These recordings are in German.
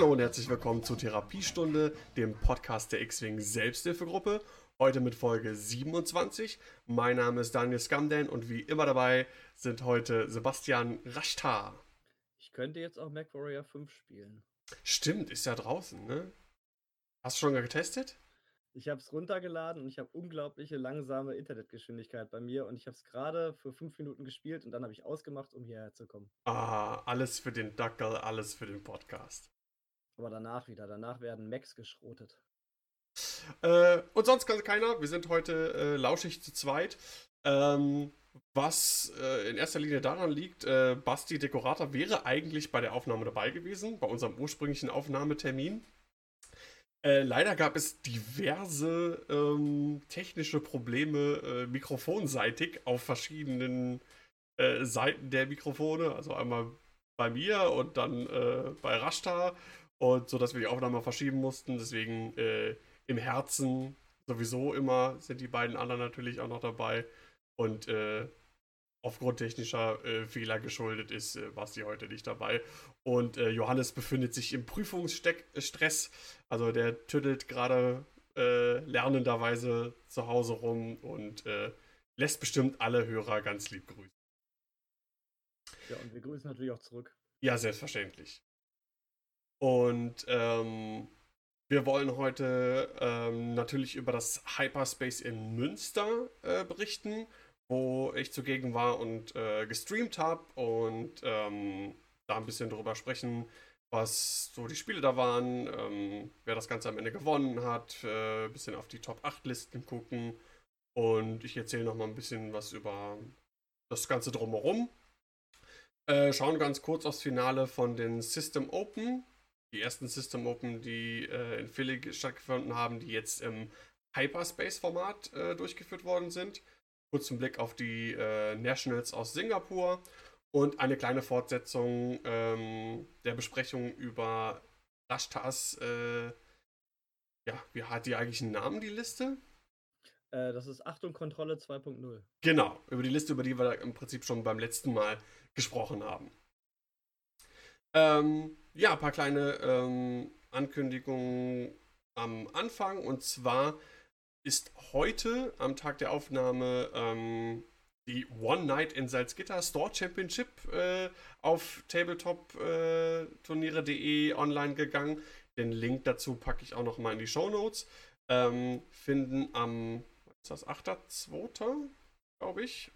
Hallo und herzlich willkommen zur Therapiestunde, dem Podcast der X-Wing Selbsthilfegruppe. Heute mit Folge 27. Mein Name ist Daniel Skamden und wie immer dabei sind heute Sebastian Rashtar. Ich könnte jetzt auch MacWarrior 5 spielen. Stimmt, ist ja draußen, ne? Hast du schon mal getestet? Ich habe es runtergeladen und ich habe unglaubliche langsame Internetgeschwindigkeit bei mir und ich habe es gerade für fünf Minuten gespielt und dann habe ich ausgemacht, um hierher zu kommen. Ah, alles für den Dackel, alles für den Podcast. Aber danach wieder. Danach werden Macs geschrotet. Äh, und sonst kann keiner. Wir sind heute äh, lauschig zu zweit. Ähm, was äh, in erster Linie daran liegt, äh, Basti Dekorator wäre eigentlich bei der Aufnahme dabei gewesen, bei unserem ursprünglichen Aufnahmetermin. Äh, leider gab es diverse ähm, technische Probleme äh, mikrofonseitig auf verschiedenen Seiten der Mikrofone. Also einmal bei mir und dann bei Rashta. Und so, dass wir die Aufnahme verschieben mussten. Deswegen äh, im Herzen sowieso immer sind die beiden anderen natürlich auch noch dabei. Und äh, aufgrund technischer äh, Fehler geschuldet ist äh, Basti heute nicht dabei. Und äh, Johannes befindet sich im Prüfungsstress. Also der tüttelt gerade äh, lernenderweise zu Hause rum und äh, lässt bestimmt alle Hörer ganz lieb grüßen. Ja, und wir grüßen natürlich auch zurück. Ja, selbstverständlich. Und ähm, wir wollen heute ähm, natürlich über das Hyperspace in Münster äh, berichten wo ich zugegen war und äh, gestreamt habe und ähm, da ein bisschen drüber sprechen, was so die Spiele da waren, ähm, wer das Ganze am Ende gewonnen hat, äh, ein bisschen auf die Top 8 Listen gucken und ich erzähle noch mal ein bisschen was über das Ganze drumherum. Äh, schauen ganz kurz aufs Finale von den System Open. Die ersten System Open, die äh, in Philly stattgefunden haben, die jetzt im Hyperspace-Format äh, durchgeführt worden sind kurzen Blick auf die äh, Nationals aus Singapur und eine kleine Fortsetzung ähm, der Besprechung über Rashtas, äh, ja, wie hat die eigentlich einen Namen, die Liste? Äh, das ist Achtung Kontrolle 2.0. Genau, über die Liste, über die wir im Prinzip schon beim letzten Mal gesprochen haben. Ähm, ja, ein paar kleine ähm, Ankündigungen am Anfang und zwar ist heute am Tag der Aufnahme ähm, die One Night in Salzgitter Store Championship äh, auf tabletop-turniere.de äh, online gegangen. Den Link dazu packe ich auch noch mal in die Show Notes. Ähm, finden am ist das 8.2. glaube ich.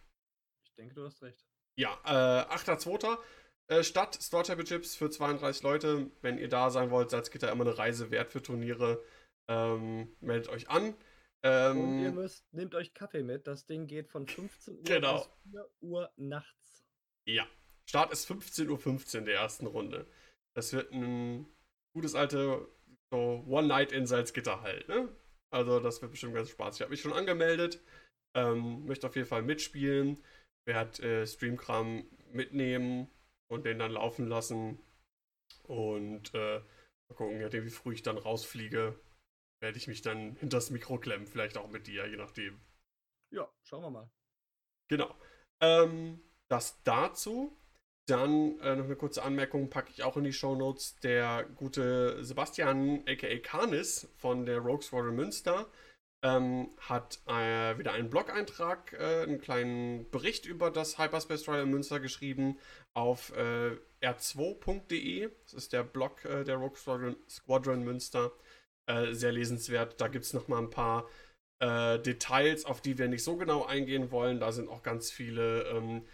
Ich denke, du hast recht. Ja, äh, 8.2. Äh, statt Store Championships für 32 Leute. Wenn ihr da sein wollt, Salzgitter immer eine Reise wert für Turniere. Ähm, meldet euch an. Ähm, und ihr müsst, nehmt euch Kaffee mit. Das Ding geht von 15 Uhr genau. bis 4 Uhr nachts. Ja. Start ist 15.15 Uhr 15 der ersten Runde. Das wird ein gutes alte so One Night in Salzgitter halt, ne? Also das wird bestimmt ganz Spaß. Ich habe mich schon angemeldet. Ähm, möchte auf jeden Fall mitspielen. Werde äh, Streamkram mitnehmen und den dann laufen lassen. Und äh, mal gucken, wie früh ich dann rausfliege werde ich mich dann hinters Mikro klemmen, vielleicht auch mit dir, je nachdem. Ja, schauen wir mal. Genau. Ähm, das dazu. Dann äh, noch eine kurze Anmerkung, packe ich auch in die Show Notes. Der gute Sebastian, aka Karnis von der Rogue Squadron Münster, ähm, hat äh, wieder einen Blog-Eintrag, äh, einen kleinen Bericht über das Hyperspace Trial in Münster geschrieben auf äh, r2.de. Das ist der Blog äh, der Rogue Squadron, Squadron Münster. Äh, sehr lesenswert. Da gibt es noch mal ein paar äh, Details, auf die wir nicht so genau eingehen wollen. Da sind auch ganz viele ähm,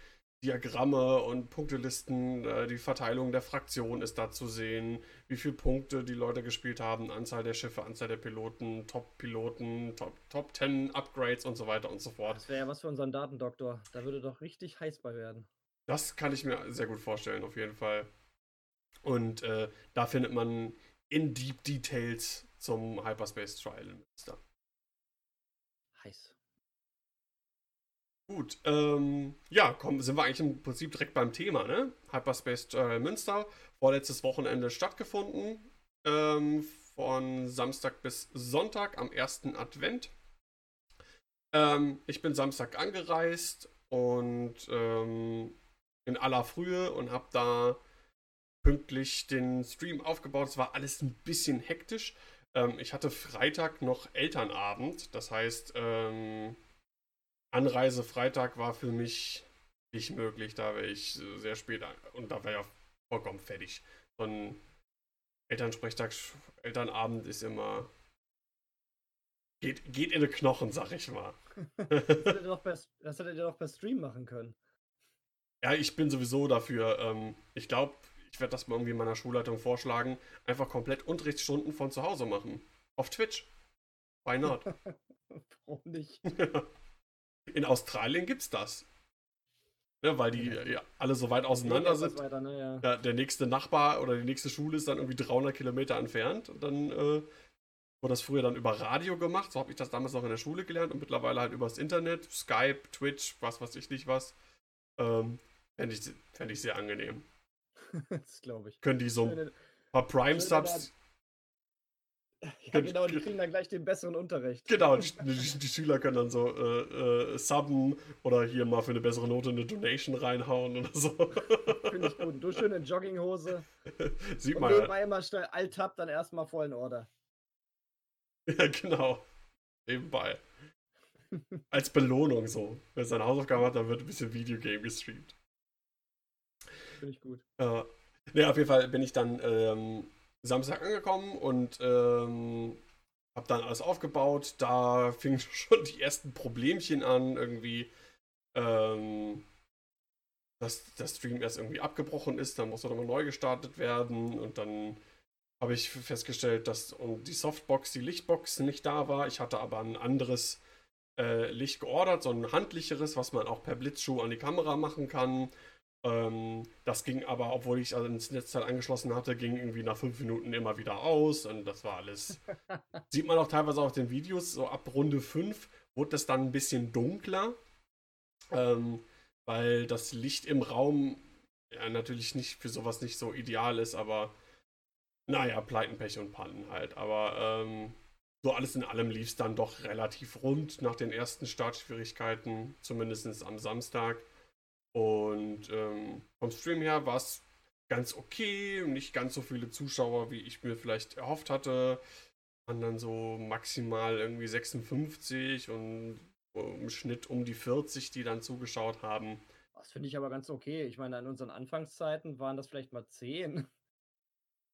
Diagramme und Punktelisten. Äh, die Verteilung der Fraktion ist da zu sehen, wie viele Punkte die Leute gespielt haben, Anzahl der Schiffe, Anzahl der Piloten, Top-Piloten, Top, Top 10 Upgrades und so weiter und so fort. Das wäre ja was für unseren Datendoktor. Da würde doch richtig heiß bei werden. Das kann ich mir sehr gut vorstellen, auf jeden Fall. Und äh, da findet man in Deep Details zum Hyperspace Trial in Münster. Heiß. Gut, ähm, ja, komm, sind wir eigentlich im Prinzip direkt beim Thema, ne? Hyperspace Trial Münster, vorletztes Wochenende stattgefunden, ähm, von Samstag bis Sonntag am ersten Advent. Ähm, ich bin Samstag angereist und ähm, in aller Frühe und habe da pünktlich den Stream aufgebaut. Es war alles ein bisschen hektisch. Ähm, ich hatte Freitag noch Elternabend, das heißt, ähm, Anreise Freitag war für mich nicht möglich. Da wäre ich sehr spät und da wäre ja vollkommen fertig. So ein Elternsprechtag, Elternabend ist immer. Geht, geht in die Knochen, sag ich mal. das hättet ihr doch per, das hättet ihr doch per Stream machen können. Ja, ich bin sowieso dafür. Ähm, ich glaube, ich werde das mal irgendwie meiner Schulleitung vorschlagen. Einfach komplett Unterrichtsstunden von zu Hause machen. Auf Twitch. Why not? Warum nicht? In Australien gibt's das. Ja, weil die ja, alle so weit auseinander sind. Weiter, ne. Ja, der nächste Nachbar oder die nächste Schule ist dann irgendwie 300 Kilometer entfernt. Und dann äh, wurde das früher dann über Radio gemacht. So habe ich das damals noch in der Schule gelernt und mittlerweile halt übers Internet, Skype, Twitch, was weiß ich nicht was. Ähm, Fände ich, fänd ich sehr angenehm. das glaube ich. Können die so ein paar Prime-Subs ja, genau, die kriegen dann gleich den besseren Unterricht. Genau, die, die, die Schüler können dann so äh, äh, subben oder hier mal für eine bessere Note eine Donation reinhauen oder so. Finde ich gut. Du schön in Jogginghose. Sieht und man. Nebenbei immer schnell Alt-Tab, dann erstmal voll in Order. Ja, genau. Nebenbei. Als Belohnung so. Wer seine Hausaufgaben hat, dann wird ein bisschen Videogame gestreamt. Finde ich gut. Äh, ne, auf jeden Fall bin ich dann ähm, Samstag angekommen und ähm, habe dann alles aufgebaut. Da fingen schon die ersten Problemchen an, irgendwie, ähm, dass der Stream erst irgendwie abgebrochen ist, dann musste nochmal neu gestartet werden und dann habe ich festgestellt, dass die Softbox, die Lichtbox nicht da war. Ich hatte aber ein anderes äh, Licht geordert, so ein handlicheres, was man auch per Blitzschuh an die Kamera machen kann. Ähm, das ging aber, obwohl ich also ins Netzteil angeschlossen hatte, ging irgendwie nach fünf Minuten immer wieder aus und das war alles. Sieht man auch teilweise auf den Videos, so ab Runde 5 wurde das dann ein bisschen dunkler, ähm, weil das Licht im Raum ja natürlich nicht für sowas nicht so ideal ist, aber naja, Pleiten, Pech und Pannen halt. Aber ähm, so alles in allem lief es dann doch relativ rund nach den ersten Startschwierigkeiten, zumindest am Samstag. Und ähm, vom Stream her war es ganz okay, nicht ganz so viele Zuschauer, wie ich mir vielleicht erhofft hatte. Waren dann so maximal irgendwie 56 und im Schnitt um die 40, die dann zugeschaut haben. Das finde ich aber ganz okay. Ich meine, in unseren Anfangszeiten waren das vielleicht mal 10.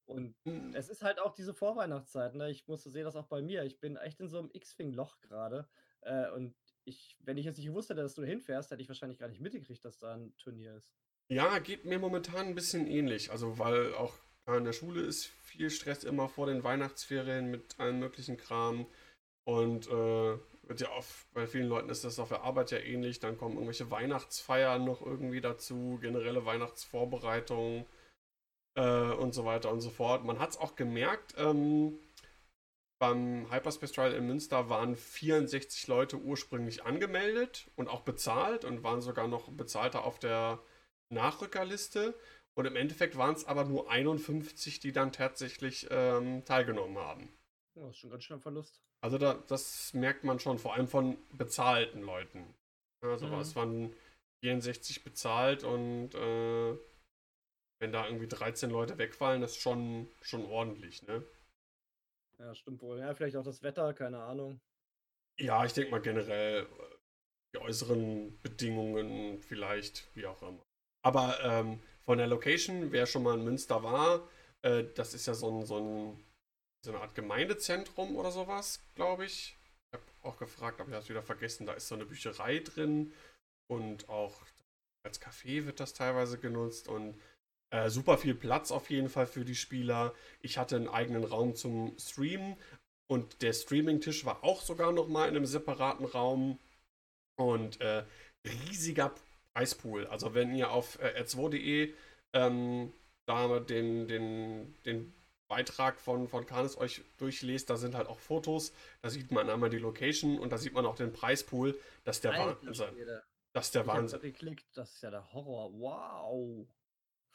Und hm. es ist halt auch diese Vorweihnachtszeit. Ne? Ich musste sehen, das auch bei mir. Ich bin echt in so einem X-Wing-Loch gerade. Äh, und ich, wenn ich jetzt nicht gewusst hätte, dass du hinfährst, hätte ich wahrscheinlich gar nicht mitgekriegt, dass da ein Turnier ist. Ja, geht mir momentan ein bisschen ähnlich. Also, weil auch in der Schule ist viel Stress immer vor den Weihnachtsferien mit allem möglichen Kram. Und äh, wird ja oft, bei vielen Leuten ist das auf der Arbeit ja ähnlich. Dann kommen irgendwelche Weihnachtsfeiern noch irgendwie dazu, generelle Weihnachtsvorbereitungen äh, und so weiter und so fort. Man hat es auch gemerkt, ähm, beim Hyperspace Trial in Münster waren 64 Leute ursprünglich angemeldet und auch bezahlt und waren sogar noch bezahlter auf der Nachrückerliste. Und im Endeffekt waren es aber nur 51, die dann tatsächlich ähm, teilgenommen haben. Ja, das ist schon ganz schön ein Verlust. Also da, das merkt man schon, vor allem von bezahlten Leuten. Also mhm. es waren 64 bezahlt und äh, wenn da irgendwie 13 Leute wegfallen, das ist schon, schon ordentlich, ne? Ja, stimmt wohl. Ja, vielleicht auch das Wetter, keine Ahnung. Ja, ich denke mal generell äh, die äußeren Bedingungen vielleicht, wie auch immer. Aber ähm, von der Location, wer schon mal in Münster war, äh, das ist ja so, ein, so, ein, so eine Art Gemeindezentrum oder sowas, glaube ich. Ich habe auch gefragt, aber ich habe es wieder vergessen. Da ist so eine Bücherei drin und auch als Café wird das teilweise genutzt und äh, super viel Platz auf jeden Fall für die Spieler. Ich hatte einen eigenen Raum zum Streamen und der Streaming-Tisch war auch sogar nochmal in einem separaten Raum. Und äh, riesiger Preispool. Also wenn ihr auf äh, r2.de ähm, da den, den, den Beitrag von, von Canis euch durchlest, da sind halt auch Fotos, da sieht man einmal die Location und da sieht man auch den Preispool, dass der Wahnsinn. Das der Wahnsinn. geklickt, das ist ja der Horror. Wow.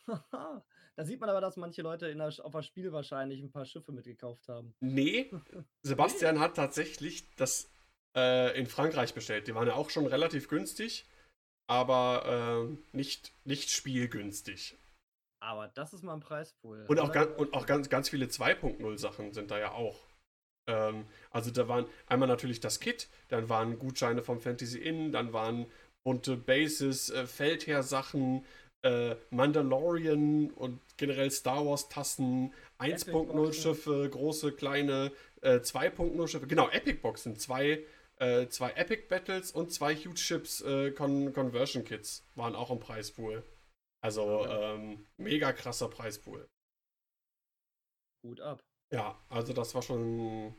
da sieht man aber, dass manche Leute der, auf das Spiel wahrscheinlich ein paar Schiffe mitgekauft haben. Nee, Sebastian hat tatsächlich das äh, in Frankreich bestellt. Die waren ja auch schon relativ günstig. aber äh, nicht, nicht spielgünstig. Aber das ist mal ein Preispool. Und auch, ganz, und auch ganz, ganz viele 2.0 Sachen sind da ja auch. Ähm, also da waren einmal natürlich das Kit, dann waren Gutscheine vom Fantasy Inn, dann waren bunte Bases, äh, Feldherr-Sachen, äh, Mandalorian und generell Star Wars-Tassen, 1.0 Schiffe, große, kleine, äh, 2.0 Schiffe. Genau, Epic Boxen, zwei, äh, zwei Epic Battles und zwei Huge Ships äh, Con Conversion Kits waren auch im Preispool. Also ähm, mega krasser Preispool. Gut ab. Ja, also das war schon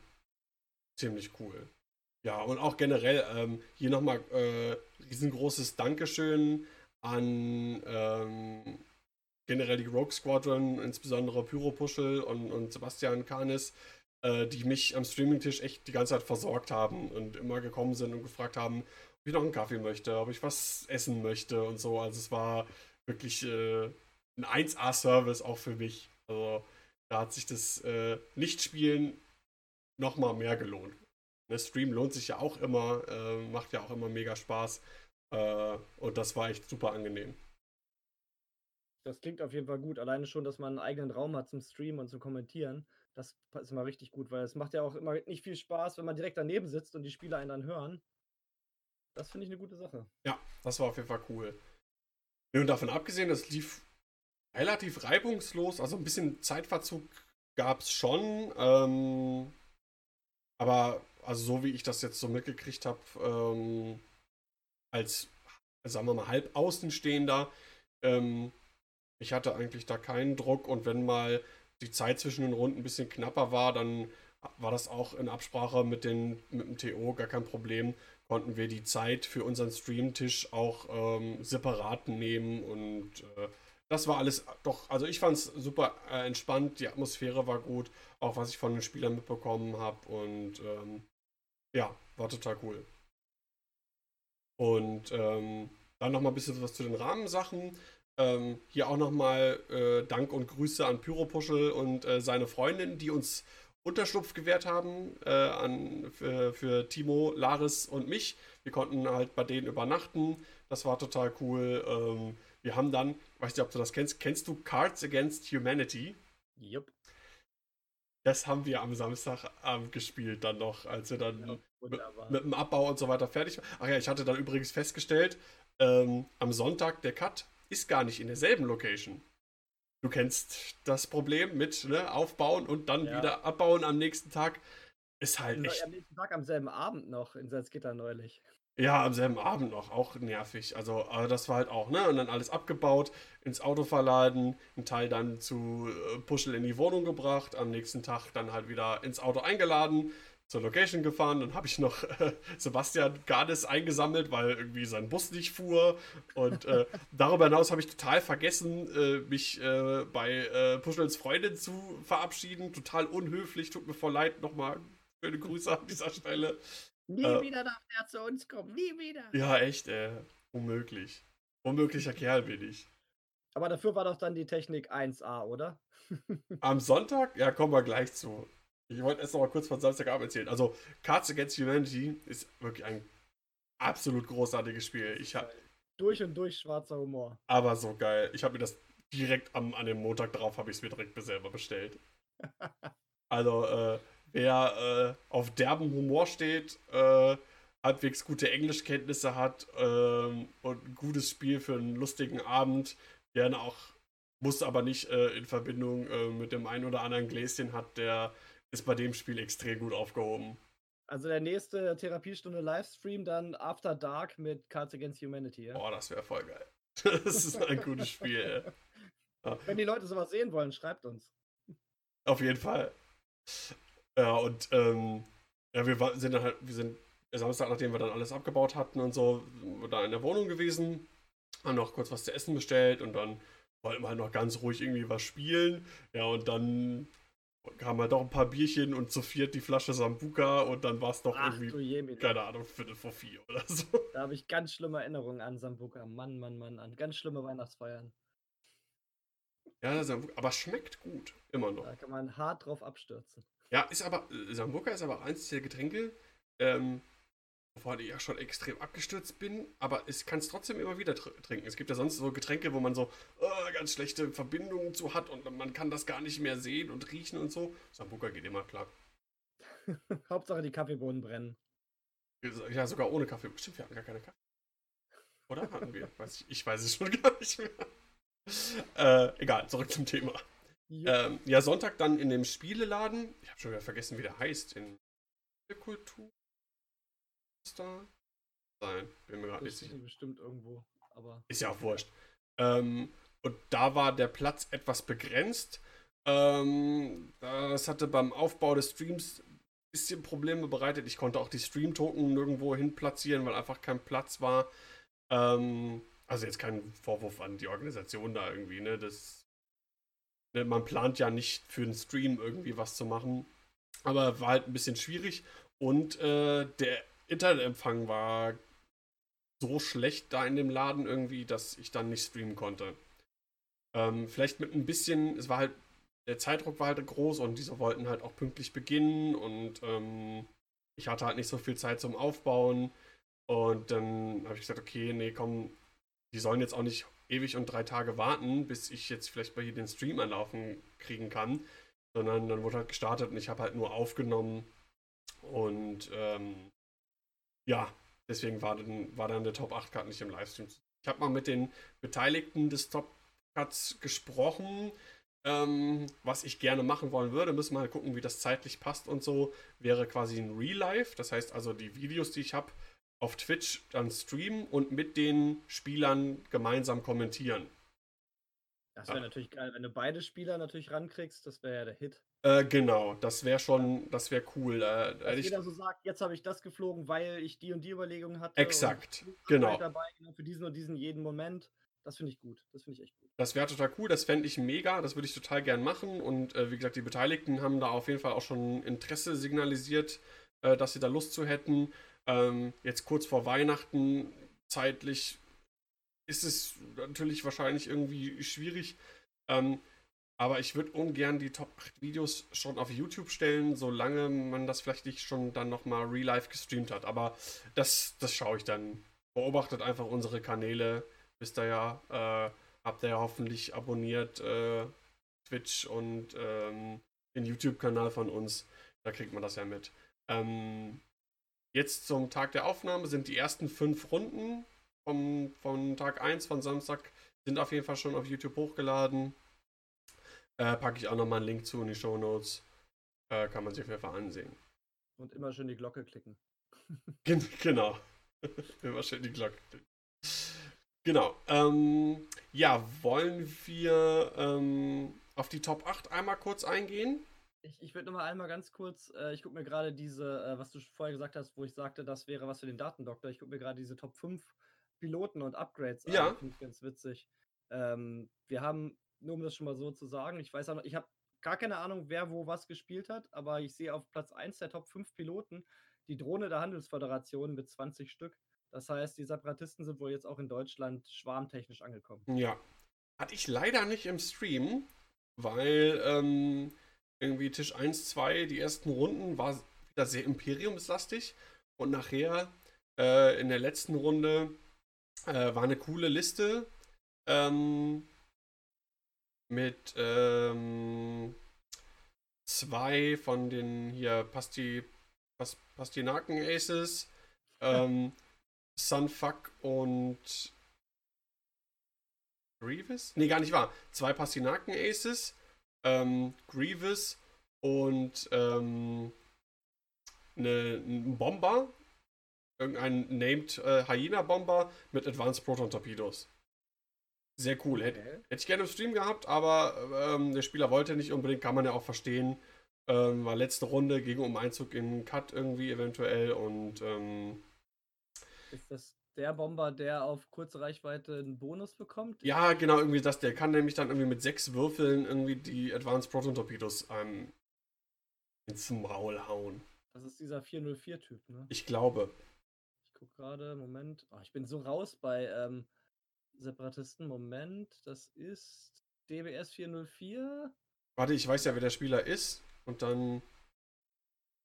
ziemlich cool. Ja, und auch generell ähm, hier nochmal äh, riesengroßes Dankeschön an ähm, generell die Rogue Squadron, insbesondere Pyro Puschel und, und Sebastian Kahnes, äh, die mich am Streamingtisch echt die ganze Zeit versorgt haben und immer gekommen sind und gefragt haben, ob ich noch einen Kaffee möchte, ob ich was essen möchte und so. Also es war wirklich äh, ein 1A-Service auch für mich. Also da hat sich das äh, Nicht-Spielen nochmal mehr gelohnt. Der Stream lohnt sich ja auch immer, äh, macht ja auch immer mega Spaß. Äh, und das war echt super angenehm. Das klingt auf jeden Fall gut. Alleine schon, dass man einen eigenen Raum hat zum Streamen und zum Kommentieren. Das ist immer richtig gut, weil es macht ja auch immer nicht viel Spaß, wenn man direkt daneben sitzt und die Spieler einen dann hören. Das finde ich eine gute Sache. Ja, das war auf jeden Fall cool. Und davon abgesehen, das lief relativ reibungslos. Also ein bisschen Zeitverzug gab es schon. Ähm, aber also so wie ich das jetzt so mitgekriegt habe, ähm, als, sagen wir mal, halb Außenstehender, ähm, ich hatte eigentlich da keinen Druck und wenn mal die Zeit zwischen den Runden ein bisschen knapper war, dann war das auch in Absprache mit, den, mit dem TO gar kein Problem. Konnten wir die Zeit für unseren Streamtisch auch ähm, separat nehmen und äh, das war alles doch, also ich fand es super äh, entspannt, die Atmosphäre war gut, auch was ich von den Spielern mitbekommen habe und ähm, ja, war total cool. Und ähm, dann nochmal ein bisschen was zu den Rahmensachen. Ähm, hier auch nochmal äh, Dank und Grüße an Pyropuschel und äh, seine Freundin, die uns Unterschlupf gewährt haben äh, an, für, für, Timo, Laris und mich. Wir konnten halt bei denen übernachten. Das war total cool. Ähm, wir haben dann, weiß nicht, ob du das kennst, kennst du Cards Against Humanity? Jupp. Das haben wir am Samstagabend gespielt, dann noch, als wir dann ja, mit, mit, dem Abbau und so weiter fertig. Ach ja, ich hatte dann übrigens festgestellt, ähm, am Sonntag der Cut ist gar nicht in derselben Location. Du kennst das Problem mit ne, Aufbauen und dann ja. wieder abbauen am nächsten Tag. Ist halt echt. Am nächsten Tag am selben Abend noch in Salzgitter neulich. Ja, am selben Abend noch, auch nervig. Also, das war halt auch, ne? Und dann alles abgebaut, ins Auto verladen, ein Teil dann zu äh, Puschel in die Wohnung gebracht, am nächsten Tag dann halt wieder ins Auto eingeladen, zur Location gefahren. Dann habe ich noch äh, Sebastian Gades eingesammelt, weil irgendwie sein Bus nicht fuhr. Und äh, darüber hinaus habe ich total vergessen, äh, mich äh, bei äh, Puschels Freundin zu verabschieden. Total unhöflich, tut mir voll leid. Nochmal schöne Grüße an dieser Stelle. Nie äh, wieder darf er zu uns kommen, nie wieder. Ja, echt, ey. Unmöglich. Unmöglicher Kerl bin ich. Aber dafür war doch dann die Technik 1A, oder? Am Sonntag? Ja, kommen wir gleich zu. Ich wollte erst noch mal kurz von Samstagabend erzählen. Also, Cards Against Humanity ist wirklich ein absolut großartiges Spiel. Ich hab, durch und durch schwarzer Humor. Aber so geil. Ich habe mir das direkt am, an dem Montag drauf, habe ich es mir direkt selber bestellt. also, äh, wer äh, auf derben Humor steht, äh, halbwegs gute Englischkenntnisse hat ähm, und ein gutes Spiel für einen lustigen Abend, gerne auch, muss aber nicht äh, in Verbindung äh, mit dem einen oder anderen Gläschen hat, der ist bei dem Spiel extrem gut aufgehoben. Also der nächste Therapiestunde Livestream dann After Dark mit Cards Against Humanity. Ja? Boah, das wäre voll geil. das ist ein gutes Spiel. Ja. Wenn die Leute sowas sehen wollen, schreibt uns. Auf jeden Fall. Ja, und ähm, ja, wir sind dann halt, wir sind Samstag, nachdem wir dann alles abgebaut hatten und so, da in der Wohnung gewesen, haben noch kurz was zu essen bestellt und dann wollten wir halt noch ganz ruhig irgendwie was spielen. Ja, und dann kamen halt doch ein paar Bierchen und zu viert die Flasche Sambuka und dann war es doch Ach, irgendwie, keine Ahnung, Viertel vor vier oder so. Da habe ich ganz schlimme Erinnerungen an Sambuka. Mann, Mann, Mann, an ganz schlimme Weihnachtsfeiern. Ja, Sambuka, aber schmeckt gut, immer noch. Da kann man hart drauf abstürzen. Ja, ist aber, äh, Sambuka ist aber eins der Getränke, ähm, wovon ich ja schon extrem abgestürzt bin, aber ich kann es trotzdem immer wieder tr trinken. Es gibt ja sonst so Getränke, wo man so äh, ganz schlechte Verbindungen zu hat und man kann das gar nicht mehr sehen und riechen und so. Sambuca geht immer klar. Hauptsache die Kaffeebohnen brennen. Ja, sogar ohne Kaffee. Stimmt, wir hatten gar keine Kaffee. Oder hatten wir? Weiß ich, ich weiß es schon gar nicht mehr. Äh, egal, zurück zum Thema. Ähm, ja, Sonntag dann in dem Spieleladen. Ich habe schon wieder vergessen, wie der heißt. In der Kultur. Da? Nein, bin mir gerade nicht sicher. Bestimmt irgendwo, aber. Ist ja auch wurscht. Ähm, und da war der Platz etwas begrenzt. Ähm, das hatte beim Aufbau des Streams ein bisschen Probleme bereitet. Ich konnte auch die Stream-Token nirgendwo hin platzieren, weil einfach kein Platz war. Ähm, also jetzt kein Vorwurf an die Organisation da irgendwie, ne? Das, ne, man plant ja nicht für den Stream irgendwie was zu machen. Aber war halt ein bisschen schwierig. Und äh, der Internetempfang war so schlecht da in dem Laden irgendwie, dass ich dann nicht streamen konnte. Ähm, vielleicht mit ein bisschen, es war halt, der Zeitdruck war halt groß und diese wollten halt auch pünktlich beginnen und ähm, ich hatte halt nicht so viel Zeit zum Aufbauen. Und dann habe ich gesagt, okay, nee, komm, die sollen jetzt auch nicht ewig und drei Tage warten, bis ich jetzt vielleicht bei hier den Stream anlaufen kriegen kann, sondern dann wurde halt gestartet und ich habe halt nur aufgenommen und ähm, ja, deswegen war dann, war dann der Top 8 Cut nicht im Livestream. Ich habe mal mit den Beteiligten des Top Cuts gesprochen, ähm, was ich gerne machen wollen würde. Müssen wir halt gucken, wie das zeitlich passt und so. Wäre quasi ein Real Life, das heißt also die Videos, die ich habe, auf Twitch dann streamen und mit den Spielern gemeinsam kommentieren. Das wäre ja. natürlich geil, wenn du beide Spieler natürlich rankriegst, das wäre ja der Hit. Äh, genau, das wäre schon, das wäre cool. Äh, Dass jeder so sagt, jetzt habe ich das geflogen, weil ich die und die Überlegung hatte. Exakt, genau. Dabei, genau. Für diesen und diesen jeden Moment. Das finde ich gut. Das finde ich echt gut. Das wäre total cool, das fände ich mega, das würde ich total gern machen. Und äh, wie gesagt, die Beteiligten haben da auf jeden Fall auch schon Interesse signalisiert, äh, dass sie da Lust zu hätten. Ähm, jetzt kurz vor Weihnachten zeitlich ist es natürlich wahrscheinlich irgendwie schwierig. Ähm, aber ich würde ungern die Top 8 Videos schon auf YouTube stellen, solange man das vielleicht nicht schon dann nochmal real life gestreamt hat. Aber das, das schaue ich dann. Beobachtet einfach unsere Kanäle. Wisst ihr ja, äh, habt ihr ja hoffentlich abonniert äh, Twitch und ähm, den YouTube-Kanal von uns. Da kriegt man das ja mit. Ähm, Jetzt zum Tag der Aufnahme sind die ersten fünf Runden vom, von Tag 1 von Samstag sind auf jeden Fall schon auf YouTube hochgeladen. Äh, packe ich auch nochmal einen Link zu in die Show Notes. Äh, kann man sich auf jeden Fall ansehen. Und immer schön die Glocke klicken. genau. immer schön die Glocke klicken. Genau. Ähm, ja, wollen wir ähm, auf die Top 8 einmal kurz eingehen? Ich, ich würde noch mal einmal ganz kurz, äh, ich gucke mir gerade diese, äh, was du vorher gesagt hast, wo ich sagte, das wäre was für den Datendoktor. Ich gucke mir gerade diese Top 5 Piloten und Upgrades ja. an. Finde ich ganz witzig. Ähm, wir haben, nur um das schon mal so zu sagen, ich weiß auch noch, ich habe gar keine Ahnung, wer wo was gespielt hat, aber ich sehe auf Platz 1 der Top 5 Piloten die Drohne der Handelsföderation mit 20 Stück. Das heißt, die Separatisten sind wohl jetzt auch in Deutschland schwarmtechnisch angekommen. Ja. Hatte ich leider nicht im Stream, weil ähm, irgendwie Tisch 1, 2, die ersten Runden war wieder sehr imperiumslastig. Und nachher äh, in der letzten Runde äh, war eine coole Liste ähm, mit ähm, zwei von den hier Pasti, Pas, Pastinaken Aces, ähm, Sunfuck und Grievous? Nee, gar nicht wahr. Zwei Pastinaken Aces, ähm, Grievous und ähm, eine, ein Bomber, irgendein Named äh, Hyena-Bomber mit Advanced Proton Torpedos. Sehr cool. Hätte, hätte ich gerne im Stream gehabt, aber ähm, der Spieler wollte nicht unbedingt, kann man ja auch verstehen. Ähm, war letzte Runde, ging um Einzug in Cut irgendwie eventuell und ähm, ist das der Bomber, der auf kurze Reichweite einen Bonus bekommt? Ja, genau, irgendwie das. Der kann nämlich dann irgendwie mit sechs Würfeln irgendwie die Advanced Proton Torpedos ähm, ins Maul hauen. Das ist dieser 404-Typ, ne? Ich glaube. Ich guck gerade, Moment. Oh, ich bin so raus bei ähm, Separatisten. Moment, das ist DBS 404. Warte, ich weiß ja, wer der Spieler ist. Und dann.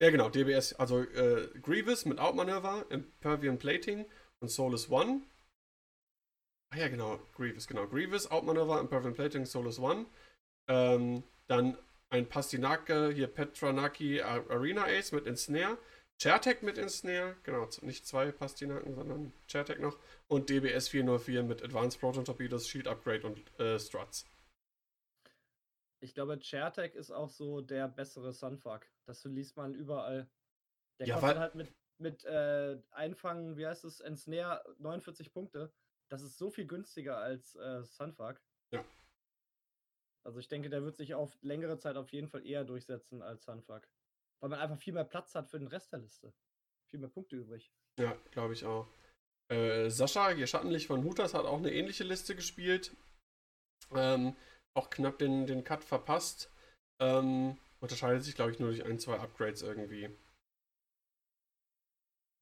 Ja, genau, DBS, also äh, Grievous mit Outmanöver, Impervium Plating und Solus One. Ah ja, genau, Grievous, genau. Grievous, Outmanöver, Impervium Plating, Solus One. Ähm, dann ein Pastinake, hier Petranaki Arena Ace mit Ensnare. Chertek mit Ensnare, genau, nicht zwei Pastinaken, sondern Chertek noch. Und DBS 404 mit Advanced Proton Torpedoes, Shield Upgrade und äh, Struts. Ich glaube, Chertek ist auch so der bessere Sunfuck. Das liest man überall. Der Ja, kostet halt mit, mit äh, Einfangen, wie heißt es, Ensnare 49 Punkte. Das ist so viel günstiger als äh, Sunfuck. Ja. Also ich denke, der wird sich auf längere Zeit auf jeden Fall eher durchsetzen als Sunfuck. Weil man einfach viel mehr Platz hat für den Rest der Liste. Viel mehr Punkte übrig. Ja, glaube ich auch. Äh, Sascha, hier Schattenlicht von Hutas, hat auch eine ähnliche Liste gespielt. Ähm, auch knapp den, den Cut verpasst. Ähm, unterscheidet sich, glaube ich, nur durch ein, zwei Upgrades irgendwie.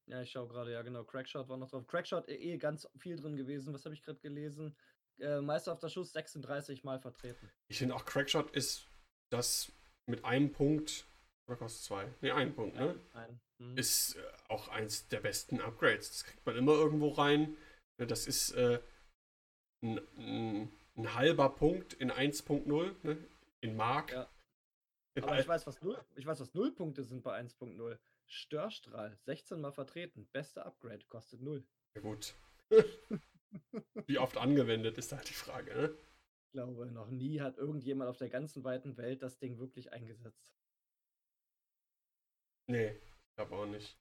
Ja, ich schaue gerade, ja genau, Crackshot war noch drauf. Crackshot eh, eh ganz viel drin gewesen. Was habe ich gerade gelesen? Äh, Meister auf der Schuss 36 Mal vertreten. Ich finde auch Crackshot ist das mit einem Punkt, oder kostet zwei? Ne, ein Punkt, ne? Ein. Hm. Ist äh, auch eins der besten Upgrades. Das kriegt man immer irgendwo rein. Ne, Das ist äh, ein, ein, ein halber Punkt in 1.0, ne? In Mark. Ja. In Aber ich weiß, was null, ich weiß, was null Punkte sind bei 1.0. Störstrahl, 16 Mal vertreten. Beste Upgrade, kostet null. Ja, gut. Wie oft angewendet ist halt die Frage, ne? Ich glaube, noch nie hat irgendjemand auf der ganzen weiten Welt das Ding wirklich eingesetzt. Nee, ich glaube auch nicht.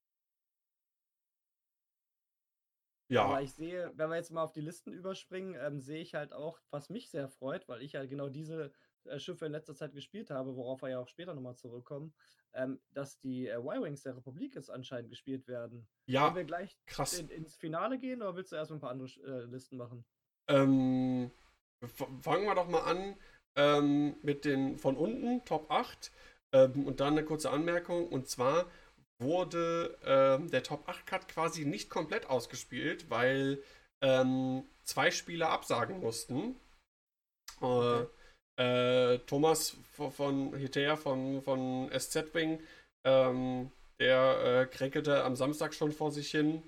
Aber Ja, ich sehe, wenn wir jetzt mal auf die Listen überspringen, ähm, sehe ich halt auch, was mich sehr freut, weil ich ja genau diese äh, Schiffe in letzter Zeit gespielt habe, worauf wir ja auch später nochmal zurückkommen, ähm, dass die äh, Y-Wings der Republik jetzt anscheinend gespielt werden. ja, Wollen wir gleich krass. in, ins Finale gehen oder willst du erstmal ein paar andere äh, Listen machen? Ähm, fangen wir doch mal an ähm, mit den von unten, Top 8. Ähm, und dann eine kurze Anmerkung. Und zwar wurde ähm, der Top 8 Cut quasi nicht komplett ausgespielt, weil ähm, zwei Spieler absagen mussten. Äh, Okay. äh, Thomas v- von Hitea von, von SZ Wing, ähm, der äh, kränkelte am Samstag schon vor sich hin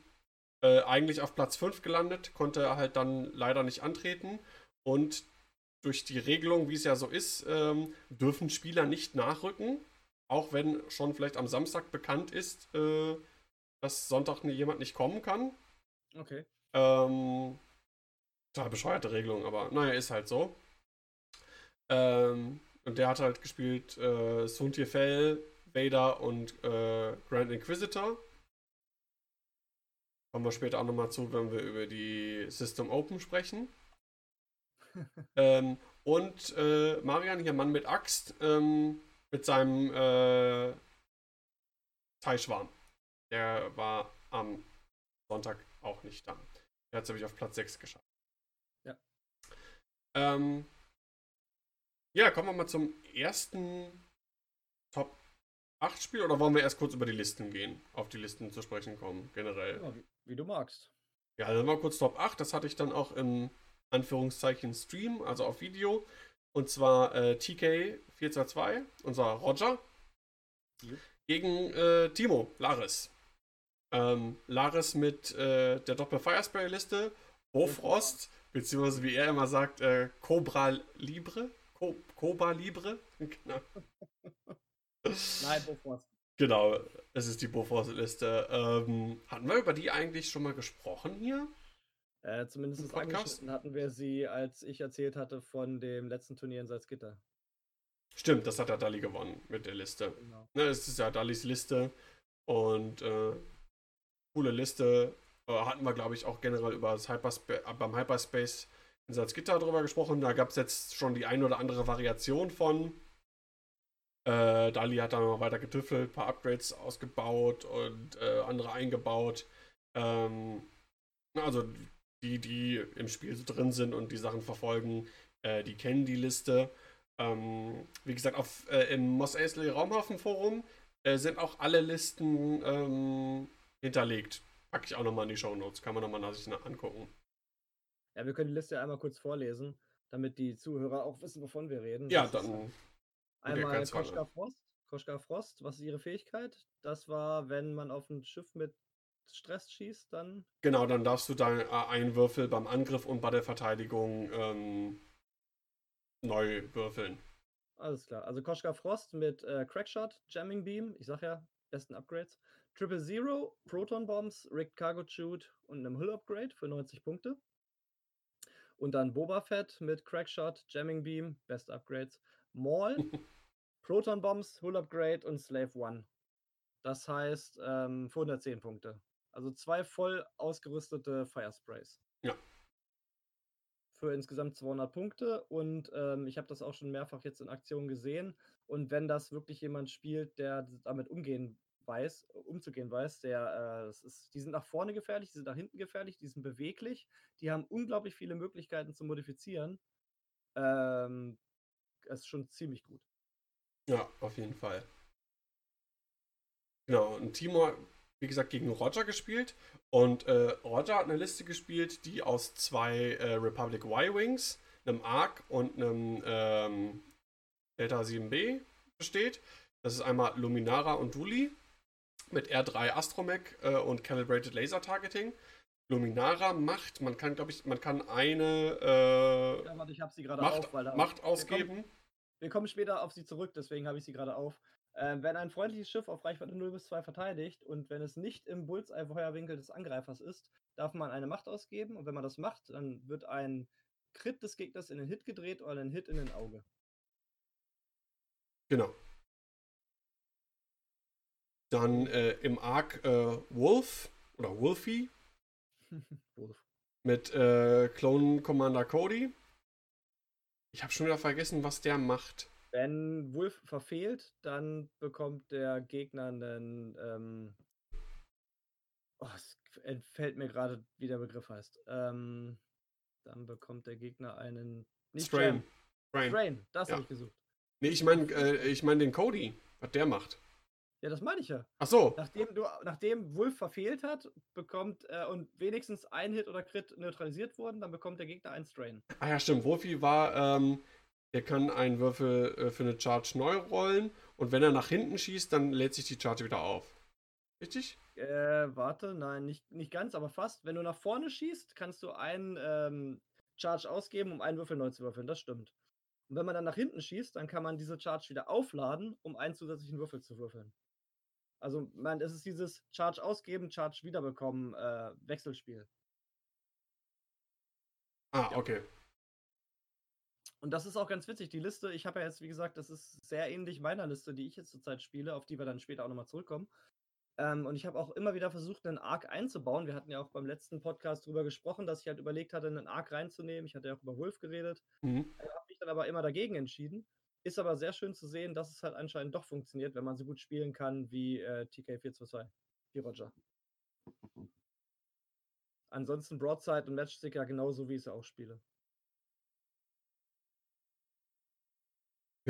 äh, eigentlich auf Platz 5 gelandet, konnte halt dann leider nicht antreten. Und durch die Regelung, wie es ja so ist, ähm, dürfen Spieler nicht nachrücken, auch wenn schon vielleicht am Samstag bekannt ist, äh, dass Sonntag jemand nicht kommen kann. Okay. Ähm, total bescheuerte Regelung, aber naja, ist halt so. Ähm, und der hat halt gespielt äh, Suntiefel, Vader und äh, Grand Inquisitor. Kommen wir später auch nochmal zu, wenn wir über die System Open sprechen. Ähm, und äh, Marian, hier Mann mit Axt, ähm, mit seinem äh, Teichschwarm. Der war am Sonntag auch nicht da. Der hat es nämlich auf Platz 6 geschafft. Ja. Ähm, ja, kommen wir mal zum ersten Top 8 Spiel oder wollen wir erst kurz über die Listen gehen? Auf die Listen zu sprechen kommen, generell. Ja, wie, wie du magst. Ja, dann mal kurz Top 8. Das hatte ich dann auch im Anführungszeichen Stream, also auf Video. Und zwar äh, TK422, unser Roger, Jo. gegen äh, Timo, Laris. Ähm, Laris mit äh, der Doppel-Firespray-Liste, Bofrost, beziehungsweise wie er immer sagt, äh, Cobra Libre. Co Cobra Libre. genau. Nein, Bofrost. genau, es ist die Bofrost-Liste. Ähm, hatten wir über die eigentlich schon mal gesprochen hier? Äh, zumindest angeschnitten hatten wir sie, als ich erzählt hatte von dem letzten Turnier in Salzgitter. Stimmt, das hat der Dali gewonnen mit der Liste. Genau. Ne, es ist ja Dalis Liste und äh, coole Liste. Äh, hatten wir, glaube ich, auch generell über das Hyperspa beim Hyperspace in Salzgitter drüber gesprochen. Da gab es jetzt schon die ein oder andere Variation von. Äh, Dali hat dann noch weiter getüffelt, ein paar Upgrades ausgebaut und äh, andere eingebaut. Ähm, also die, die im Spiel so drin sind und die Sachen verfolgen, äh, die kennen die Liste. Ähm, wie gesagt, auf, äh, im Moss Eisley Raumhafen Forum äh, sind auch alle Listen ähm, hinterlegt. Packe ich auch nochmal in die Show Notes. Kann man nochmal nach sich angucken. Ja, wir können die Liste einmal kurz vorlesen, damit die Zuhörer auch wissen, wovon wir reden. Ja, Das dann. Einmal. Koschka Frost, Koschka Frost, was ist ihre Fähigkeit? Das war, wenn man auf ein Schiff mit Stress schießt, dann. Genau, dann darfst du deinen äh, einen Würfel beim Angriff und bei der Verteidigung ähm, neu würfeln. Alles klar. Also Koschka Frost mit äh, Crackshot, Jamming Beam, ich sag ja, besten Upgrades. Triple Zero, Proton Bombs, Rigged Cargo Chute und einem Hull Upgrade für 90 Punkte. Und dann Boba Fett mit Crackshot, Jamming Beam, beste Upgrades. Maul, Proton Bombs, Hull Upgrade und Slave One. Das heißt ähm, für 110 Punkte. Also zwei voll ausgerüstete Fire Sprays. Ja. Für insgesamt 200 Punkte. Und ähm, ich habe das auch schon mehrfach jetzt in Aktion gesehen. Und wenn das wirklich jemand spielt, der damit umgehen weiß, umzugehen weiß, der, äh, ist, die sind nach vorne gefährlich, die sind nach hinten gefährlich, die sind beweglich, die haben unglaublich viele Möglichkeiten zu modifizieren. Ähm, ist schon ziemlich gut. Ja, auf jeden Fall. Genau, und Timur, wie gesagt, gegen Roger gespielt. Und äh, Roger hat eine Liste gespielt, die aus zwei äh, Republic Y-Wings, einem ARC und einem ähm, Delta 7B besteht. Das ist einmal Luminara und Duli mit R3 Astromech äh, und Calibrated Laser Targeting. Luminara macht, man kann, glaube ich, man kann eine äh, ja, warte, ich habe sie gerade Macht, auf, Macht wir ausgeben. kommen, wir kommen später auf sie zurück, deswegen habe ich sie gerade auf. Ähm, wenn ein freundliches Schiff auf Reichweite 0 bis 2 verteidigt und wenn es nicht im Bullseye-Feuerwinkel des Angreifers ist, darf man eine Macht ausgeben und wenn man das macht, dann wird ein Crit des Gegners in den Hit gedreht oder ein Hit in den Auge. Genau. Dann äh, im Arc äh, Wolf oder Wolfie Wolf. mit äh, Clone Commander Cody. Ich habe schon wieder vergessen, was der macht. Wenn Wolf verfehlt, dann bekommt der Gegner einen. Ähm, oh, es entfällt mir gerade, wie der Begriff heißt. Ähm, dann bekommt der Gegner einen. Nicht Strain. Strain. Strain, das Ja. habe ich gesucht. Nee, ich meine äh, ich mein den Cody, was der macht. Ja, das meine ich ja. Ach so. Nachdem, du, nachdem Wolf verfehlt hat, bekommt äh, und wenigstens ein Hit oder Crit neutralisiert wurden, dann bekommt der Gegner einen Strain. Ah ja, stimmt. Wolfie war, ähm, der kann einen Würfel äh, für eine Charge neu rollen und wenn er nach hinten schießt, dann lädt sich die Charge wieder auf. Richtig? Äh, warte, nein, nicht, nicht ganz, aber fast. Wenn du nach vorne schießt, kannst du einen ähm, Charge ausgeben, um einen Würfel neu zu würfeln. Das stimmt. Und wenn man dann nach hinten schießt, dann kann man diese Charge wieder aufladen, um einen zusätzlichen Würfel zu würfeln. Also, man, es ist dieses Charge ausgeben, Charge wiederbekommen, äh, Wechselspiel. Ah, okay. Und das ist auch ganz witzig. Die Liste, ich habe ja jetzt, wie gesagt, das ist sehr ähnlich meiner Liste, die ich jetzt zurzeit spiele, auf die wir dann später auch nochmal zurückkommen. Ähm, und ich habe auch immer wieder versucht, einen Arc einzubauen. Wir hatten ja auch beim letzten Podcast drüber gesprochen, dass ich halt überlegt hatte, einen Arc reinzunehmen. Ich hatte ja auch über Wolf geredet. Mhm. Ich habe mich dann aber immer dagegen entschieden. Ist aber sehr schön zu sehen, dass es halt anscheinend doch funktioniert, wenn man so gut spielen kann wie äh, TK422, wie Roger. Ansonsten Broadside und Matchstick ja genauso, wie ich sie auch spiele.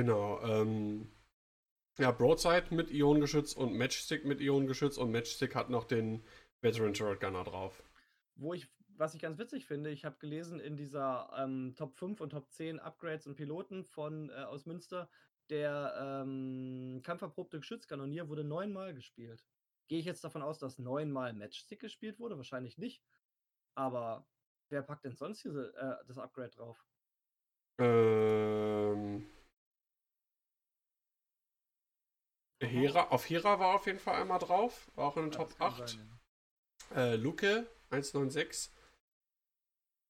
Genau. Ähm, ja, Broadside mit Ionengeschütz und Matchstick mit Ionengeschütz und Matchstick hat noch den Veteran Turret Gunner drauf. Wo ich, was ich ganz witzig finde, ich habe gelesen in dieser ähm, Top 5 und Top 10 Upgrades und Piloten von äh, aus Münster, der ähm, kampferprobte Geschützkanonier wurde neunmal gespielt. Gehe ich jetzt davon aus, dass neunmal Matchstick gespielt wurde? Wahrscheinlich nicht. Aber wer packt denn sonst diese, äh, das Upgrade drauf? Ähm, Hera, auf Hera war auf jeden Fall einmal drauf, war auch in den Ja, Top das kann 8. sein, Äh, Luke 196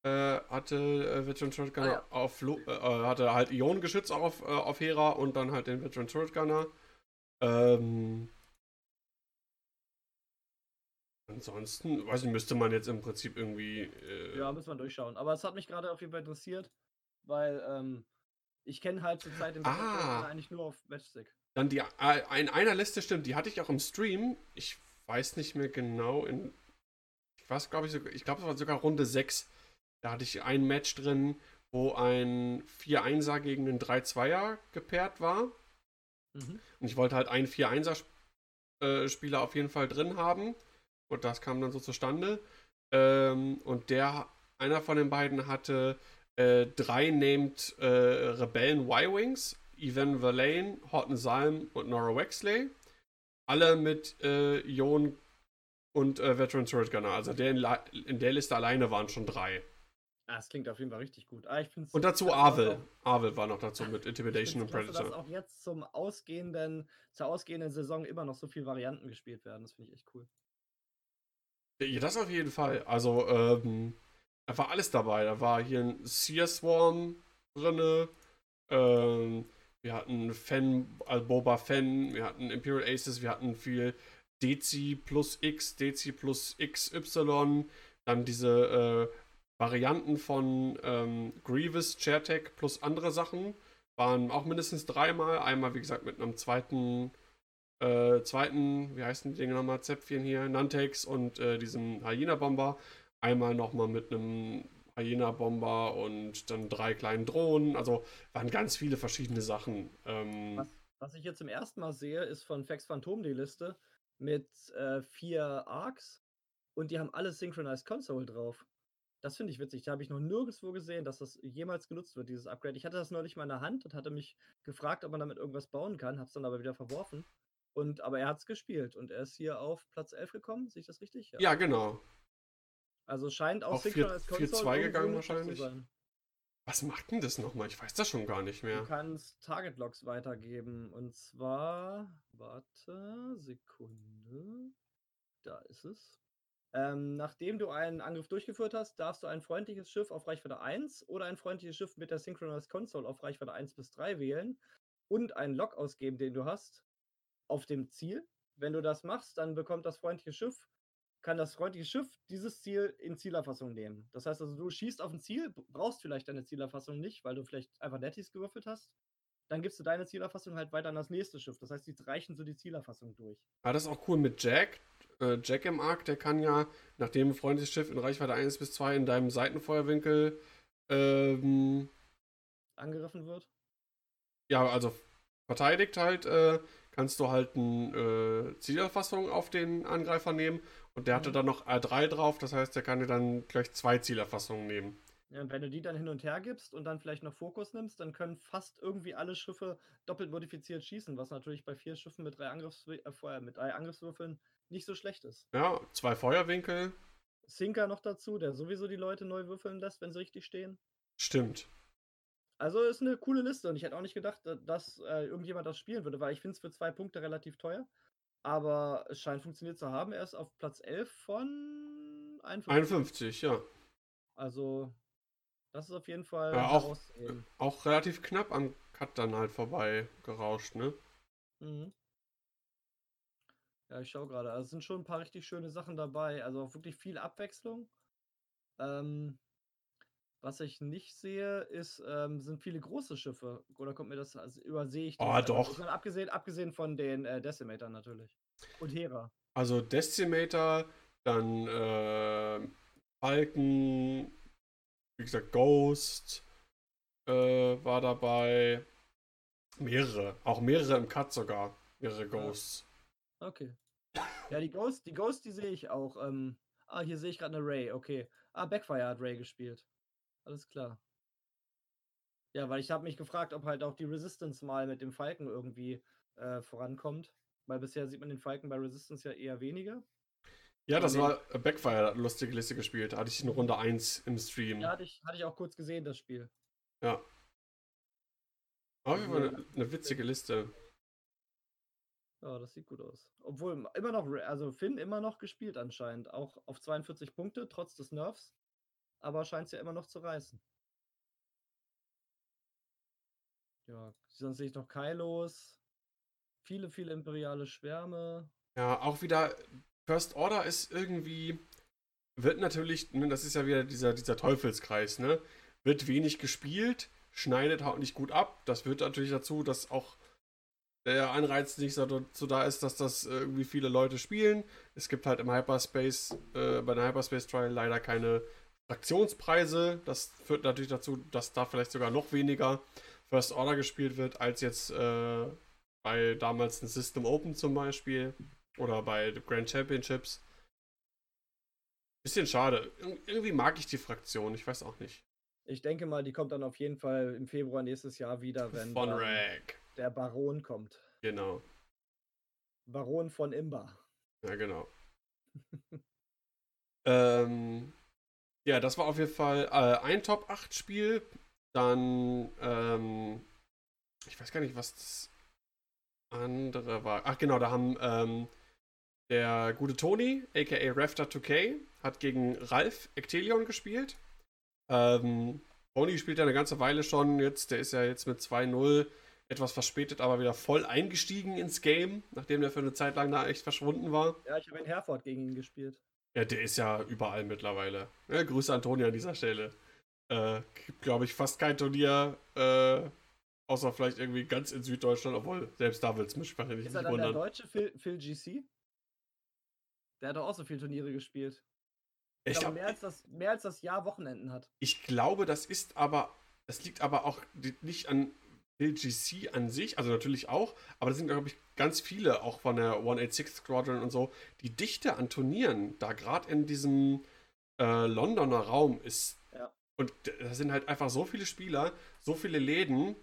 äh, hatte äh, Veteran Turret Gunner Ah, ja. auf Lu äh, äh, hatte halt Ionengeschütz auch auf, äh, auf Hera und dann halt den Veteran Turret Gunner. Ähm, ansonsten, weiß ich, müsste man jetzt im Prinzip irgendwie. Äh, Ja, müssen wir durchschauen. Aber es hat mich gerade auf jeden Fall interessiert, weil ähm, ich kenne halt zurzeit den Veteran Ah. Gunner eigentlich nur auf Matchstick. Dann die äh, in einer Liste stimmt, die hatte ich auch im Stream. Ich weiß nicht mehr genau in. Ich weiß, glaube ich, sogar, ich glaube, es war sogar Runde 6. Da hatte ich ein Match drin, wo ein 4-1er gegen einen 3-2er gepaart war. Mhm. Und ich wollte halt einen 4-1er-Spieler äh, auf jeden Fall drin haben. Und das kam dann so zustande. Ähm, und der, einer von den beiden hatte äh, drei named äh, Rebellen Y-Wings, Evan Verlaine, Horton Salm und Nora Wexley. Alle mit äh, Jon und äh, Veteran Turret Gunner. Also der in, in, der Liste alleine waren schon drei. Ah, das klingt auf jeden Fall richtig gut. Ah, ich und dazu Arvel. Arvel war noch dazu mit Intimidation und Predator. Dass auch jetzt zum ausgehenden, zur ausgehenden Saison immer noch so viele Varianten gespielt werden. Das finde ich echt cool. Ja, das auf jeden Fall. Also, ähm, da war alles dabei. Da war hier ein Sear Swarm drinne. Ähm, wir hatten Fan, also Boba Fan, wir hatten Imperial Aces, wir hatten viel Dezi plus X, Dezi plus XY, dann diese äh, Varianten von ähm, Grievous, Chairtech plus andere Sachen. Waren auch mindestens dreimal. Einmal, wie gesagt, mit einem zweiten, äh, zweiten, wie heißen die Dinge nochmal, Zäpfchen hier, Nantex und äh, diesem Hyena-Bomber. Einmal nochmal mit einem Hyena-Bomber und dann drei kleinen Drohnen. Also waren ganz viele verschiedene Sachen. Ähm, was, was, ich jetzt zum ersten Mal sehe, ist von Fax Phantom die Liste mit äh, vier Arcs und die haben alle Synchronized Console drauf. Das finde ich witzig. Da habe ich noch nirgendwo gesehen, dass das jemals genutzt wird, dieses Upgrade. Ich hatte das neulich mal in der Hand und hatte mich gefragt, ob man damit irgendwas bauen kann, habe es dann aber wieder verworfen. Und, aber er hat es gespielt und er ist hier auf Platz 11 gekommen, sehe ich das richtig? Ja, ja genau. Also scheint auch, auch 4-2 gegangen wahrscheinlich. Was macht denn das nochmal? Ich weiß das schon gar nicht mehr. Du kannst Target Logs weitergeben. Und zwar, warte, Sekunde. Da ist es. Ähm, nachdem du einen Angriff durchgeführt hast, darfst du ein freundliches Schiff auf Reichweite 1 oder ein freundliches Schiff mit der Synchronized Console auf Reichweite 1 bis 3 wählen und einen Log ausgeben, den du hast, auf dem Ziel. Wenn du das machst, dann bekommt das freundliche Schiff kann das freundliche Schiff dieses Ziel in Zielerfassung nehmen. Das heißt also, du schießt auf ein Ziel, brauchst vielleicht deine Zielerfassung nicht, weil du vielleicht einfach Netties gewürfelt hast. Dann gibst du deine Zielerfassung halt weiter an das nächste Schiff. Das heißt, die reichen so die Zielerfassung durch. Ah, das ist auch cool mit Jack. Äh, Jack im Arc, der kann ja, nachdem ein freundliches Schiff in Reichweite 1 bis 2 in deinem Seitenfeuerwinkel ähm, angegriffen wird. Ja, also verteidigt halt, äh, kannst du halt eine äh, Zielerfassung auf den Angreifer nehmen und der hatte dann noch R3 drauf, das heißt, der kann dir dann gleich zwei Zielerfassungen nehmen. Ja, und wenn du die dann hin und her gibst und dann vielleicht noch Fokus nimmst, dann können fast irgendwie alle Schiffe doppelt modifiziert schießen, was natürlich bei vier Schiffen mit drei, Angriffs äh, mit drei Angriffswürfeln nicht so schlecht ist. Ja, zwei Feuerwinkel. Sinker noch dazu, der sowieso die Leute neu würfeln lässt, wenn sie richtig stehen. Stimmt. Also ist eine coole Liste und ich hätte auch nicht gedacht, dass äh, irgendjemand das spielen würde, weil ich finde es für zwei Punkte relativ teuer. Aber es scheint funktioniert zu haben. Er ist auf Platz 11 von 51. 51, ja. Also, das ist auf jeden Fall. Ja, auch, auch relativ knapp am Cut dann halt vorbei gerauscht, ne? Mhm. Ja, ich schaue gerade. Also, es sind schon ein paar richtig schöne Sachen dabei. Also, auch wirklich viel Abwechslung. Ähm, was ich nicht sehe, ist, ähm, sind viele große Schiffe. Oder kommt mir das, also übersehe ich das? Oh, doch. Meine, abgesehen, abgesehen von den äh, Decimator natürlich. Und Hera. Also Decimator, dann äh, Falken, wie gesagt, Ghost äh, war dabei. Mehrere, auch mehrere im Cut sogar. Mehrere Ghosts. Okay. Ja, die Ghost, die Ghost, die sehe ich auch. Ähm, ah, hier sehe ich gerade eine Ray, okay. Ah, Backfire hat Ray gespielt. Alles klar. Ja, weil ich habe mich gefragt, ob halt auch die Resistance mal mit dem Falken irgendwie äh, vorankommt. Weil bisher sieht man den Falken bei Resistance ja eher weniger. Ja, das war Backfire, hat eine lustige Liste gespielt. Hatte ich in Runde 1 im Stream. Ja, hatte ich, hatte ich auch kurz gesehen, das Spiel. Ja. Also, eine, eine witzige Liste. Ja, das sieht gut aus. Obwohl immer noch, also Finn immer noch gespielt anscheinend. Auch auf 42 Punkte, trotz des Nerfs aber scheint es ja immer noch zu reißen. Ja, sonst sehe ich noch Kailos. Viele, viele imperiale Schwärme. Ja, auch wieder First Order ist irgendwie, wird natürlich, ne, das ist ja wieder dieser, dieser Teufelskreis, ne? Wird wenig gespielt, schneidet halt nicht gut ab. Das führt natürlich dazu, dass auch der Anreiz nicht so, so, da ist, dass das irgendwie viele Leute spielen. Es gibt halt im Hyperspace, äh, bei der Hyperspace Trial leider keine Aktionspreise. Das führt natürlich dazu, dass da vielleicht sogar noch weniger First Order gespielt wird, als jetzt äh, bei damals ein System Open zum Beispiel oder bei Grand Championships. Bisschen schade. Ir irgendwie mag ich die Fraktion, ich weiß auch nicht. Ich denke mal, die kommt dann auf jeden Fall im Februar nächstes Jahr wieder, wenn. Der Baron kommt. Genau. Baron von Imba. Ja, genau. ähm, ja, das war auf jeden Fall äh, ein Top-8-Spiel. Dann, ähm, ich weiß gar nicht, was das andere war. Ach genau, da haben ähm, der gute Tony, aka Rafter2K, hat gegen Ralf Ectelion gespielt. Ähm, Tony spielt ja eine ganze Weile schon jetzt. Der ist ja jetzt mit 2-0 etwas verspätet, aber wieder voll eingestiegen ins Game, nachdem der für eine Zeit lang da echt verschwunden war. Ja, ich habe in Herford gegen ihn gespielt. Ja, der ist ja überall mittlerweile. Ja, Grüße an Toni an dieser Stelle. Äh, gibt, glaube ich, fast kein Turnier, äh, außer vielleicht irgendwie ganz in Süddeutschland, obwohl selbst da will es mich wahrscheinlich Ist nicht er wundern. der deutsche Phil, Phil GC? Der hat doch auch so viele Turniere gespielt. Ich, Ich glaube, glaub, mehr, als das, mehr als das Jahr Wochenenden hat. ich glaube, das ist aber, das liegt aber auch nicht an Bill GC an sich, also natürlich auch, aber das sind, glaube ich, ganz viele, auch von der 186 Squadron und so, die Dichte an Turnieren, da gerade in diesem äh, Londoner Raum ist. Ja. Und da sind halt einfach so viele Spieler, so viele Läden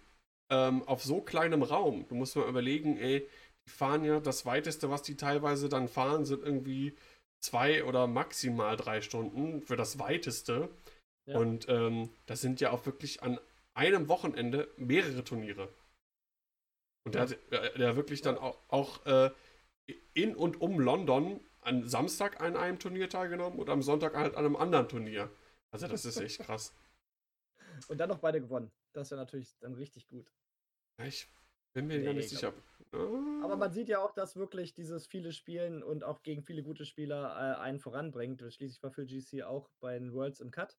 ähm, auf so kleinem Raum. Du musst mal überlegen, ey, die fahren ja, das weiteste, was die teilweise dann fahren, sind irgendwie zwei oder maximal drei Stunden für das weiteste. Ja. Und ähm, das sind ja auch wirklich an einem Wochenende mehrere Turniere. Und der hat äh, der wirklich dann auch, auch äh, in und um London am Samstag an einem Turnier teilgenommen und am Sonntag halt an einem anderen Turnier. Also das ist echt krass. Und dann noch beide gewonnen. Das wäre natürlich dann richtig gut. Ich bin mir gar Nee, nicht sicher. Ah, Aber man sieht ja auch, dass wirklich dieses viele Spielen und auch gegen viele gute Spieler äh, einen voranbringt. Schließlich war Phil GC auch bei den Worlds im Cut.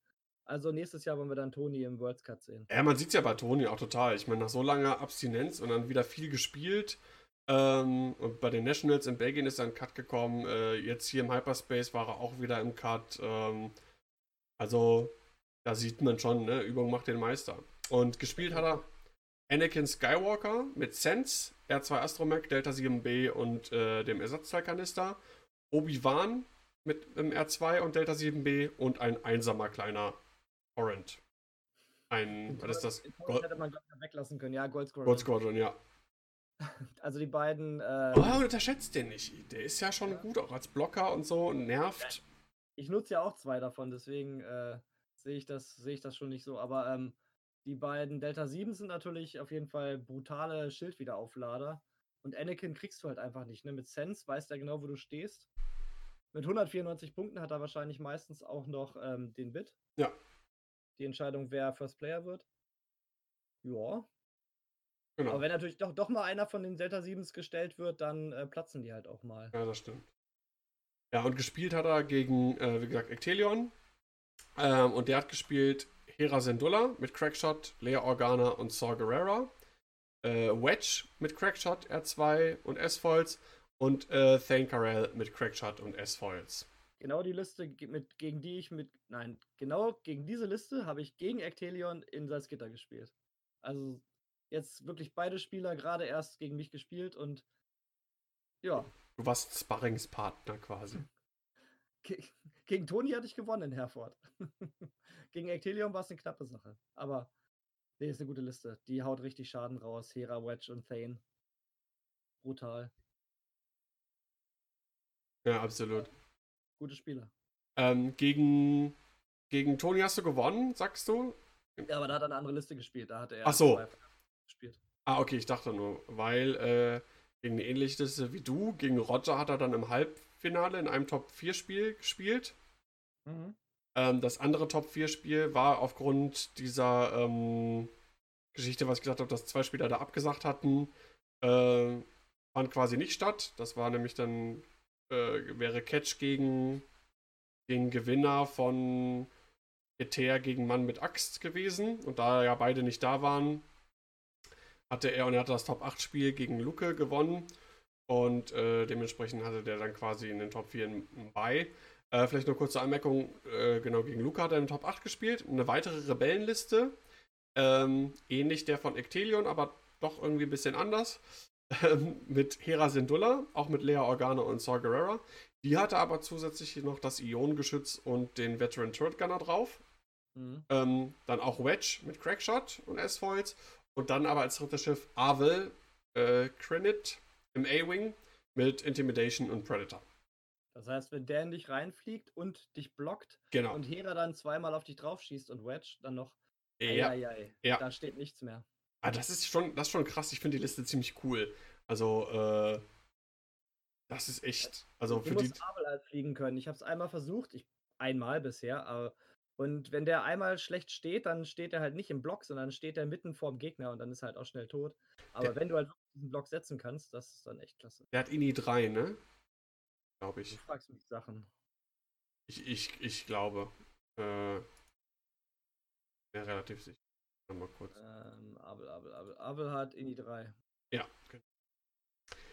Also nächstes Jahr wollen wir dann Toni im Worlds Cut sehen. Ja, man sieht es ja bei Toni auch total. Ich meine, nach so langer Abstinenz und dann wieder viel gespielt. Ähm, und bei den Nationals in Belgien ist er ein Cut gekommen. Äh, jetzt hier im Hyperspace war er auch wieder im Cut. Ähm, also, da sieht man schon, ne? Übung macht den Meister. Und gespielt hat er Anakin Skywalker mit Sense, R2 Astromech, Delta 7B und äh, dem Ersatzteilkanister. Obi-Wan mit dem R2 und Delta 7B und ein einsamer kleiner Torrent. Ein, was ist das? Gold, hätte man weglassen können. Ja, Gold Squadron. Gold Squadron, ja. Also die beiden. Äh, Oh, unterschätzt den nicht. Der ist ja schon gut, auch als Blocker und so und nervt. Ich nutze ja auch zwei davon, deswegen äh, sehe ich, das, sehe ich das schon nicht so. Aber ähm, die beiden Delta 7 sind natürlich auf jeden Fall brutale Schildwiederauflader. Und Anakin kriegst du halt einfach nicht. Ne? Mit Sense weiß der genau, wo du stehst. Mit 194 Punkten hat er wahrscheinlich meistens auch noch ähm, den Bit. Ja. Die Entscheidung, wer First Player wird. Ja. Genau. Aber wenn natürlich doch, doch mal einer von den Delta 7s gestellt wird, dann äh, platzen die halt auch mal. Ja, das stimmt. Ja, und gespielt hat er gegen, äh, wie gesagt, Ectelion. Ähm, und der hat gespielt Hera Syndulla mit Crackshot, Lea Organa und Saw Gerrera. Äh, Wedge mit Crackshot, R2 und S-Foils. Und äh, Thane Carell mit Crackshot und S-Foils. Genau die Liste, mit, gegen die ich mit. Nein, genau gegen diese Liste habe ich gegen Ectelion in Salzgitter gespielt. Also jetzt wirklich beide Spieler gerade erst gegen mich gespielt und ja, Du warst Sparringspartner quasi. ge gegen Toni hatte ich gewonnen in Herford. gegen Ectelion war es eine knappe Sache. Aber nee, ist eine gute Liste. Die haut richtig Schaden raus. Hera, Wedge und Thane. Brutal. Ja, absolut. Gute Spieler. Ähm, gegen, gegen Toni hast du gewonnen, sagst du? Ja, aber da hat er eine andere Liste gespielt. Da hat er Ach so. gespielt. Ah, okay, ich dachte nur, weil äh, gegen eine ähnliche Liste wie du, gegen Roger hat er dann im Halbfinale in einem Top-4-Spiel gespielt. Mhm. Ähm, das andere Top-4-Spiel war aufgrund dieser ähm, Geschichte, was ich gesagt habe, dass zwei Spieler da abgesagt hatten, äh, fand quasi nicht statt. Das war nämlich dann, äh, wäre Catch gegen den Gewinner von Ether gegen Mann mit Axt gewesen. Und da ja beide nicht da waren, hatte er und er hatte das Top 8 Spiel gegen Luke gewonnen. Und äh, dementsprechend hatte der dann quasi in den Top 4 bei. Äh, vielleicht nur kurze Anmerkung, äh, genau, gegen Luca hat er in den Top 8 gespielt. Eine weitere Rebellenliste, ähm, ähnlich der von Ectelion, aber doch irgendwie ein bisschen anders. Ähm, mit Hera Syndulla, auch mit Lea Organa und Saw Gerrera. Die hatte aber zusätzlich noch das Ionengeschütz und den Veteran Turret Gunner drauf. Mhm. Ähm, dann auch Wedge mit Crackshot und S-Foils. Und dann aber als drittes Schiff Avel äh, Credit im A-Wing mit Intimidation und Predator. Das heißt, wenn der in dich reinfliegt und dich blockt Genau. und Hera dann zweimal auf dich draufschießt und Wedge dann noch, Ja. eieiei, Ja. da steht nichts mehr. Ah, das ist schon, das ist schon krass. Ich finde die Liste ziemlich cool. Also, äh, das ist echt. Also Du für die. musst Abel halt fliegen können. Ich habe es einmal versucht, ich, einmal bisher, aber und wenn der einmal schlecht steht, dann steht er halt nicht im Block, sondern steht er mitten vorm Gegner und dann ist er halt auch schnell tot. Aber Der- wenn du halt diesen Block setzen kannst, das ist dann echt klasse. Der hat INI 3, ne? Glaube Du ich. fragst mich Sachen. Ich, ich, ich glaube. Äh, ja, relativ sicher. Mal kurz. Ähm, Abel, Abel, Abel. Abel hat Ini 3. Ja, genau.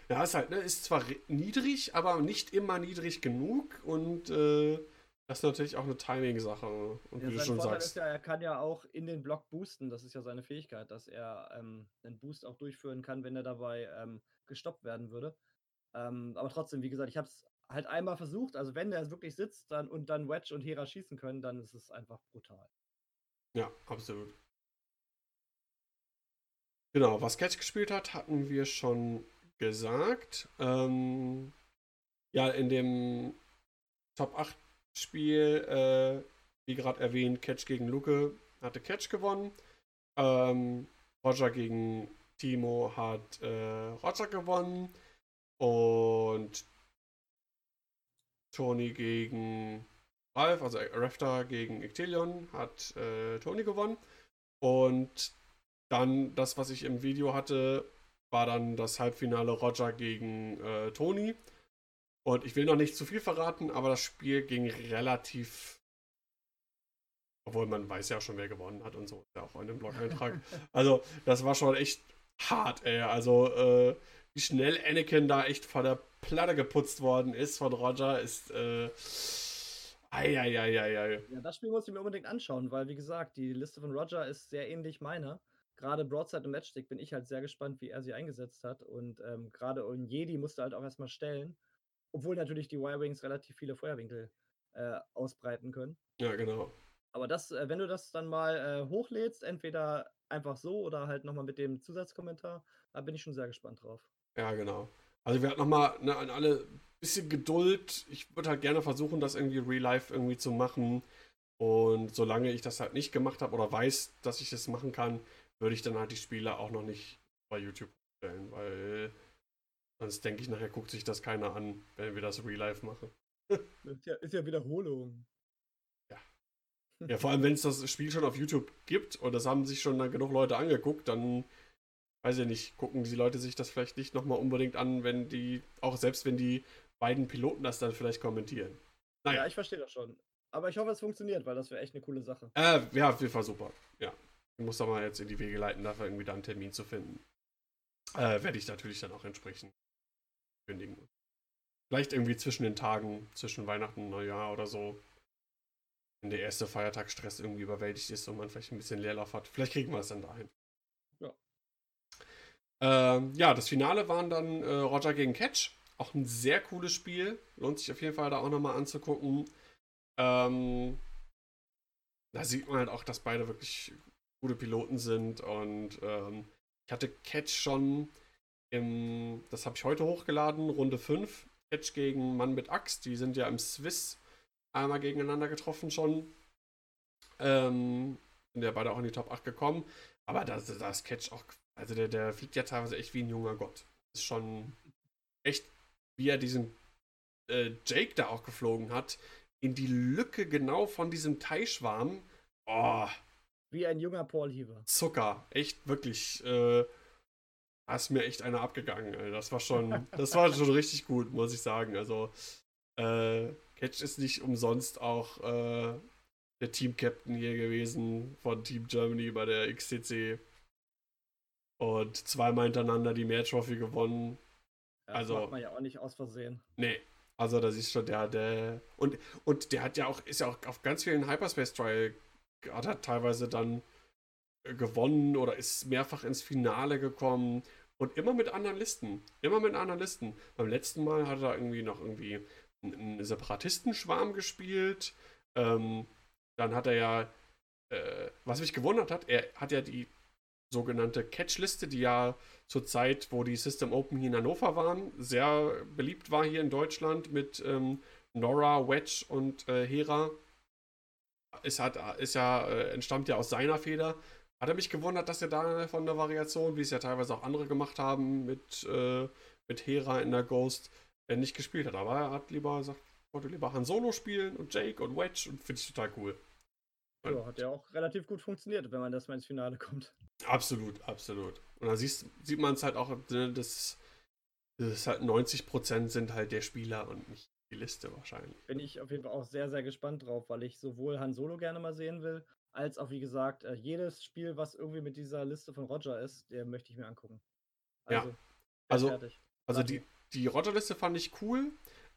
Ja, ist halt, ne, ist zwar niedrig, aber nicht immer niedrig genug und äh, das ist natürlich auch eine Timing-Sache. Und Ja, wie du schon Vorteil sagst. ist ja, er kann ja auch in den Block boosten. Das ist ja seine Fähigkeit, dass er ähm, einen Boost auch durchführen kann, wenn er dabei ähm, gestoppt werden würde. Ähm, aber trotzdem, wie gesagt, ich habe es halt einmal versucht. Also wenn der wirklich sitzt dann und dann Wedge und Hera schießen können, dann ist es einfach brutal. Ja, absolut. Genau, was Catch gespielt hat, hatten wir schon gesagt. Ähm, ja, in dem Top 8 Spiel, äh, wie gerade erwähnt, Catch gegen Luke hatte Catch gewonnen. Ähm, Roger gegen Timo hat äh, Roger gewonnen. Und Tony gegen Ralph, also Rafter gegen Ictelion, hat äh, Tony gewonnen. Und dann das, was ich im Video hatte, war dann das Halbfinale Roger gegen äh, Tony. Und ich will noch nicht zu viel verraten, aber das Spiel ging relativ. Obwohl man weiß ja schon, wer gewonnen hat und so. Ja auch in dem Blog-Eintrag. also, das war schon echt hart, ey. Also, äh, wie schnell Anakin da echt von der Platte geputzt worden ist von Roger, ist. Äh, Eieieiei. Ja, das Spiel muss ich mir unbedingt anschauen, weil, wie gesagt, die Liste von Roger ist sehr ähnlich meiner. Gerade Broadside und Matchstick bin ich halt sehr gespannt, wie er sie eingesetzt hat. Und ähm, gerade Jedi musste halt auch erstmal stellen. Obwohl natürlich die Y-Wings relativ viele Feuerwinkel äh, ausbreiten können. Ja, genau. Aber das, äh, wenn du das dann mal äh, hochlädst, entweder einfach so oder halt nochmal mit dem Zusatzkommentar, da bin ich schon sehr gespannt drauf. Ja, genau. Also wir hatten nochmal ne, an alle ein bisschen Geduld. Ich würde halt gerne versuchen, das irgendwie real life irgendwie zu machen. Und solange ich das halt nicht gemacht habe oder weiß, dass ich das machen kann, würde ich dann halt die Spiele auch noch nicht bei YouTube stellen, weil sonst denke ich, nachher guckt sich das keiner an, wenn wir das real life machen. Ist ja, ist ja Wiederholung. Ja, vor allem, wenn es das Spiel schon auf YouTube gibt und das haben sich schon genug Leute angeguckt, dann weiß ich nicht, gucken die Leute sich das vielleicht nicht nochmal unbedingt an, wenn die, auch selbst wenn die beiden Piloten das dann vielleicht kommentieren. Naja. Ja, ich verstehe das schon. Aber ich hoffe, es funktioniert, weil das wäre echt eine coole Sache. Äh, ja, auf jeden Fall super. Ja. Ich muss da mal jetzt in die Wege leiten, dafür irgendwie da einen Termin zu finden. Äh, werde ich natürlich dann auch entsprechend kündigen. Vielleicht irgendwie zwischen den Tagen, zwischen Weihnachten und Neujahr oder so. Wenn der erste Feiertagsstress irgendwie überwältigt ist und man vielleicht ein bisschen Leerlauf hat. Vielleicht kriegen wir es dann dahin. Ja. Ähm, ja, das Finale waren dann äh, Roger gegen Catch. Auch ein sehr cooles Spiel. Lohnt sich auf jeden Fall da auch nochmal anzugucken. Ähm, da sieht man halt auch, dass beide wirklich gute Piloten sind. Und ähm, ich hatte Catch schon im, das habe ich heute hochgeladen, Runde 5. Catch gegen Mann mit Axt. Die sind ja im Swiss einmal gegeneinander getroffen schon. Ähm, sind ja beide auch in die Top 8 gekommen. Aber da, ist Catch auch, also der, der fliegt ja teilweise echt wie ein junger Gott. Ist schon echt, wie er diesen äh, Jake da auch geflogen hat, in die Lücke genau von diesem Teichschwarm. Oh, Wie ein junger Paul Heaver. Zucker. Echt, wirklich. Äh, da ist mir echt einer abgegangen. Das war schon, das war schon richtig gut, muss ich sagen. Also, äh, Catch ist nicht umsonst auch äh, der Team-Captain hier gewesen von Team Germany bei der XTC. Und zweimal hintereinander die Mehr-Trophy gewonnen. Ja, Also- Das macht man ja auch nicht aus Versehen. Nee. Also das ist schon der, der. Und, und der hat ja auch, ist ja auch auf ganz vielen Hyperspace Trial hat er teilweise dann äh, gewonnen oder ist mehrfach ins Finale gekommen. Und immer mit anderen Listen. Immer mit anderen Listen. Beim letzten Mal hat er irgendwie noch irgendwie einen, einen Separatistenschwarm gespielt. Ähm, dann hat er ja, äh, was mich gewundert hat, er hat ja die sogenannte Catch-Liste, die ja zur Zeit, wo die System Open hier in Hannover waren, sehr beliebt war hier in Deutschland mit ähm, Nora, Wedge und äh, Hera. Es hat, ist ja, äh, entstammt ja aus seiner Feder. Hat er mich gewundert, dass er da von der Variation, wie es ja teilweise auch andere gemacht haben, mit, äh, mit Hera in der Ghost, äh, nicht gespielt hat. Aber er hat lieber gesagt, wollte lieber Han Solo spielen und Jake und Wedge und finde ich total cool. Ja, hat ja auch relativ gut funktioniert, wenn man das mal ins Finale kommt. Absolut, absolut. Und da siehst, sieht man es halt auch, ne, dass das halt 90% sind halt der Spieler und nicht die Liste wahrscheinlich. Bin ich auf jeden Fall auch sehr, sehr gespannt drauf, weil ich sowohl Han Solo gerne mal sehen will, als auch, wie gesagt, äh, jedes Spiel, was irgendwie mit dieser Liste von Roger ist, der möchte ich mir angucken. Also, ja. Also, also, also die, die Roger-Liste fand ich cool,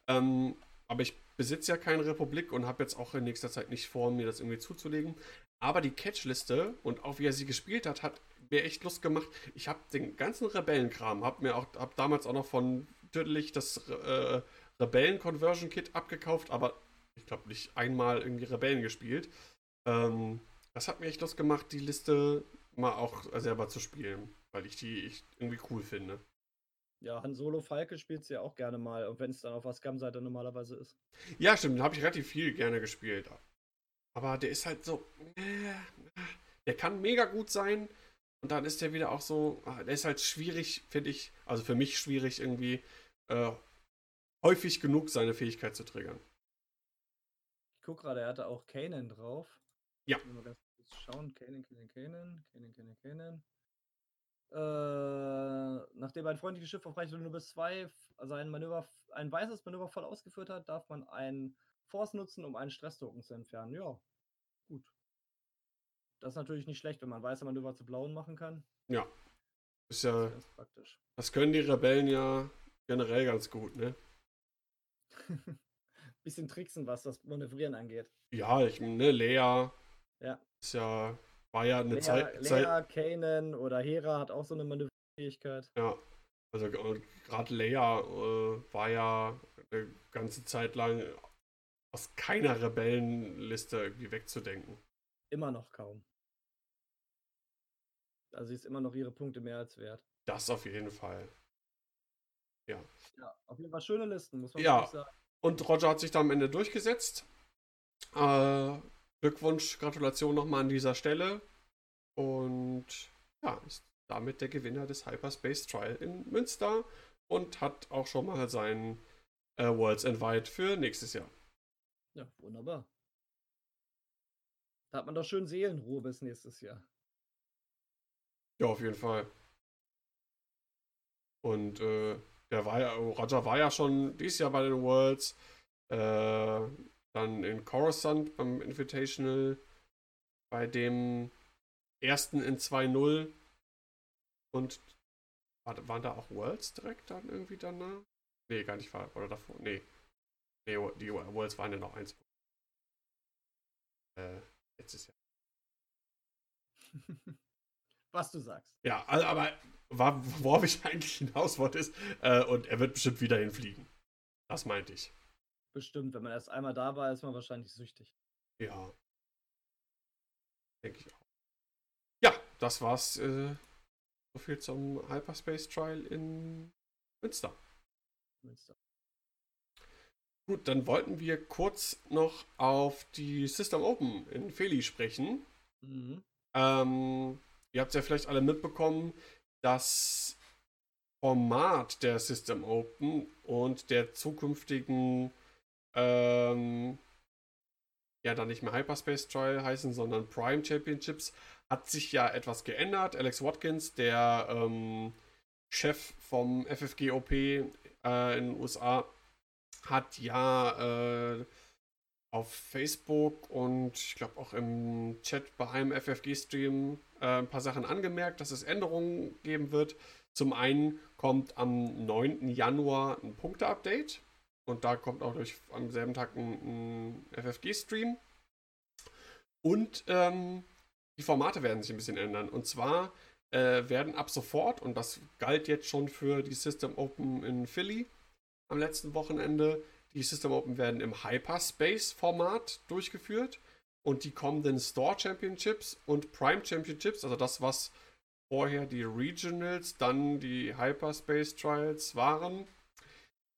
ähm, aber ich besitze ja keine Republik und habe jetzt auch in nächster Zeit nicht vor, mir das irgendwie zuzulegen. Aber die Catch-Liste und auch wie er sie gespielt hat, hat mir echt Lust gemacht. Ich habe den ganzen Rebellenkram, habe mir auch hab damals auch noch von Tödlich das äh, Rebellen-Conversion-Kit abgekauft, aber ich glaube nicht einmal irgendwie Rebellen gespielt. Ähm, das hat mir echt Lust gemacht, die Liste mal auch selber zu spielen, weil ich die echt irgendwie cool finde. Ja, Han Solo Falke spielt sie ja auch gerne mal, und wenn es dann auf der Scam-Seite normalerweise ist. Ja, stimmt, den habe ich relativ viel gerne gespielt. Aber der ist halt so. Äh, der kann mega gut sein. Und dann ist der wieder auch so. Ah, der ist halt schwierig, finde ich. Also für mich schwierig, irgendwie äh, häufig genug seine Fähigkeit zu triggern. Ich gucke gerade, er hatte auch Kanan drauf. Ja. Mal ganz kurz schauen. Kanan, Kanan, Kanan. Kanan, Kanan, Kanan. Äh, nachdem ein freundliches Schiff auf Reichweite nur bis 2 also ein Manöver, ein weißes Manöver voll ausgeführt hat, darf man einen Force nutzen, um einen Stresstoken zu entfernen. Ja, gut. Das ist natürlich nicht schlecht, wenn man weiße Manöver zu blauen machen kann. Ja. Ist ja. Das, ist praktisch. das können die Rebellen ja generell ganz gut, ne? Bisschen tricksen, was das Manövrieren angeht. Ja, ich, ne, Lea. Ja. Ist ja war ja eine Lea, Zeit. Lea, Kanan oder Hera hat auch so eine Manövrierfähigkeit. Ja. Also gerade Leia äh, war ja eine ganze Zeit lang aus keiner Rebellenliste irgendwie wegzudenken. Immer noch kaum. Also sie ist immer noch ihre Punkte mehr als wert. Das auf jeden Fall. Ja. Ja, auf jeden Fall schöne Listen, muss man ja. sagen. Und Roger hat sich da am Ende durchgesetzt. Äh, Glückwunsch, Gratulation nochmal an dieser Stelle. Und ja, ist damit der Gewinner des Hyperspace Trial in Münster und hat auch schon mal seinen äh, Worlds Invite für nächstes Jahr. Ja, wunderbar. Da hat man doch schön Seelenruhe bis nächstes Jahr. Ja, auf jeden Fall. Und äh, der war ja, Roger war ja schon dieses Jahr bei den Worlds. Äh, dann in Coruscant beim Invitational, bei dem ersten in 2-0. Und war, waren da auch Worlds direkt dann irgendwie danach? Nee, gar nicht, oder davor. Nee. Nee, die Worlds waren ja noch eins. Äh, letztes Jahr. Was du sagst. Ja, aber worauf ich eigentlich hinaus wollte ist, äh, und er wird bestimmt wieder hinfliegen. Das meinte ich. Bestimmt, wenn man erst einmal da war, ist man wahrscheinlich süchtig. Ja. Denke ich auch. Ja, das war's. Äh, so viel zum Hyperspace Trial in Münster. Münster. Gut, dann wollten wir kurz noch auf die System Open in Feli sprechen. Mhm. Ähm, ihr habt ja vielleicht alle mitbekommen, das Format der System Open und der zukünftigen ähm, ja dann nicht mehr Hyperspace Trial heißen, sondern Prime Championships, hat sich ja etwas geändert. Alex Watkins, der ähm, Chef vom FFGOP äh, in den USA, hat ja äh, auf Facebook und ich glaube auch im Chat bei einem FFG-Stream äh, ein paar Sachen angemerkt, dass es Änderungen geben wird. Zum einen kommt am 9. Januar ein Punkte-Update. Und da kommt auch durch am selben Tag ein, ein FFG-Stream. Und ähm, die Formate werden sich ein bisschen ändern. Und zwar äh, werden ab sofort, und das galt jetzt schon für die System Open in Philly am letzten Wochenende, die System Open werden im Hyperspace-Format durchgeführt. Und die kommenden Store Championships und Prime Championships, also das, was vorher die Regionals, dann die Hyperspace Trials waren,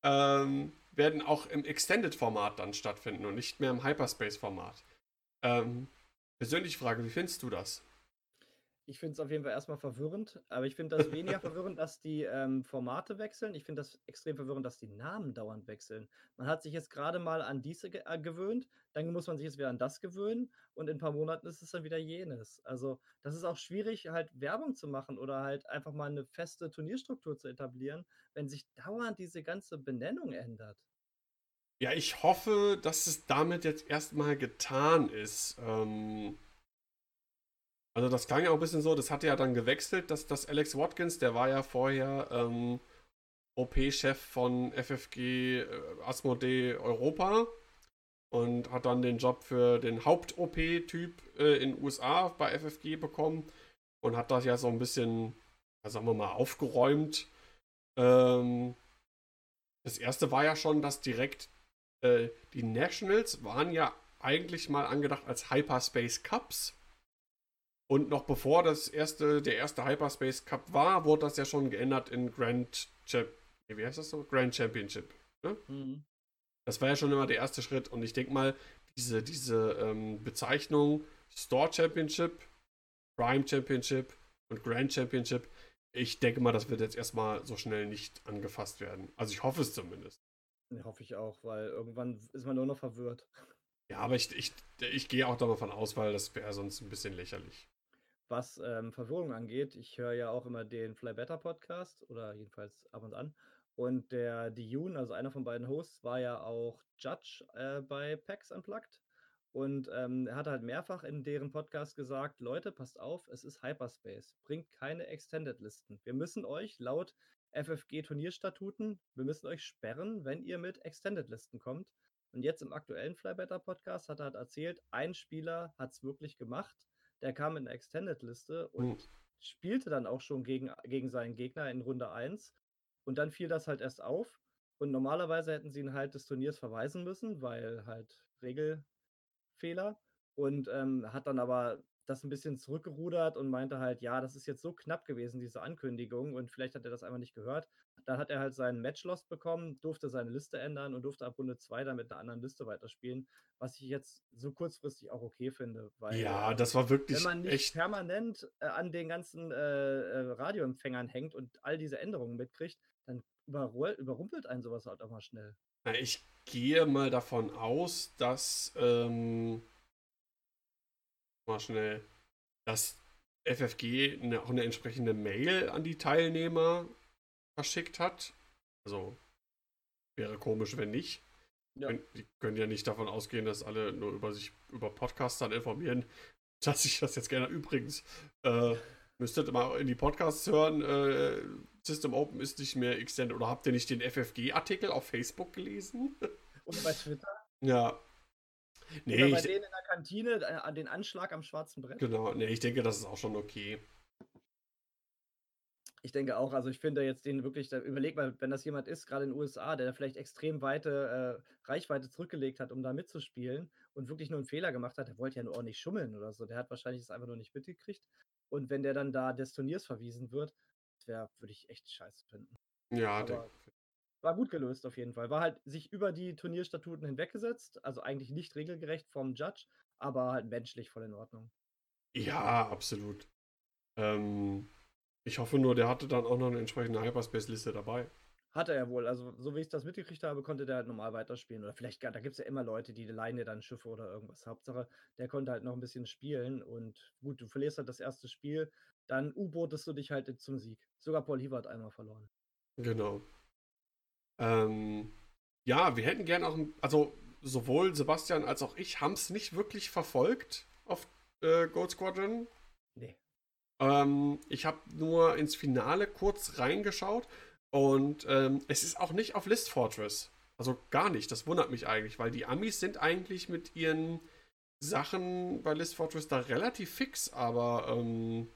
ähm, werden auch im Extended-Format dann stattfinden und nicht mehr im Hyperspace-Format. Ähm, persönliche Frage, wie findest du das? Ich finde es auf jeden Fall erstmal verwirrend, aber ich finde das weniger verwirrend, dass die ähm, Formate wechseln. Ich finde das extrem verwirrend, dass die Namen dauernd wechseln. Man hat sich jetzt gerade mal an diese ge äh, gewöhnt, dann muss man sich jetzt wieder an das gewöhnen und in ein paar Monaten ist es dann wieder jenes. Also das ist auch schwierig, halt Werbung zu machen oder halt einfach mal eine feste Turnierstruktur zu etablieren, wenn sich dauernd diese ganze Benennung ändert. Ja, ich hoffe, dass es damit jetzt erstmal getan ist. Ähm also das klang ja auch ein bisschen so, das hatte ja dann gewechselt, dass das Alex Watkins, der war ja vorher ähm, OP-Chef von FFG äh, Asmodee Europa und hat dann den Job für den Haupt-OP-Typ äh, in USA bei FFG bekommen und hat das ja so ein bisschen, sagen wir mal, aufgeräumt. Ähm, das erste war ja schon, dass direkt äh, die Nationals waren ja eigentlich mal angedacht als Hyperspace Cups und noch bevor das erste, der erste Hyperspace Cup war, wurde das ja schon geändert in Grand Champ wie heißt das so? Grand Championship. Ne? Mhm. Das war ja schon immer der erste Schritt. Und ich denke mal, diese, diese ähm, Bezeichnung Store Championship, Prime Championship und Grand Championship, ich denke mal, das wird jetzt erstmal so schnell nicht angefasst werden. Also ich hoffe es zumindest. Hoffe ich auch, weil irgendwann ist man nur noch verwirrt. Ja, aber ich, ich, ich gehe auch davon aus, weil das wäre sonst ein bisschen lächerlich was ähm, Verwirrung angeht, ich höre ja auch immer den Fly Better Podcast oder jedenfalls ab und an. Und der Diyun, also einer von beiden Hosts, war ja auch Judge äh, bei PAX Unplugged. Und ähm, er hat halt mehrfach in deren Podcast gesagt: Leute, passt auf, es ist Hyperspace. Bringt keine Extended-Listen. Wir müssen euch laut FFG-Turnierstatuten, wir müssen euch sperren, wenn ihr mit Extended-Listen kommt. Und jetzt im aktuellen Flybetter Podcast hat er halt erzählt, ein Spieler hat es wirklich gemacht der kam in der Extended-Liste und mhm. spielte dann auch schon gegen, gegen seinen Gegner in Runde 1. Und dann fiel das halt erst auf. Und normalerweise hätten sie ihn halt des Turniers verweisen müssen, weil halt Regelfehler. Und ähm, hat dann aber das ein bisschen zurückgerudert und meinte halt, ja, das ist jetzt so knapp gewesen, diese Ankündigung, und vielleicht hat er das einfach nicht gehört. Dann hat er halt seinen Match Lost bekommen, durfte seine Liste ändern und durfte ab Runde 2 dann mit einer anderen Liste weiterspielen, was ich jetzt so kurzfristig auch okay finde. Weil, ja, das war wirklich. Wenn man nicht echt... permanent äh, an den ganzen äh, äh, Radioempfängern hängt und all diese Änderungen mitkriegt, dann überrumpelt einen sowas halt auch mal schnell. Ich gehe mal davon aus, dass. Ähm mal schnell, dass FFG eine, auch eine entsprechende Mail an die Teilnehmer verschickt hat. Also wäre komisch, wenn nicht. Ja. Die können ja nicht davon ausgehen, dass alle nur über sich über Podcasts dann informieren, dass ich das jetzt gerne übrigens äh, müsstet mal in die Podcasts hören. Äh, System Open ist nicht mehr Extended. Oder habt ihr nicht den FFG-Artikel auf Facebook gelesen? Und bei Twitter? Ja, Nee, Oder bei ich, denen in der Kantine äh, an den Anschlag am schwarzen Brett. Genau, nee, ich denke, das ist auch schon okay. Ich denke auch, also ich finde jetzt den wirklich, da, überleg mal, wenn das jemand ist, gerade in den USA, der vielleicht extrem weite äh, Reichweite zurückgelegt hat, um da mitzuspielen und wirklich nur einen Fehler gemacht hat, der wollte ja nur nicht schummeln oder so, der hat wahrscheinlich das einfach nur nicht mitgekriegt. Und wenn der dann da des Turniers verwiesen wird, wäre, würde ich echt scheiße finden. Ja, denke war gut gelöst auf jeden Fall. War halt sich über die Turnierstatuten hinweggesetzt, also eigentlich nicht regelgerecht vom Judge, aber halt menschlich voll in Ordnung. Ja, absolut. Ähm, ich hoffe nur, der hatte dann auch noch eine entsprechende Hyperspace-Liste dabei. Hatte er wohl. Also, so wie ich das mitgekriegt habe, konnte der halt normal weiterspielen. Oder vielleicht, da gibt es ja immer Leute, die leihen dir dann Schiffe oder irgendwas. Hauptsache, der konnte halt noch ein bisschen spielen. Und gut, du verlierst halt das erste Spiel, dann U-Bootest du dich halt zum Sieg. Sogar Paul Hieber hat einmal verloren. Genau. Ähm, ja, wir hätten gern auch, also sowohl Sebastian als auch ich haben es nicht wirklich verfolgt auf äh, Gold Squadron. Nee. Ähm, ich habe nur ins Finale kurz reingeschaut und ähm, es ist auch nicht auf List Fortress. Also gar nicht. Das wundert mich eigentlich, weil die Amis sind eigentlich mit ihren Sachen bei List Fortress da relativ fix, aber ähm,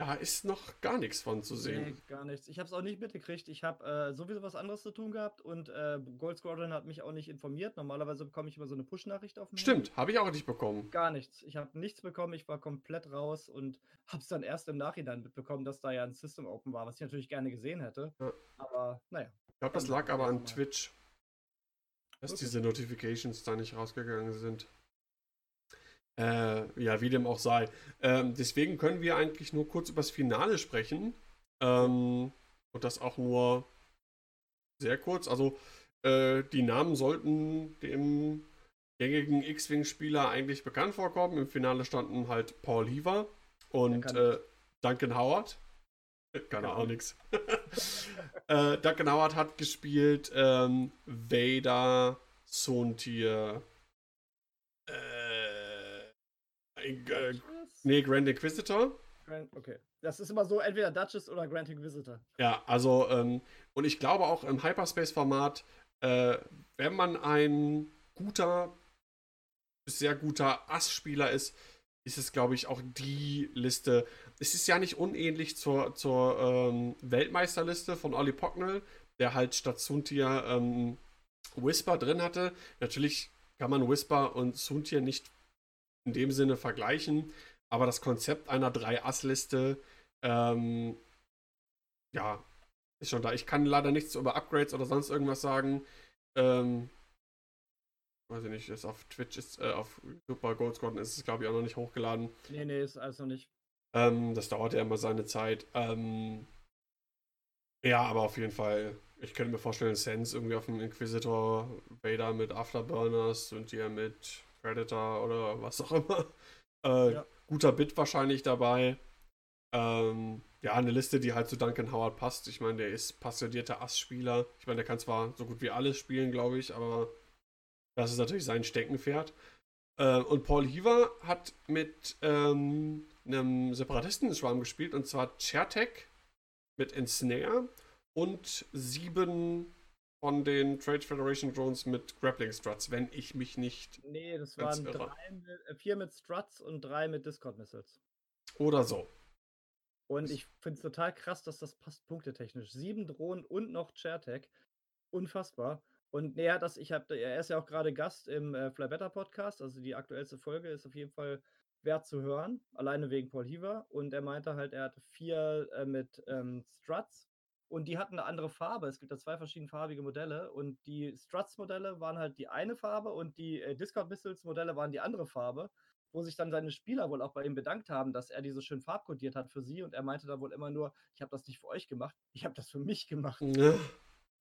Da ist noch gar nichts von zu sehen. Nee, gar nichts. Ich habe es auch nicht mitgekriegt. Ich habe äh, sowieso was anderes zu tun gehabt und äh, Gold Squadron hat mich auch nicht informiert. Normalerweise bekomme ich immer so eine Push-Nachricht auf mich. Stimmt, habe ich auch nicht bekommen. Gar nichts. Ich habe nichts bekommen. Ich war komplett raus und habe es dann erst im Nachhinein mitbekommen, dass da ja ein System Open war, was ich natürlich gerne gesehen hätte. Ja. Aber naja. Ich glaube, das lag aber an Twitch. Dass okay. diese Notifications da nicht rausgegangen sind. Äh, ja, wie dem auch sei. Ähm, deswegen können wir eigentlich nur kurz über das Finale sprechen. Ähm, und das auch nur sehr kurz. Also, äh, die Namen sollten dem gängigen X-Wing-Spieler eigentlich bekannt vorkommen. Im Finale standen halt Paul Heaver und äh, Duncan Howard. Keine Ahnung, nix. äh, Duncan Howard hat gespielt ähm, Vader, Sontier, Äh, nee, Grand Inquisitor. Grand, okay. Das ist immer so, entweder Duchess oder Grand Inquisitor. Ja, also, ähm, und ich glaube auch im Hyperspace-Format, äh, wenn man ein guter, sehr guter Ass-Spieler ist, ist es, glaube ich, auch die Liste. Es ist ja nicht unähnlich zur, zur ähm, Weltmeisterliste von Olli Pocknell, der halt statt Suntier ähm, Whisper drin hatte. Natürlich kann man Whisper und Suntier nicht in dem Sinne vergleichen. Aber das Konzept einer 3-Ass-Liste, ähm, ja, ist schon da. Ich kann leider nichts über Upgrades oder sonst irgendwas sagen. Ähm, weiß ich nicht, ist auf Twitch ist, äh, auf Super Gold Squadron ist es, glaube ich, auch noch nicht hochgeladen. Nee, nee, ist also nicht. Ähm, das dauert ja immer seine Zeit. Ähm, ja, aber auf jeden Fall, ich könnte mir vorstellen, Sense irgendwie auf dem Inquisitor, Vader mit Afterburners und die mit Predator oder was auch immer. Äh, ja. Guter Bit wahrscheinlich dabei. Ähm, ja, eine Liste, die halt zu Duncan Howard passt. Ich meine, der ist passionierter Ass-Spieler. Ich meine, der kann zwar so gut wie alles spielen, glaube ich, aber das ist natürlich sein Steckenpferd. Äh, und Paul Heaver hat mit ähm, einem Separatisten-Schwarm gespielt, und zwar Chertek mit Ensnare und sieben von den Trade Federation Drones mit Grappling Struts, wenn ich mich nicht. Nee, das waren drei mit, äh, vier mit Struts und drei mit Discord Missiles. Oder so. Und ich finde es total krass, dass das passt punktetechnisch. Sieben Drohnen und noch Chairtech. Unfassbar. Und näher das, ich habe, er ist ja auch gerade Gast im äh, Fly Better Podcast, also die aktuellste Folge ist auf jeden Fall wert zu hören, alleine wegen Paul Heaver. Und er meinte halt, er hatte vier äh, mit ähm, Struts und die hatten eine andere Farbe. Es gibt da zwei verschiedenfarbige Modelle und die Struts-Modelle waren halt die eine Farbe und die äh, Discord-Missiles-Modelle waren die andere Farbe, wo sich dann seine Spieler wohl auch bei ihm bedankt haben, dass er die so schön farbkodiert hat für sie und er meinte da wohl immer nur, ich habe das nicht für euch gemacht, ich habe das für mich gemacht. Ja.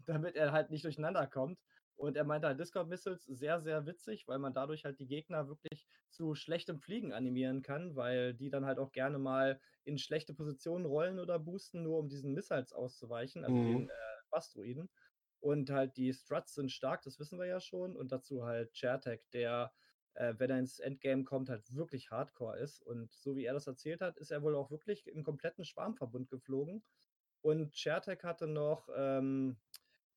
Damit er halt nicht durcheinander kommt. Und er meinte halt Discord Missiles sehr, sehr witzig, weil man dadurch halt die Gegner wirklich zu schlechtem Fliegen animieren kann, weil die dann halt auch gerne mal in schlechte Positionen rollen oder boosten, nur um diesen Missiles auszuweichen, also mhm. den äh, Bastroiden. Und halt die Struts sind stark, das wissen wir ja schon. Und dazu halt Chairtech, der, äh, wenn er ins Endgame kommt, halt wirklich hardcore ist. Und so wie er das erzählt hat, ist er wohl auch wirklich im kompletten Schwarmverbund geflogen. Und Chairtech hatte noch ähm,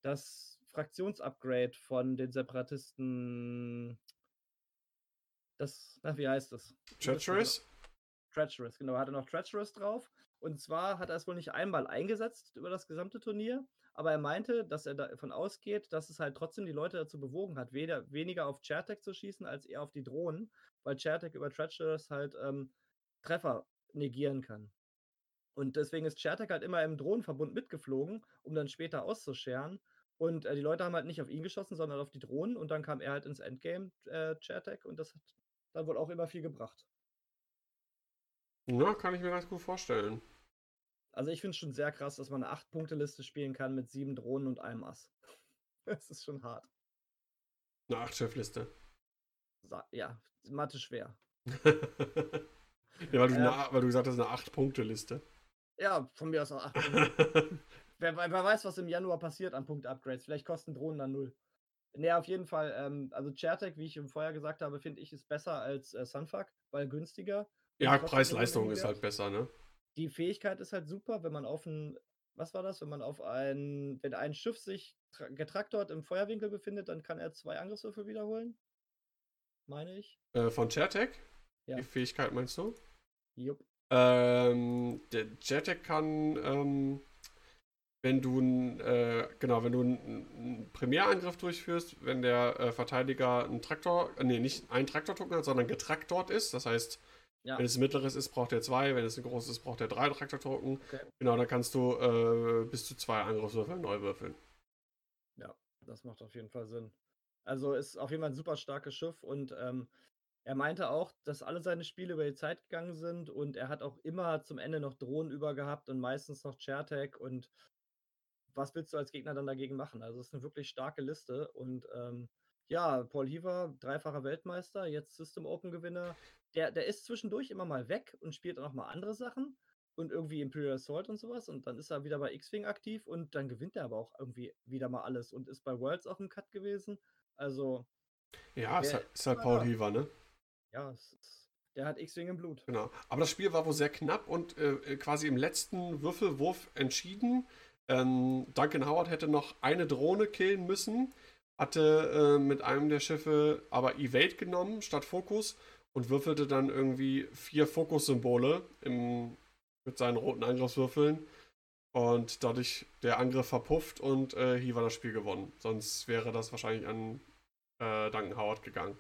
das Fraktionsupgrade von den Separatisten. Das, na, wie heißt das? Treacherous? Treacherous, genau. Hatte noch Treacherous drauf. Und zwar hat er es wohl nicht einmal eingesetzt über das gesamte Turnier, aber er meinte, dass er davon ausgeht, dass es halt trotzdem die Leute dazu bewogen hat, weder, weniger auf Chairtech zu schießen, als eher auf die Drohnen, weil Chairtech über Treacherous halt ähm, Treffer negieren kann. Und deswegen ist Chairtech halt immer im Drohnenverbund mitgeflogen, um dann später auszuscheren. Und äh, die Leute haben halt nicht auf ihn geschossen, sondern auf die Drohnen. Und dann kam er halt ins Endgame, äh, Chairtech, und das hat dann wohl auch immer viel gebracht. Ja, kann ich mir ganz gut vorstellen. Also ich finde es schon sehr krass, dass man eine 8-Punkte-Liste spielen kann mit sieben Drohnen und einem Ass. Das ist schon hart. Eine 8-Chef-Liste. Ja, Mathe schwer. ja, weil du, äh, eine, weil du gesagt hast, eine 8-Punkte-Liste. Ja, von mir aus auch 8 Punkte. Wer, wer, weiß, was im Januar passiert an Punkte-Upgrades. Vielleicht kosten Drohnen dann null. Ne, auf jeden Fall. Ähm, also Chairtech, wie ich im Vorher gesagt habe, finde ich, ist besser als äh, Sunfuck, weil günstiger. Ja, Preis-Leistung ist halt besser, ne? Die Fähigkeit ist halt super, wenn man auf ein, was war das? Wenn man auf ein, wenn ein Schiff sich getraktort im Feuerwinkel befindet, dann kann er zwei Angriffswürfe wiederholen. Meine ich. Äh, von Chairtech? Ja. Die Fähigkeit meinst du? Jupp. Ähm, der Jetpack kann, ähm, wenn du äh, genau, wenn du einen Primärangriff durchführst, wenn der äh, Verteidiger einen Traktor, äh, nee, nicht einen Traktor-Token hat, sondern getraktort ist, das heißt, ja. wenn es ein mittleres ist, braucht er zwei, wenn es ein großes ist, braucht er drei Traktor-Token. Okay. Genau, dann kannst du äh, bis zu zwei Angriffswürfel neu würfeln. Ja, das macht auf jeden Fall Sinn. Also ist auf jeden Fall ein super starkes Schiff und ähm, er meinte auch, dass alle seine Spiele über die Zeit gegangen sind und er hat auch immer zum Ende noch Drohnen über gehabt und meistens noch Chairtech und was willst du als Gegner dann dagegen machen? Also es ist eine wirklich starke Liste und ähm, ja, Paul Heaver, dreifacher Weltmeister, jetzt System Open Gewinner. Der, der ist zwischendurch immer mal weg und spielt auch mal andere Sachen und irgendwie Imperial Assault und sowas und dann ist er wieder bei X-Wing aktiv und dann gewinnt er aber auch irgendwie wieder mal alles und ist bei Worlds auch im Cut gewesen. Also ja, ist halt, ist halt Paul Heaver, ne? Ja, ist, der hat X-Wing im Blut. Genau. Aber das Spiel war wohl sehr knapp und äh, quasi im letzten Würfelwurf entschieden. Ähm, Duncan Howard hätte noch eine Drohne killen müssen, hatte äh, mit einem der Schiffe aber Evade genommen statt Fokus und würfelte dann irgendwie vier Fokus-Symbole mit seinen roten Angriffswürfeln. Und dadurch der Angriff verpufft und äh, hier war das Spiel gewonnen. Sonst wäre das wahrscheinlich an äh, Duncan Howard gegangen.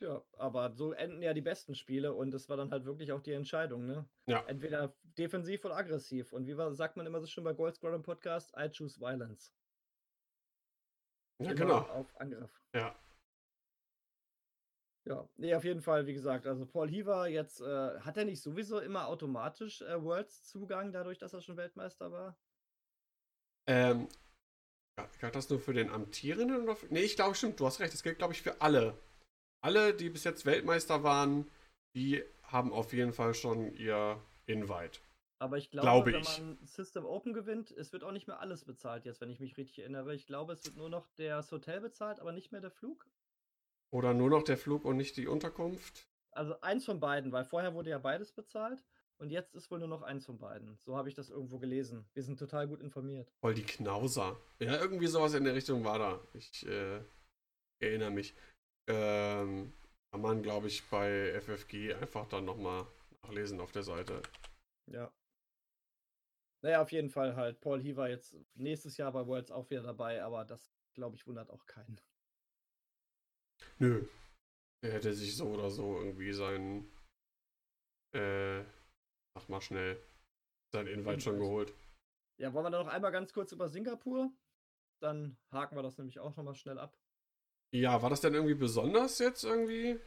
Ja, aber so enden ja die besten Spiele und das war dann halt wirklich auch die Entscheidung, ne? Ja. Entweder defensiv oder aggressiv. Und wie war, sagt man immer so schön bei Gold Squadron Podcast, I choose violence. Ja, immer genau. Auf Angriff. Ja. Ja, nee, auf jeden Fall, wie gesagt, also Paul Heaver jetzt, äh, hat er nicht sowieso immer automatisch äh, Worlds-Zugang, dadurch, dass er schon Weltmeister war? Ähm, galt das nur für den Amtierenden oder für, Nee, ich glaube, stimmt, du hast recht, das gilt, glaube ich, für alle alle, die bis jetzt Weltmeister waren, die haben auf jeden Fall schon ihr Invite. Aber ich glaube, glaube wenn ich. man System Open gewinnt, es wird auch nicht mehr alles bezahlt jetzt, wenn ich mich richtig erinnere. Ich glaube, es wird nur noch das Hotel bezahlt, aber nicht mehr der Flug. Oder nur noch der Flug und nicht die Unterkunft? Also eins von beiden, weil vorher wurde ja beides bezahlt und jetzt ist wohl nur noch eins von beiden. So habe ich das irgendwo gelesen. Wir sind total gut informiert. Voll die Knauser. Ja, irgendwie sowas in der Richtung war da. Ich äh, erinnere mich. Ähm, kann man, glaube ich, bei FFG einfach dann nochmal nachlesen auf der Seite. Ja. Naja, auf jeden Fall halt. Paul Heaver jetzt nächstes Jahr bei Worlds auch wieder dabei, aber das, glaube ich, wundert auch keinen. Nö. Er hätte sich so oder so irgendwie seinen, äh, sag mal schnell, sein Invite schon geholt. Ja, wollen wir dann noch einmal ganz kurz über Singapur? Dann haken wir das nämlich auch nochmal schnell ab. Ja, war das denn irgendwie besonders jetzt irgendwie?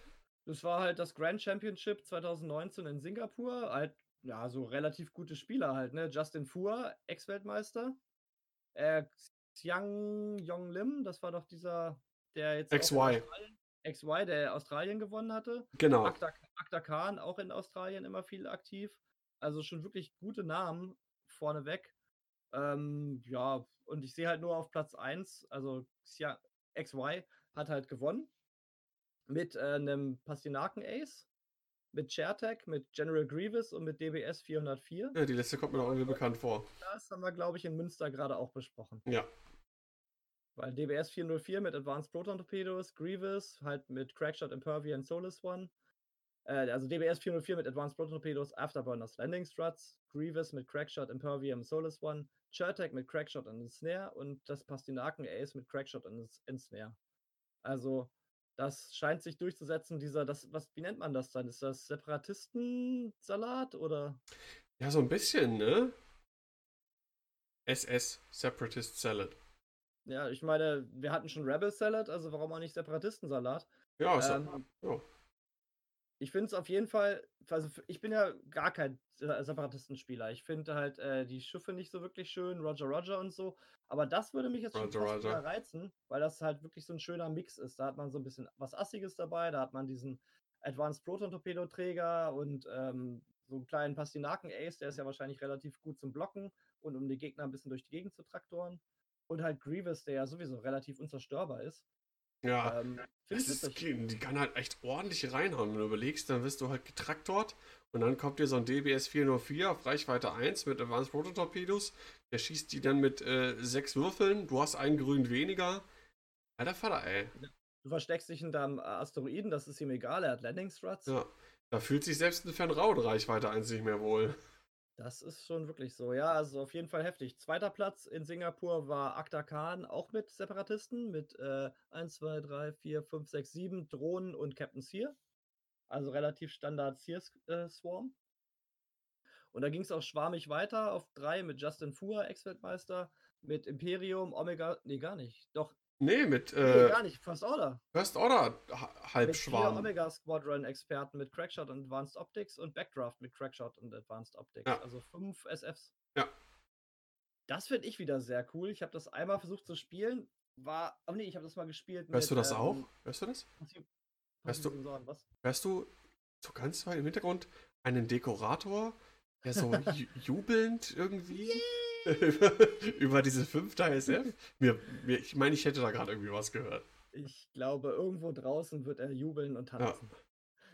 Das war halt das Grand Championship 2019 in Singapur. Halt, ja, so relativ gute Spieler halt, ne? Justin Fuhr, Ex-Weltmeister. Äh, Xiang Yong Lim, das war doch dieser, der jetzt. XY. XY, der Australien gewonnen hatte. Genau. Akta, Akta Khan, auch in Australien immer viel aktiv. Also schon wirklich gute Namen vorneweg. Ähm, ja, und ich sehe halt nur auf Platz 1, also Xia, XY, hat halt gewonnen mit äh, einem Pastinaken-Ace, mit Chairtech, mit General Grievous und mit DBS 404. Ja, die letzte kommt mir noch irgendwie bekannt vor. Das haben wir, glaube ich, in Münster gerade auch besprochen. Ja. Weil DBS 404 mit Advanced Proton Torpedoes, Grievous halt mit Crackshot, Impervia und Solus One. Äh, also DBS 404 mit Advanced Proton Torpedoes, Afterburners Landing Struts, Grievous mit Crackshot, Impervia und Solus One, Chairtech mit Crackshot und Snare und das Pastinaken Ace mit Crackshot und Snare. Also, das scheint sich durchzusetzen, dieser, das, was, wie nennt man das dann? Ist das Separatistensalat oder? Ja, so ein bisschen, ne? SS, Separatist Salad. Ja, ich meine, wir hatten schon Rebel Salad, also warum auch nicht Separatistensalat? Ja, ähm, ja. Ich finde es auf jeden Fall, also ich bin ja gar kein Separatistenspieler. Ich finde halt äh, die Schiffe nicht so wirklich schön, Roger Roger und so. Aber das würde mich jetzt schon Roger, fast Roger. reizen, weil das halt wirklich so ein schöner Mix ist. Da hat man so ein bisschen was Assiges dabei, da hat man diesen Advanced Proton Torpedo Träger und ähm, so einen kleinen Pastinaken Ace, der ist ja wahrscheinlich relativ gut zum Blocken und um die Gegner ein bisschen durch die Gegend zu traktoren. Und halt Grievous, der ja sowieso relativ unzerstörbar ist. Ja, ähm, ist, die kann halt echt ordentlich reinhauen. Wenn du überlegst, dann wirst du halt getraktort und dann kommt dir so ein DBS 404 auf Reichweite 1 mit Advanced Prototorpedos. Der schießt die dann mit äh, sechs Würfeln. Du hast einen grün weniger. Alter Vater, ey. Du versteckst dich hinterm Asteroiden, das ist ihm egal, er hat Landing Struts. Ja. Da fühlt sich selbst ein Fernrauhenreichweite eins nicht mehr wohl. Das ist schon wirklich so. Ja, also auf jeden Fall heftig. Zweiter Platz in Singapur war Akta Khan, auch mit Separatisten, mit äh, 1, 2, 3, 4, 5, 6, 7 Drohnen und Captain Sear. Also relativ Standard Sear-Swarm. Äh, und da ging es auch schwarmig weiter auf 3 mit Justin Fuhr, Ex-Weltmeister, mit Imperium, Omega, nee, gar nicht. Doch, Nee, mit nee, äh, gar nicht. First Order. First Order ha- Mit Halbschwarm. Omega Squadron Experten mit Crackshot und Advanced Optics und Backdraft mit Crackshot und Advanced Optics. Ja. Also fünf SFs. Ja. Das finde ich wieder sehr cool. Ich habe das einmal versucht zu spielen. War. Oh nee, ich habe das mal gespielt. Hörst du mit, das ähm, auch? Hörst du das? Hörst du- Passiv-Sensoren, Was? Hörst du so ganz weit im Hintergrund einen Dekorator, der so ju jubelnd irgendwie über, über diese fünfte SF? Mir, mir, ich meine, ich hätte da gerade irgendwie was gehört. Ich glaube, irgendwo draußen wird er jubeln und tanzen.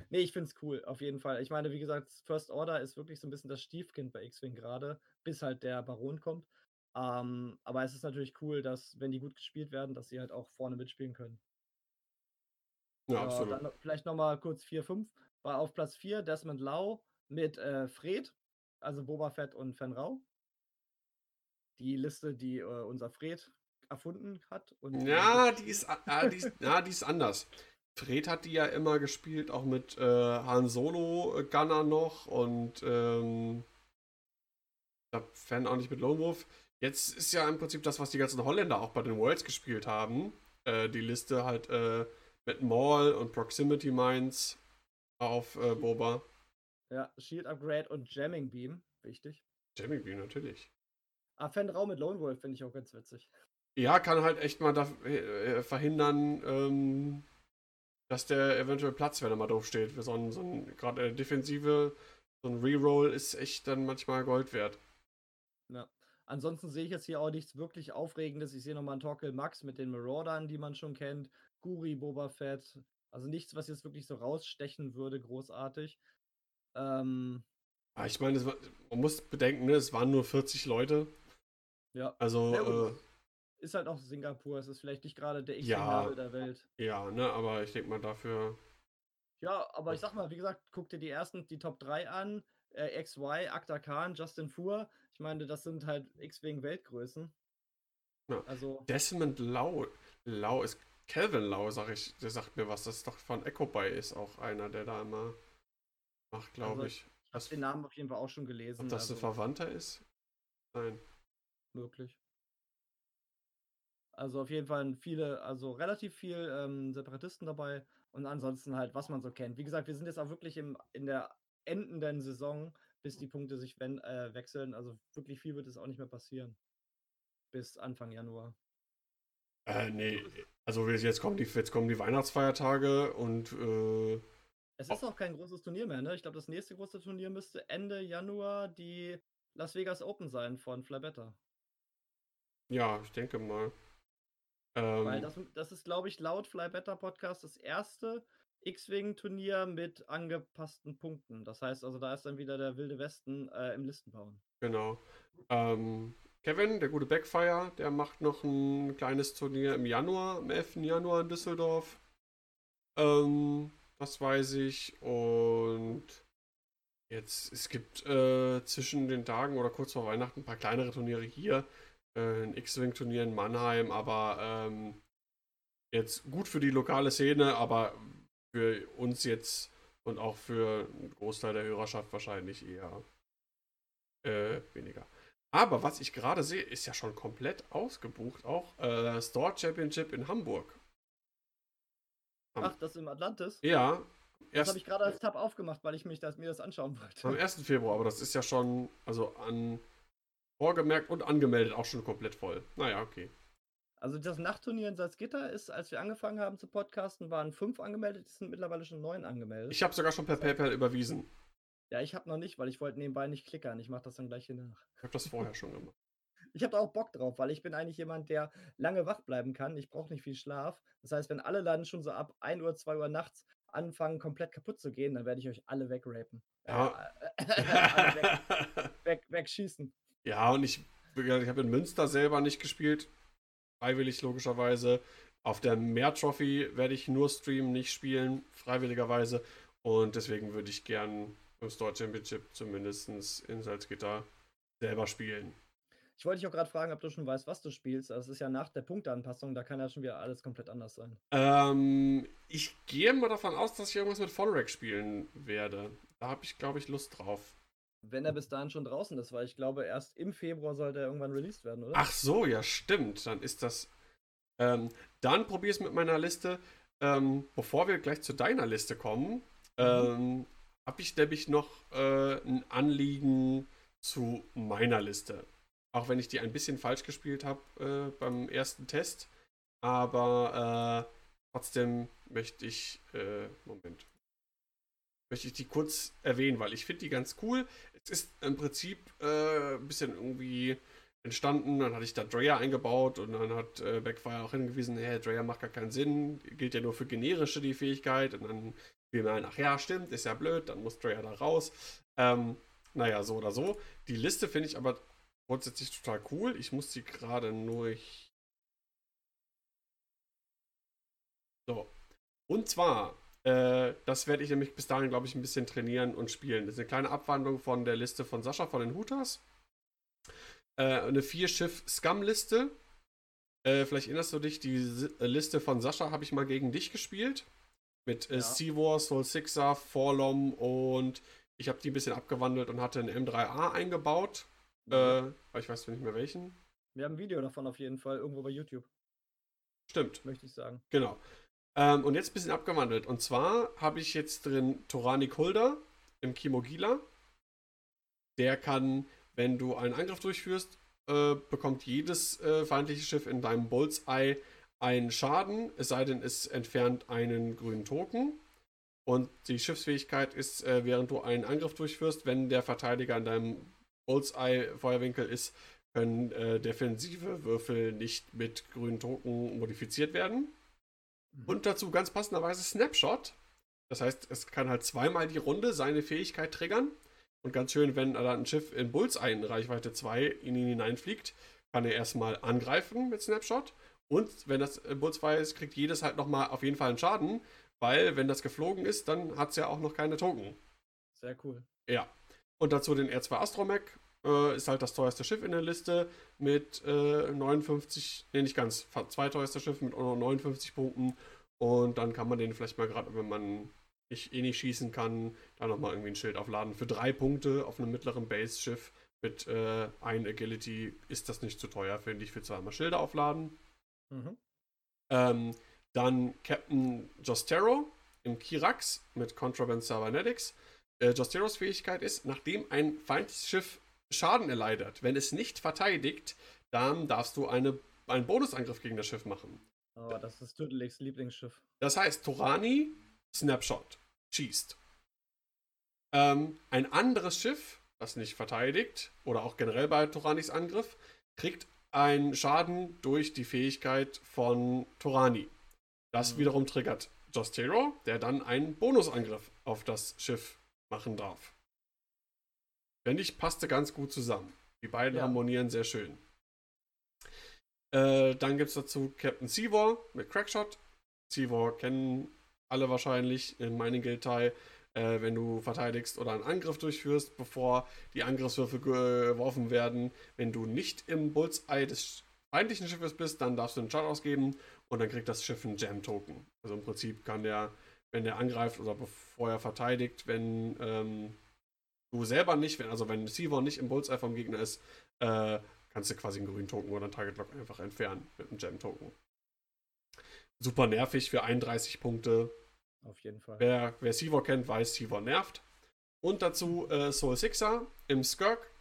Nee, ich finde es cool, auf jeden Fall. Ich meine, wie gesagt, First Order ist wirklich so ein bisschen das Stiefkind bei X-Wing gerade, bis halt der Baron kommt. Ähm, aber es ist natürlich cool, dass, wenn die gut gespielt werden, dass sie halt auch vorne mitspielen können. Ja, Ja, absolut. dann vielleicht nochmal kurz 4, 5. War auf Platz 4 Desmond Lau mit äh, Fred, also Boba Fett und Fen Rau. Die Liste, die äh, unser Fred erfunden hat. Und Ja, die ist, a- ah, die ist, ja, die ist anders. Fred hat die ja immer gespielt, auch mit äh, Han Solo äh, Gunner noch und ähm, Fan auch nicht mit Lone Wolf. Jetzt ist ja im Prinzip das, was die ganzen Holländer auch bei den Worlds gespielt haben. Äh, die Liste halt äh, mit Maul und Proximity Mines auf äh, Boba. Ja, Shield Upgrade und Jamming Beam, wichtig. Jamming Beam natürlich. Ah, Fen Rau mit Lone Wolf finde ich auch ganz witzig. Ja, kann halt echt mal da, äh, verhindern, ähm, dass der eventuell Platz, wenn er mal doof steht. Für so ein, so ein gerade äh, Defensive, so ein Reroll ist echt dann manchmal Gold wert. Ja. Ansonsten sehe ich jetzt hier auch nichts wirklich Aufregendes. Ich sehe nochmal einen Torkel Max mit den Maraudern, die man schon kennt. Guri, Boba Fett. Also nichts, was jetzt wirklich so rausstechen würde, großartig. Ähm, Aber ich meine, war- man muss bedenken, ne, es waren nur 40 Leute. Ja. Also, Ja, äh, Ist halt auch Singapur. Es ist vielleicht nicht gerade der Ja. X-Nabel der Welt. ja, ne, aber ich denke mal dafür. Ja, aber ich sag mal, wie gesagt, guck dir die ersten, die Top 3 an. Äh, XY, Akta Khan, Justin Fuhr. Ich meine, das sind halt X-Wing Weltgrößen. Ja. Also, Desmond Lau, Lau ist Calvin Lau, sag ich, der sagt mir was. Das ist doch von Echo Bay ist auch einer, der da immer macht, glaube Also, ich. ich habe Das, den Namen auf jeden Fall auch schon gelesen. ob das ein also Verwandter ist? Nein. Möglich. Also auf jeden Fall viele, also relativ viel ähm, Separatisten dabei und ansonsten halt, was man so kennt. Wie gesagt, wir sind jetzt auch wirklich im, in der endenden Saison, bis die Punkte sich wenn, äh, wechseln. Also wirklich viel wird es auch nicht mehr passieren. Bis Anfang Januar. Äh, nee. Also jetzt kommen die, jetzt kommen die Weihnachtsfeiertage und äh, Es ist auch kein großes Turnier mehr, ne? Ich glaube, das nächste große Turnier müsste Ende Januar die Las Vegas Open sein von Flabetta. Ja, ich denke mal. Weil Ähm, das, das ist, glaube ich, laut Flybetter Podcast das erste X-Wing-Turnier mit angepassten Punkten. Das heißt also, da ist dann wieder der Wilde Westen äh, im Listenbauen. genau. Ähm, Kevin, der gute Backfire, der macht noch ein kleines Turnier im Januar, am 11. Januar in Düsseldorf. Ähm, das weiß ich. Und jetzt, es gibt äh, zwischen den Tagen oder kurz vor Weihnachten ein paar kleinere Turniere hier. Äh, ein X-Wing-Turnier in Mannheim, aber ähm, jetzt gut für die lokale Szene, aber für uns jetzt und auch für einen Großteil der Hörerschaft wahrscheinlich eher äh, weniger. Aber was ich gerade sehe, ist ja schon komplett ausgebucht. Auch äh, Store Championship in Hamburg. Am- Ach, das im Atlantis? Ja, Das habe ich gerade als Tab aufgemacht, weil ich mich das, mir das anschauen wollte. am 1. Februar, aber das ist ja schon, also an vorgemerkt und angemeldet auch schon komplett voll. Naja, okay. Also das Nachtturnier in Salzgitter ist, als wir angefangen haben zu podcasten, waren fünf angemeldet, es sind mittlerweile schon neun angemeldet. Ich habe sogar schon per PayPal überwiesen. ja, ich habe noch nicht, weil ich wollte nebenbei nicht klickern. Ich mache das dann gleich hier nach. Ich habe das vorher schon gemacht. Ich habe da auch Bock drauf, weil ich bin eigentlich jemand, der lange wach bleiben kann. Ich brauche nicht viel Schlaf. Das heißt, wenn alle dann schon so ab 1 Uhr, 2 Uhr nachts anfangen, komplett kaputt zu gehen, dann werde ich euch alle wegrapen. Ja. Äh, alle weg, weg, wegschießen. Ja, und ich, ich habe in Münster selber nicht gespielt. Freiwillig logischerweise. Auf der Meer Trophy werde ich nur streamen, nicht spielen, freiwilligerweise. Und deswegen würde ich gern im Store Championship zumindest in Salzgitter selber spielen. Ich wollte dich auch gerade fragen, ob du schon weißt, was du spielst. Das ist ja nach der Punkteanpassung, da kann ja schon wieder alles komplett anders sein. Ähm, ich gehe mal davon aus, dass ich irgendwas mit Followrack spielen werde. Da habe ich, glaube ich, Lust drauf. Wenn er bis dahin schon draußen ist, weil ich glaube, erst im Februar sollte er irgendwann released werden, oder? Ach so, ja, stimmt. Dann ist das. Ähm, dann probier es mit meiner Liste. Ähm, bevor wir gleich zu deiner Liste kommen, mhm. ähm, habe ich nämlich noch äh, ein Anliegen zu meiner Liste. Auch wenn ich die ein bisschen falsch gespielt habe äh, beim ersten Test. Aber äh, trotzdem möchte ich. Äh, Moment. Möchte ich die kurz erwähnen, weil ich finde die ganz cool. Es ist im Prinzip äh, ein bisschen irgendwie entstanden. Dann hatte ich da Dreyer eingebaut und dann hat äh, Backfire auch hingewiesen, hey, Dreyer macht gar keinen Sinn, gilt ja nur für generische die Fähigkeit. Und dann fiel mir ein, ja, stimmt, ist ja blöd, dann muss Dreyer da raus. Ähm, naja, so oder so. Die Liste finde ich aber grundsätzlich total cool. Ich muss sie gerade nur. So. Und zwar, äh, das werde ich nämlich bis dahin, glaube ich, ein bisschen trainieren und spielen. Das ist eine kleine Abwandlung von der Liste von Sascha von den Hooters. Äh, eine Vier-Schiff-Scum-Liste. Äh, vielleicht erinnerst du dich, die äh, Liste von Sascha habe ich mal gegen dich gespielt. Mit äh, ja. Sea Soul Sixer, Forlom und ich habe die ein bisschen abgewandelt und hatte einen M3A eingebaut. Mhm. Äh, ich weiß nicht mehr welchen. Wir haben ein Video davon auf jeden Fall, irgendwo bei YouTube. Stimmt. Möchte ich sagen. Genau. Ähm, und jetzt ein bisschen abgewandelt. Und zwar habe ich jetzt drin Torani Kulda im Kimogila. Der kann, wenn du einen Angriff durchführst, äh, bekommt jedes äh, feindliche Schiff in deinem Bullseye einen Schaden, es sei denn, es entfernt einen grünen Token. Und die Schiffsfähigkeit ist, äh, während du einen Angriff durchführst, wenn der Verteidiger in deinem Bullseye-Feuerwinkel ist, können äh, defensive Würfel nicht mit grünen Token modifiziert werden. Mhm. Und dazu ganz passenderweise Snapshot. Das heißt, es kann halt zweimal die Runde seine Fähigkeit triggern. Und ganz schön, wenn da ein Schiff in Bullseye in Reichweite 2 in ihn hineinfliegt, kann er erstmal angreifen mit Snapshot. Und wenn das Bullseye ist, kriegt jedes halt nochmal auf jeden Fall einen Schaden. Weil, wenn das geflogen ist, dann hat es ja auch noch keine Token. Sehr cool. Ja. Und dazu den R2 Astromech. Äh, ist halt das teuerste Schiff in der Liste mit äh, 59, nee, nicht ganz, zweiteuerster Schiff mit 59 Punkten. Und dann kann man den vielleicht mal gerade, wenn man nicht, eh nicht schießen kann, da nochmal irgendwie ein Schild aufladen. Für drei Punkte auf einem mittleren Base-Schiff mit äh, ein Agility ist das nicht zu teuer, finde ich, für zweimal Schilder aufladen. Mhm. Ähm, dann Captain Jostero im Kirax mit Contraband Cybernetics. Äh, Josteros Fähigkeit ist, nachdem ein feindliches Schiff Schaden erleidet, wenn es nicht verteidigt, dann darfst du eine, einen Bonusangriff gegen das Schiff machen. Oh, das ist Turtle's Lieblingsschiff. Das heißt, Torani, Snapshot, schießt. Ähm, ein anderes Schiff, das nicht verteidigt, oder auch generell bei Toranis Angriff, kriegt einen Schaden durch die Fähigkeit von Torani. Das mhm. wiederum triggert Jostero, der dann einen Bonusangriff auf das Schiff machen darf. Finde ich, passte ganz gut zusammen. Die beiden ja. harmonieren sehr schön. Äh, dann gibt es dazu Captain Seawar mit Crackshot. Seawar kennen alle wahrscheinlich in Mining Guild Teil. Äh, wenn du verteidigst oder einen Angriff durchführst, bevor die Angriffswürfe geworfen werden. Wenn du nicht im Bullseye des feindlichen Schiffes bist, dann darfst du einen Shot ausgeben und dann kriegt das Schiff einen Jam-Token. Also im Prinzip kann der, wenn der angreift oder bevor er verteidigt, wenn ähm, du selber nicht, wenn, also wenn Sivon nicht im Bullseye vom Gegner ist, äh, kannst du quasi einen grünen Token oder einen Target Lock einfach entfernen mit einem Jam-Token. Super nervig für 31 Punkte. Auf jeden Fall. Wer, wer Sivor kennt, weiß, Sivor nervt. Und dazu äh, Soul Sixer im Skirk.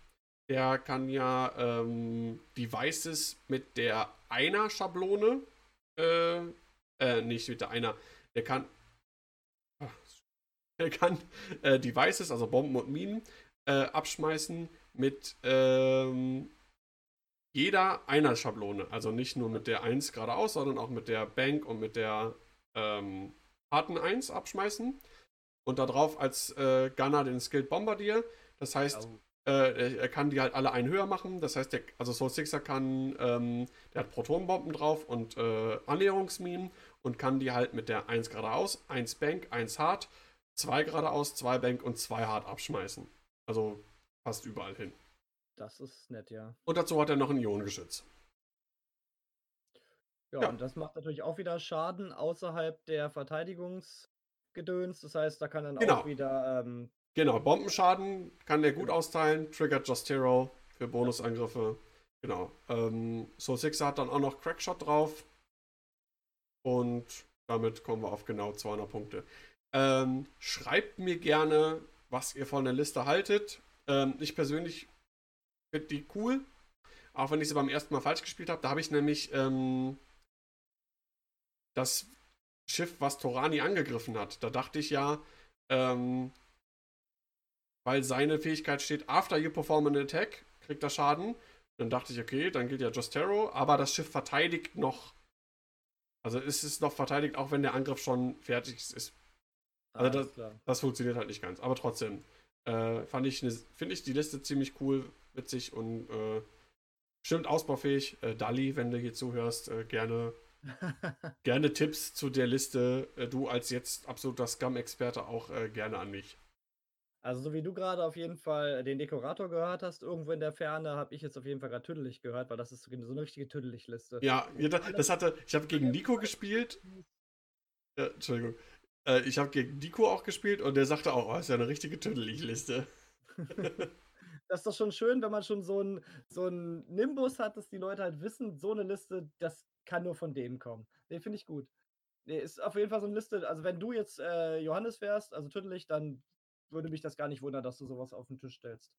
Der kann ja ähm, Devices mit der Einer-Schablone äh, äh, nicht mit der einer, der kann, der kann äh, Devices, also Bomben und Minen, äh, abschmeißen mit ähm, jeder einer Schablone. Also nicht nur mit der 1 geradeaus, sondern auch mit der Bank und mit der ähm, harten 1 abschmeißen. Und darauf als äh, Gunner den Skilled Bombardier. Das heißt, oh. Äh, er kann die halt alle einen höher machen. Das heißt, der, also Soul Sixer kann, ähm, der hat Protonenbomben drauf und äh, Annäherungsminen und kann die halt mit der 1 geradeaus, 1 Bank, 1 Hard zwei geradeaus, zwei Bank und zwei hart abschmeißen. Also fast überall hin. Das ist nett, ja. Und dazu hat er noch ein Ionengeschütz. Ja, ja, und das macht natürlich auch wieder Schaden außerhalb der Verteidigungsgedöns. Das heißt, da kann dann genau. auch wieder. Ähm, genau, Bombenschaden kann der gut genau. austeilen. Triggert Just Hero für Bonusangriffe. Genau. Ähm, Soul Sixer hat dann auch noch Crackshot drauf. Und damit kommen wir auf genau 200 Punkte. Ähm, schreibt mir gerne, was ihr von der Liste haltet. Ähm, ich persönlich finde die cool. Auch wenn ich sie beim ersten Mal falsch gespielt habe. Da habe ich nämlich ähm, das Schiff, was Torani angegriffen hat. Da dachte ich ja, ähm, weil seine Fähigkeit steht, after you perform an attack, kriegt er Schaden. Dann dachte ich, okay, dann gilt ja Justero, aber das Schiff verteidigt noch. Also ist es noch verteidigt, auch wenn der Angriff schon fertig ist. Also ah, das, das, funktioniert halt nicht ganz. Aber trotzdem äh, fand ich, finde ich die Liste ziemlich cool, witzig und äh, bestimmt ausbaufähig. Äh, Dali, wenn du hier zuhörst, äh, gerne, gerne Tipps zu der Liste. Äh, du als jetzt absoluter Scum-Experte auch äh, gerne an mich. Also, so wie du gerade auf jeden Fall den Dekorator gehört hast, irgendwo in der Ferne, habe ich jetzt auf jeden Fall gerade Tüdelig gehört, weil das ist so eine richtige Tüdelig-Liste. Ja, das hatte, ich habe gegen Nico gespielt. Ja, Entschuldigung. Äh, ich habe gegen Nico auch gespielt und der sagte auch, oh, ist ja eine richtige Tüdelig-Liste. das ist doch schon schön, wenn man schon so einen so Nimbus hat, dass die Leute halt wissen, so eine Liste, das kann nur von dem kommen. Nee, finde ich gut. Nee, ist auf jeden Fall so eine Liste. Also, wenn du jetzt äh, Johannes wärst, also Tüdelig, dann würde mich das gar nicht wundern, dass du sowas auf den Tisch stellst.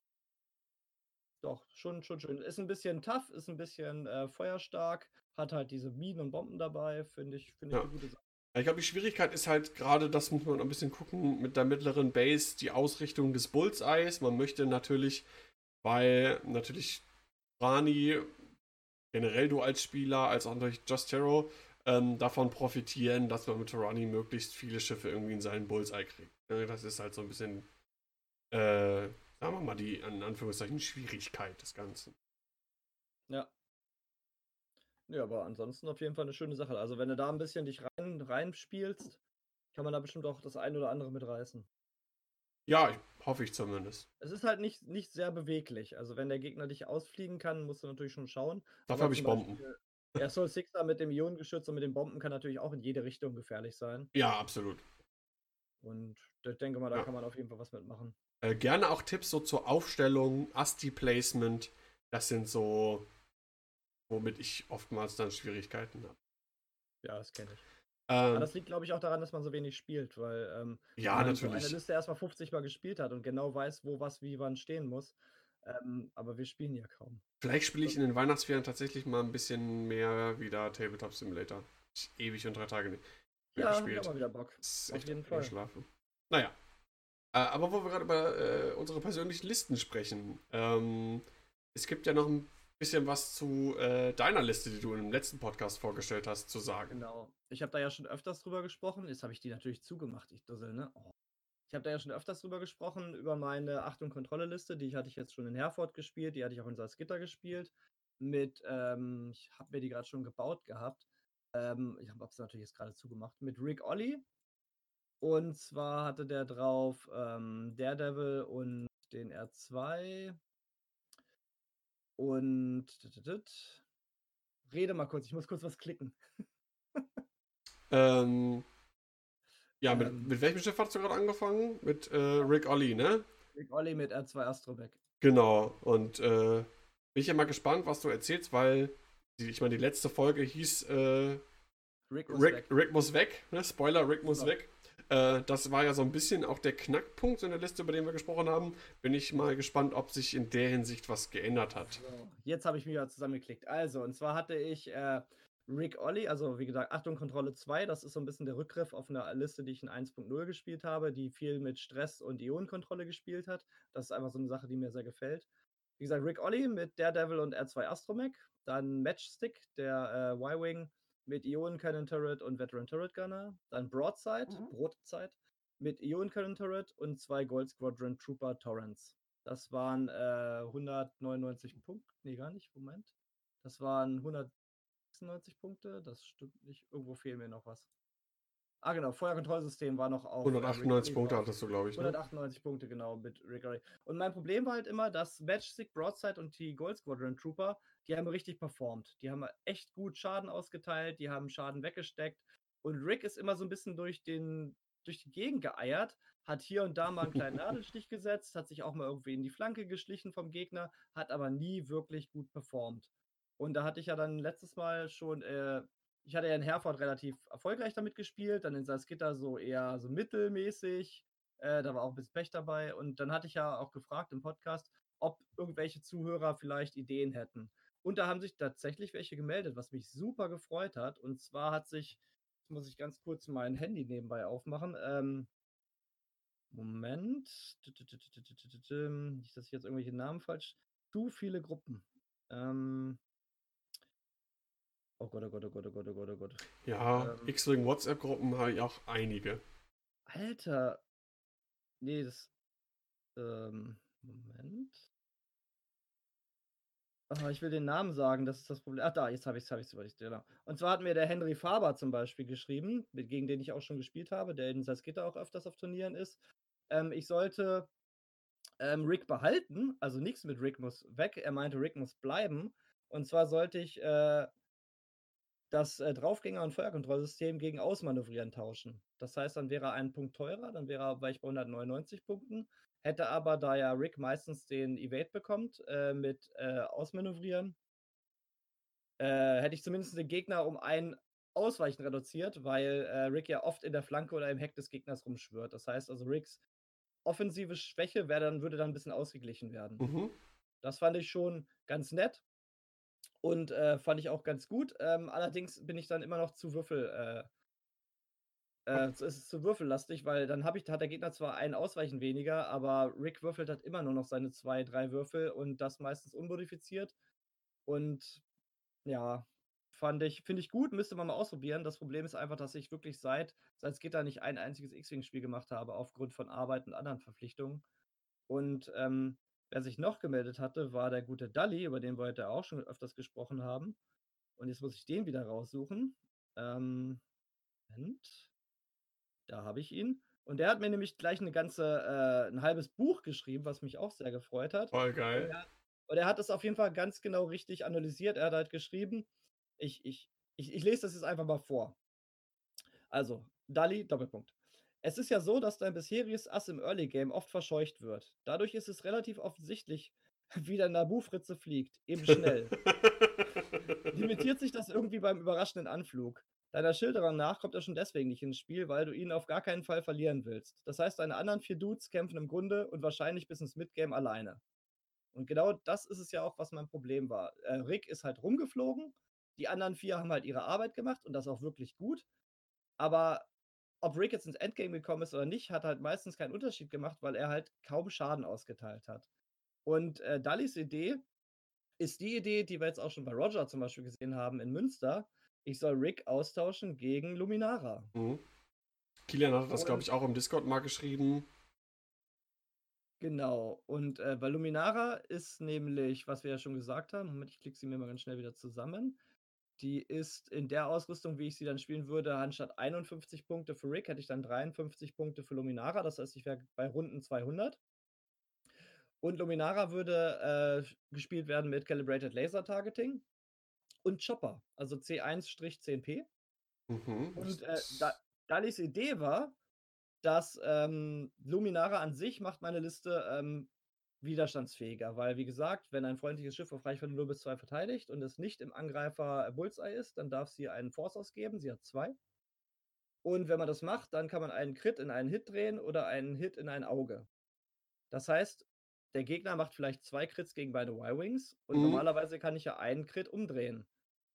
Doch, schon, schon schön. Ist ein bisschen tough, ist ein bisschen äh, feuerstark, hat halt diese Minen und Bomben dabei, finde ich, find ich ja. eine gute Sache. Ich glaube, die Schwierigkeit ist halt gerade, das muss man ein bisschen gucken, mit der mittleren Base, die Ausrichtung des Bullseyes. Man möchte natürlich, weil natürlich Rani, generell du als Spieler, als auch durch Just Hero, ähm, davon profitieren, dass man mit Rani möglichst viele Schiffe irgendwie in seinen Bullseye kriegt. Das ist halt so ein bisschen, äh, sagen wir mal, die in Anführungszeichen Schwierigkeit des Ganzen. Ja. Ja, aber ansonsten auf jeden Fall eine schöne Sache. Also wenn du da ein bisschen dich rein, reinspielst, kann man da bestimmt auch das ein oder andere mitreißen. Ja, ich, hoffe ich zumindest. Es ist halt nicht, nicht sehr beweglich. Also wenn der Gegner dich ausfliegen kann, musst du natürlich schon schauen. Dafür habe ich Bomben. Beispiel, der Soul Sixer mit dem Ionengeschütz und mit den Bomben kann natürlich auch in jede Richtung gefährlich sein. Ja, absolut. Und ich denke mal, da ja. kann man auf jeden Fall was mitmachen. Äh, gerne auch Tipps so zur Aufstellung, Asti-Placement. Das sind so, womit ich oftmals dann Schwierigkeiten habe. Ja, das kenne ich. Ähm, Aber das liegt, glaube ich, auch daran, dass man so wenig spielt, weil ähm, ja, man natürlich. So eine Liste erstmal 50 Mal gespielt hat und genau weiß, wo was wie wann stehen muss. Ähm, aber wir spielen ja kaum. Vielleicht spiele ich in den Weihnachtsferien tatsächlich mal ein bisschen mehr wieder Tabletop Simulator. Ich ewig und drei Tage nicht ja, gespielt. Ja, mal wieder Bock. Auf jeden Fall. Schlafen. Naja. Äh, aber wo wir gerade über äh, unsere persönlichen Listen sprechen. Ähm, es gibt ja noch ein bisschen was zu äh, deiner Liste, die du im letzten Podcast vorgestellt hast, zu sagen. Genau. Ich habe da ja schon öfters drüber gesprochen. Jetzt habe ich die natürlich zugemacht, ich Dussel, ne? Oh. Ich habe da ja schon öfters drüber gesprochen, über meine Achtung Kontrolle-Liste. Die hatte ich jetzt schon in Herford gespielt, die hatte ich auch in Salzgitter gespielt. Mit, ähm, ich habe mir die gerade schon gebaut gehabt. Ähm, ich habe es natürlich jetzt gerade zugemacht. Mit Rick Olli. Und zwar hatte der drauf ähm, Daredevil und den R2. Und rede mal kurz, ich muss kurz was klicken. ähm, ja, mit, ähm, mit welchem Schiff hast du gerade angefangen? Mit äh, Rick Olli, ne? Rick Olli mit R2 Astrobeck. Genau, und äh, bin ich ja mal gespannt, was du erzählst, weil die, ich meine, die letzte Folge hieß äh, Rick, muss Rick, weg. Rick muss weg. Ne? Spoiler, Rick muss genau. weg. Äh, das war ja so ein bisschen auch der Knackpunkt in der Liste, über den wir gesprochen haben. Bin ich mal gespannt, ob sich in der Hinsicht was geändert hat. So, jetzt habe ich mich ja zusammengeklickt. Also, und zwar hatte ich äh, Rick Olli, also wie gesagt, Achtung, Kontrolle 2, das ist so ein bisschen der Rückgriff auf eine Liste, die ich in 1.0 gespielt habe, die viel mit Stress und Ionenkontrolle gespielt hat. Das ist einfach so eine Sache, die mir sehr gefällt. Wie gesagt, Rick Olli mit Daredevil und R2 Astromech, dann Matchstick, der äh, Y-Wing mit Ionen Cannon Turret und Veteran Turret Gunner, dann Broadside, mhm. Brotzeit mit Ionen Cannon Turret und zwei Gold Squadron Trooper Torrents. Das waren äh, 199 Punkte, nee, gar nicht, Moment. Das waren 100 96 Punkte, das stimmt nicht. Irgendwo fehlen mir noch was. Ah, genau, Feuerkontrollsystem war noch auf. 198 äh, Punkte hattest du, glaube ich. Ne? 198 Punkte, genau, mit Rick Und mein Problem war halt immer, dass Matchstick, Broadside und die Gold Squadron Trooper, die haben richtig performt. Die haben echt gut Schaden ausgeteilt, die haben Schaden weggesteckt. Und Rick ist immer so ein bisschen durch, den, durch die Gegend geeiert, hat hier und da mal einen kleinen Nadelstich gesetzt, hat sich auch mal irgendwie in die Flanke geschlichen vom Gegner, hat aber nie wirklich gut performt. Und da hatte ich ja dann letztes Mal schon äh, ich hatte ja in Herford relativ erfolgreich damit gespielt, dann in Salzgitter so eher so mittelmäßig. Äh, da war auch ein bisschen Pech dabei. Und dann hatte ich ja auch gefragt im Podcast, ob irgendwelche Zuhörer vielleicht Ideen hätten. Und da haben sich tatsächlich welche gemeldet, was mich super gefreut hat. Und zwar hat sich, jetzt muss ich ganz kurz mein Handy nebenbei aufmachen. Ähm, Moment. Nicht, dass ich jetzt irgendwelche Namen falsch. Zu viele Gruppen. Ähm, Oh Gott, oh Gott, oh Gott, oh Gott, oh Gott, oh Gott. Ja, ähm, X-Wing WhatsApp-Gruppen habe ich auch einige. Alter. Nee, das. Ähm, Moment. Oh, ich will den Namen sagen, das ist das Problem. Ach, da, jetzt habe ich es, habe ich es, genau. Und zwar hat mir der Henry Faber zum Beispiel geschrieben, gegen den ich auch schon gespielt habe, der in Salzgitter auch öfters auf Turnieren ist. Ähm, ich sollte ähm, Rick behalten, also nichts mit Rick muss weg. Er meinte, Rick muss bleiben. Und zwar sollte ich äh, das äh, Draufgänger- und Feuerkontrollsystem gegen Ausmanövrieren tauschen. Das heißt, dann wäre er einen Punkt teurer, dann wäre er bei 199 Punkten, hätte aber, da ja Rick meistens den Evade bekommt äh, mit äh, Ausmanövrieren, äh, hätte ich zumindest den Gegner um ein Ausweichen reduziert, weil äh, Rick ja oft in der Flanke oder im Heck des Gegners rumschwört. Das heißt also, Ricks offensive Schwäche dann, würde dann ein bisschen ausgeglichen werden. Mhm. Das fand ich schon ganz nett. Und äh, fand ich auch ganz gut. Ähm, allerdings bin ich dann immer noch zu Würfel. Äh, es ist zu würfellastig, weil dann ich, hat der Gegner zwar einen Ausweichen weniger, aber Rick würfelt hat immer nur noch seine zwei, drei Würfel und das meistens unmodifiziert. Und ja, fand ich, finde ich gut, müsste man mal ausprobieren. Das Problem ist einfach, dass ich wirklich seit, seit Gitter nicht ein einziges X-Wing-Spiel gemacht habe, aufgrund von Arbeit und anderen Verpflichtungen. Und ähm, Wer sich noch gemeldet hatte, war der gute Dalli, über den wir heute auch schon öfters gesprochen haben. Und jetzt muss ich den wieder raussuchen. Ähm, Moment. Da habe ich ihn. Und der hat mir nämlich gleich eine ganze, äh, ein halbes Buch geschrieben, was mich auch sehr gefreut hat. Voll geil. Und er, und er hat es auf jeden Fall ganz genau richtig analysiert. Er hat halt geschrieben, ich, ich, ich, ich lese das jetzt einfach mal vor. Also, Dali, Doppelpunkt. Es ist ja so, dass dein bisheriges Ass im Early Game oft verscheucht wird. Dadurch ist es relativ offensichtlich, wie der Nabu-Fritze fliegt, eben schnell. Limitiert sich das irgendwie beim überraschenden Anflug? Deiner Schilderung nach kommt er schon deswegen nicht ins Spiel, weil du ihn auf gar keinen Fall verlieren willst. Das heißt, deine anderen vier Dudes kämpfen im Grunde und wahrscheinlich bis ins Midgame alleine. Und genau das ist es ja auch, was mein Problem war. Äh, Rick ist halt rumgeflogen, die anderen vier haben halt ihre Arbeit gemacht und das auch wirklich gut. Aber ob Rick jetzt ins Endgame gekommen ist oder nicht, hat halt meistens keinen Unterschied gemacht, weil er halt kaum Schaden ausgeteilt hat. Und äh, Dallis Idee ist die Idee, die wir jetzt auch schon bei Roger zum Beispiel gesehen haben in Münster. Ich soll Rick austauschen gegen Luminara. Mhm. Kilian hat das, glaube ich, auch im Discord mal geschrieben. Genau. Und äh, bei Luminara ist nämlich, was wir ja schon gesagt haben, Moment, ich klicke sie mir mal ganz schnell wieder zusammen. Die ist in der Ausrüstung, wie ich sie dann spielen würde, anstatt 51 Punkte für Rick, hätte ich dann 53 Punkte für Luminara. Das heißt, ich wäre bei Runden 200. Und Luminara würde äh, gespielt werden mit Calibrated Laser Targeting und Chopper, also C1-10P. Mhm, und äh, da, Dalis Idee war, dass ähm, Luminara an sich macht meine Liste ähm, widerstandsfähiger, weil wie gesagt, wenn ein freundliches Schiff auf Reichweite 0 bis 2 verteidigt und es nicht im Angreifer Bullseye ist, dann darf sie einen Force ausgeben, sie hat zwei. Und wenn man das macht, dann kann man einen Crit in einen Hit drehen oder einen Hit in ein Auge. Das heißt, der Gegner macht vielleicht zwei Crits gegen beide Y-Wings und mhm. normalerweise kann ich ja einen Crit umdrehen.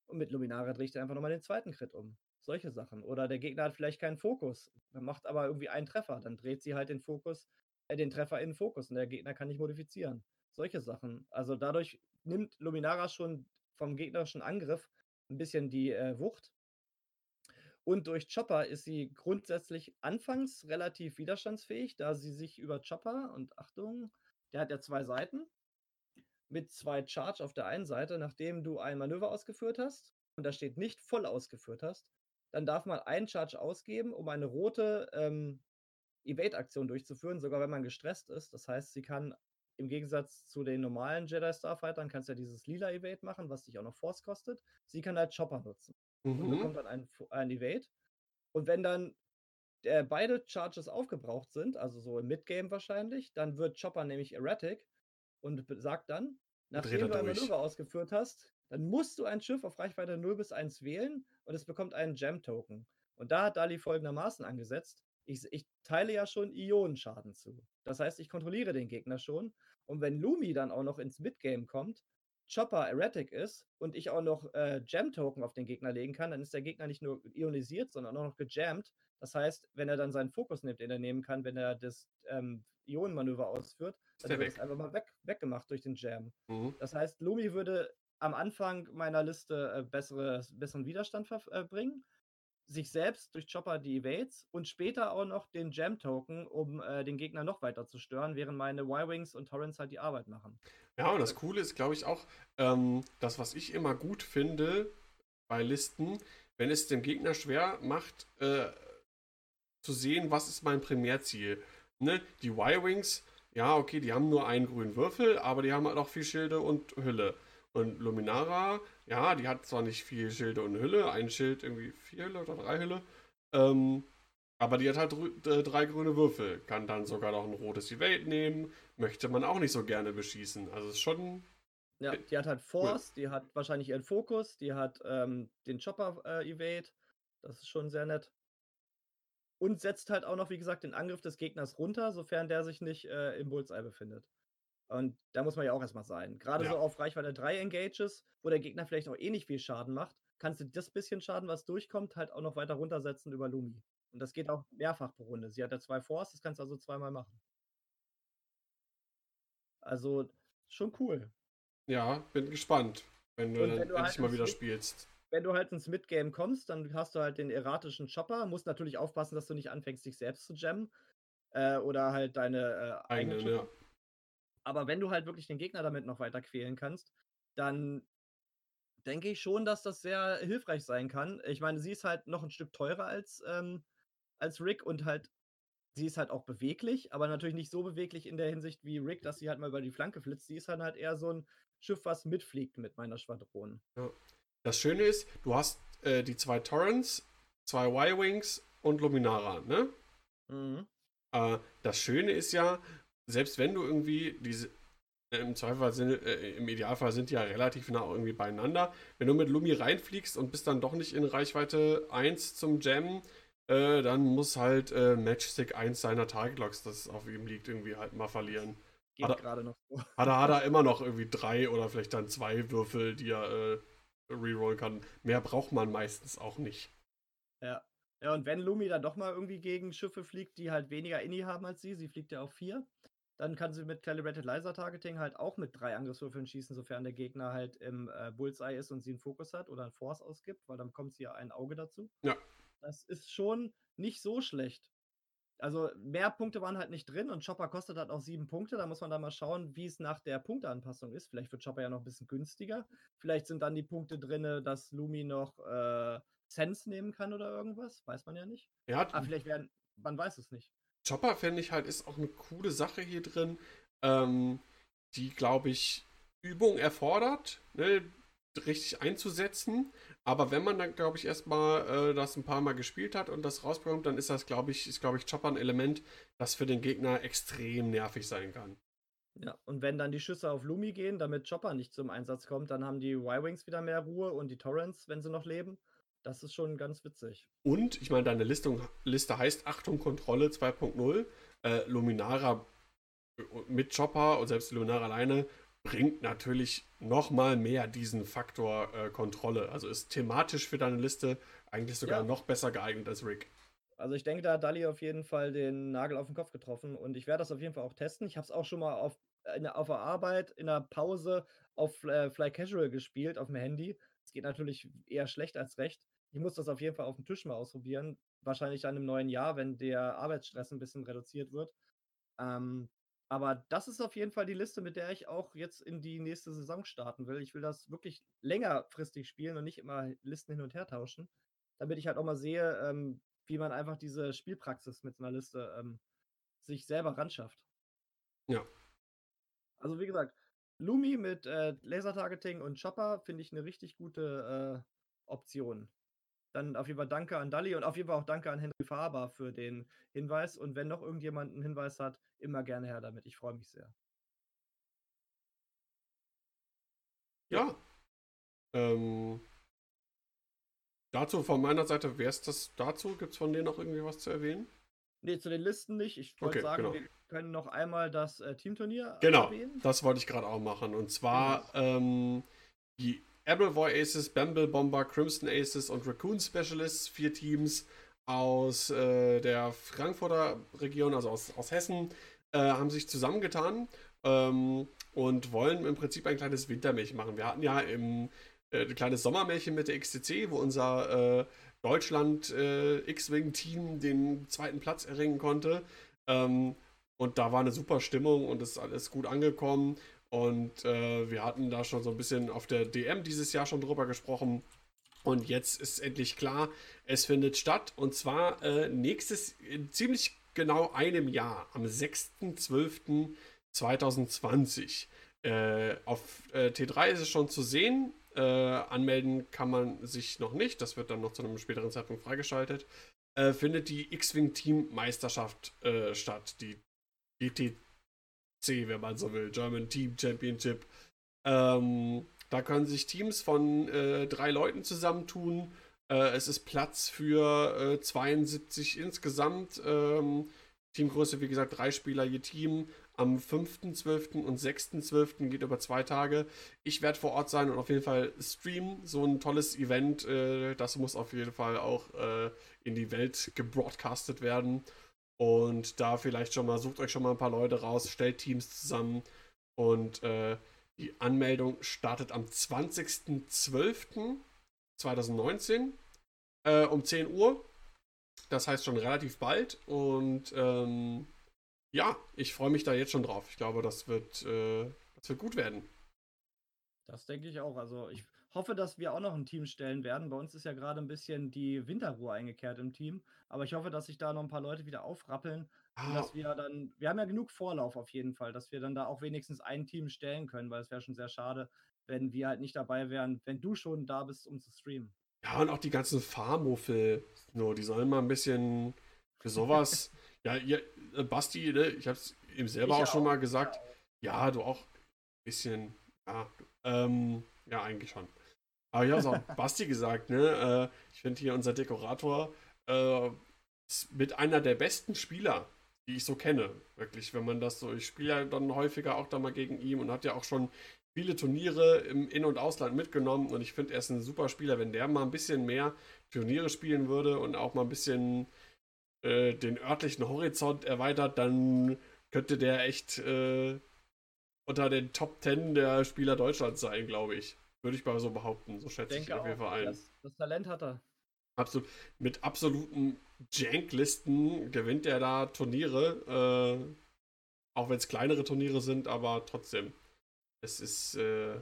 Und mit Luminara ich dann einfach nochmal den zweiten Crit um. Solche Sachen. Oder der Gegner hat vielleicht keinen Fokus, macht aber irgendwie einen Treffer, dann dreht sie halt den Fokus äh, den Treffer in den Fokus und der Gegner kann nicht modifizieren. Solche Sachen. Also dadurch nimmt Luminara schon vom gegnerischen Angriff ein bisschen die äh, Wucht. Und durch Chopper ist sie grundsätzlich anfangs relativ widerstandsfähig, da sie sich über Chopper, und Achtung, der hat ja zwei Seiten, mit zwei Charge auf der einen Seite, nachdem du ein Manöver ausgeführt hast, und da steht nicht voll ausgeführt hast, dann darf man einen Charge ausgeben, um eine rote ähm, Evade-Aktion durchzuführen, sogar wenn man gestresst ist. Das heißt, sie kann im Gegensatz zu den normalen Jedi Starfightern kannst du ja dieses lila Evade machen, was dich auch noch Force kostet. Sie kann halt Chopper nutzen und Mhm. bekommt dann ein, ein Evade. Und wenn dann äh, beide Charges aufgebraucht sind, also so im Midgame wahrscheinlich, dann wird Chopper nämlich erratic und sagt dann, nachdem er du ein. Manöver ausgeführt hast, dann musst du ein Schiff auf Reichweite 0 bis 1 wählen und es bekommt einen Gem-Token. Und da hat Dali folgendermaßen angesetzt. Ich, ich teile ja schon Ionenschaden zu. Das heißt, ich kontrolliere den Gegner schon. Und wenn Lumi dann auch noch ins Midgame kommt, Chopper erratic ist und ich auch noch äh, Gem-Token auf den Gegner legen kann, dann ist der Gegner nicht nur ionisiert, sondern auch noch gejammt. Das heißt, wenn er dann seinen Fokus nimmt, den er nehmen kann, wenn er das ähm, Ionenmanöver ausführt, dann wird es einfach mal weg, weggemacht durch den Jam. Mhm. Das heißt, Lumi würde am Anfang meiner Liste äh, bessere, besseren Widerstand ver- äh, bringen, sich selbst durch Chopper die Evades und später auch noch den Jam-Token, um äh, den Gegner noch weiter zu stören, während meine Y-Wings und Torrents halt die Arbeit machen. Ja, und das Coole ist, glaube ich, auch, ähm, das, was ich immer gut finde bei Listen, wenn es dem Gegner schwer macht, äh, zu sehen, was ist mein Primärziel. Ne? Die Y-Wings, ja, okay, die haben nur einen grünen Würfel, aber die haben halt auch viel Schilde und Hülle. Und Luminara, ja, die hat zwar nicht viel Schilde und Hülle, ein Schild irgendwie vier Hülle oder drei Hülle, ähm, aber die hat halt äh, drei grüne Würfel, kann dann sogar noch ein rotes Evade nehmen, möchte man auch nicht so gerne beschießen. Also es ist schon, Ja, Äh, die hat halt Force, die hat wahrscheinlich ihren Fokus, die hat ähm, den Chopper-Evade. das ist schon sehr nett. Und setzt halt auch noch, wie gesagt, den Angriff des Gegners runter, sofern der sich nicht äh, im Bullseye befindet. Und da muss man ja auch erstmal sein. Gerade Ja. so auf Reichweite 3 Engages, wo der Gegner vielleicht auch eh nicht viel Schaden macht, kannst du das bisschen Schaden, was durchkommt, halt auch noch weiter runtersetzen über Lumi. Und das geht auch mehrfach pro Runde. Sie hat ja zwei Force, das kannst du also zweimal machen. Also schon cool. ja, bin gespannt, wenn du wenn du endlich halt mal wieder spielst. wenn du halt ins Midgame kommst, dann hast du halt den erratischen Chopper. Musst natürlich aufpassen, dass du nicht anfängst, dich selbst zu jammen. Äh, oder halt deine äh, eigene Eigenen, ja. Aber wenn du halt wirklich den Gegner damit noch weiter quälen kannst, dann denke ich schon, dass das sehr hilfreich sein kann. Ich meine, sie ist halt noch ein Stück teurer als, ähm, als Rick und halt, sie ist halt auch beweglich, aber natürlich nicht so beweglich in der Hinsicht wie Rick, dass sie halt mal über die Flanke flitzt. Sie ist halt eher so ein Schiff, was mitfliegt mit meiner Schwadron. Das Schöne ist, du hast äh, die zwei Torrents, zwei Y-Wings und Luminara, ne? Mhm. Äh, das Schöne ist ja, selbst wenn du irgendwie diese, äh, im Zweifel sind, äh, im Idealfall sind die ja relativ nah irgendwie beieinander, wenn du mit Lumi reinfliegst und bist dann doch nicht in Reichweite 1 zum Jammen, äh, dann muss halt äh, Matchstick 1 seiner Targetlocks, das auf ihm liegt, irgendwie halt mal verlieren. Geht Aber- gerade noch so. Hat er, hat er immer noch irgendwie drei oder vielleicht dann zwei Würfel, die er äh, rerollen kann. Mehr braucht man meistens auch nicht. Ja. Ja, und wenn Lumi dann doch mal irgendwie gegen Schiffe fliegt, die halt weniger Inni haben als sie, sie fliegt ja auf vier, dann kann sie mit Calibrated Laser Targeting halt auch mit drei Angriffswürfeln schießen, sofern der Gegner halt im äh, Bullseye ist und sie einen Fokus hat oder einen Force ausgibt, weil dann bekommt sie ja ein Auge dazu. Ja. Das ist schon nicht so schlecht. Also mehr Punkte waren halt nicht drin und Chopper kostet halt auch sieben Punkte. Da muss man dann mal schauen, wie es nach der Punkteanpassung ist. Vielleicht wird Chopper ja noch ein bisschen günstiger. Vielleicht sind dann die Punkte drin, dass Lumi noch äh, Sense nehmen kann oder irgendwas. Weiß man ja nicht. Ja, Aber vielleicht werden, man weiß es nicht. Chopper fände ich halt, ist auch eine coole Sache hier drin, ähm, die, glaube ich, Übung erfordert, ne, richtig einzusetzen. Aber wenn man dann, glaube ich, erstmal äh, das ein paar Mal gespielt hat und das rausbekommt, dann ist das, glaube ich, ist, glaube ich, Chopper ein Element, das für den Gegner extrem nervig sein kann. Ja, und wenn dann die Schüsse auf Lumi gehen, damit Chopper nicht zum Einsatz kommt, dann haben die Y-Wings wieder mehr Ruhe und die Torrents, wenn sie noch leben. Das ist schon ganz witzig. Und, ich meine, deine Listung, Liste heißt Achtung, Kontrolle 2.0. Äh, Luminara mit Chopper und selbst Luminara alleine bringt natürlich nochmal mehr diesen Faktor äh, Kontrolle. Also ist thematisch für deine Liste eigentlich sogar Ja. noch besser geeignet als Rick. Also ich denke, da hat Dali auf jeden Fall den Nagel auf den Kopf getroffen und ich werde das auf jeden Fall auch testen. Ich habe es auch schon mal auf, in, der- auf der Arbeit, in der Pause auf äh, Fly Casual gespielt, auf dem Handy. Es geht natürlich eher schlecht als recht. Ich muss das auf jeden Fall auf dem Tisch mal ausprobieren. Wahrscheinlich dann im neuen Jahr, wenn der Arbeitsstress ein bisschen reduziert wird. Ähm, aber das ist auf jeden Fall die Liste, mit der ich auch jetzt in die nächste Saison starten will. Ich will das wirklich längerfristig spielen und nicht immer Listen hin und her tauschen. damit ich halt auch mal sehe, ähm, wie man einfach diese Spielpraxis mit so einer Liste ähm, sich selber ranschafft. Ja. Also wie gesagt, Lumi mit äh, Laser-Targeting und Chopper finde ich eine richtig gute äh, Option. Dann auf jeden Fall danke an Dali und auf jeden Fall auch danke an Henry Faber für den Hinweis. Und wenn noch irgendjemand einen Hinweis hat, immer gerne her damit. Ich freue mich sehr. Ja. Ähm, dazu von meiner Seite, wer ist das dazu? Gibt es von denen noch irgendwie was zu erwähnen? Nee, zu den Listen nicht. Ich wollte Okay, sagen, genau. wir können noch einmal das äh, Teamturnier Genau, erwähnen. das wollte ich gerade auch machen. Und zwar ähm, die Appleboy Aces, Bamble Bomber, Crimson Aces und Raccoon Specialists, vier Teams aus äh, der Frankfurter Region, also aus, aus Hessen, äh, haben sich zusammengetan ähm, und wollen im Prinzip ein kleines Wintermärchen machen. Wir hatten ja im, äh, ein kleines Sommermärchen mit der XTC, wo unser äh, Deutschland äh, X-Wing-Team den zweiten Platz erringen konnte. Ähm, und da war eine super Stimmung und es ist alles gut angekommen. Und äh, wir hatten da schon so ein bisschen auf der DM dieses Jahr schon drüber gesprochen. Und jetzt ist endlich klar, es findet statt. Und zwar äh, nächstes, in ziemlich genau einem Jahr, am 6.12.2020. Äh, auf äh, T3 ist es schon zu sehen. Äh, anmelden kann man sich noch nicht. Das wird dann noch zu einem späteren Zeitpunkt freigeschaltet. Äh, findet die X-Wing Team Meisterschaft äh, statt. Die GTC, wenn man so will. German Team Championship. Ähm, da können sich Teams von äh, drei Leuten zusammentun. Äh, es ist Platz für äh, 72 insgesamt. Ähm, Teamgröße, wie gesagt, drei Spieler je Team. Am 5.12. und 6.12. geht über zwei Tage. Ich werde vor Ort sein und auf jeden Fall streamen. So ein tolles Event. Das muss auf jeden Fall auch in die Welt gebroadcastet werden. Und da vielleicht schon mal, sucht euch schon mal ein paar Leute raus, stellt Teams zusammen. Und äh, die Anmeldung startet am 20.12.2019 äh, um 10 Uhr. Das heißt schon relativ bald. Und ähm, ja, ich freue mich da jetzt schon drauf. Ich glaube, das wird, äh, das wird gut werden. Das denke ich auch. Also ich hoffe, dass wir auch noch ein Team stellen werden. Bei uns ist ja gerade ein bisschen die Winterruhe eingekehrt im Team. Aber ich hoffe, dass sich da noch ein paar Leute wieder aufrappeln. Und Ah, dass wir dann, wir haben ja genug Vorlauf auf jeden Fall, dass wir dann da auch wenigstens ein Team stellen können, weil es wäre schon sehr schade, wenn wir halt nicht dabei wären, wenn du schon da bist, um zu streamen. Ja, und auch die ganzen Farmuffel, nur, die sollen mal ein bisschen für sowas. ja, ihr, äh, Basti, ne, ich hab's ihm selber Ich auch schon auch, mal gesagt. Ja, du auch ein bisschen, ja, ähm, ja, eigentlich schon. Aber hab's auch Basti gesagt, ne, äh, ich finde hier unser Dekorator äh, mit einer der besten Spieler, die ich so kenne. Wirklich, wenn man das so, ich spiele ja dann häufiger auch da mal gegen ihn und hat ja auch schon viele Turniere im In- und Ausland mitgenommen und ich finde, er ist ein super Spieler. Wenn der mal ein bisschen mehr Turniere spielen würde und auch mal ein bisschen äh, den örtlichen Horizont erweitert, dann könnte der echt äh, unter den Top 10 der Spieler Deutschlands sein, glaube ich. Würde ich mal so behaupten. So Ich schätze ich denke auf jeden Fall ein. das, das Talent hat er. Absolut, mit absoluten Jank-Listen gewinnt er da Turniere. Äh, auch wenn es kleinere Turniere sind, aber trotzdem. Es ist äh,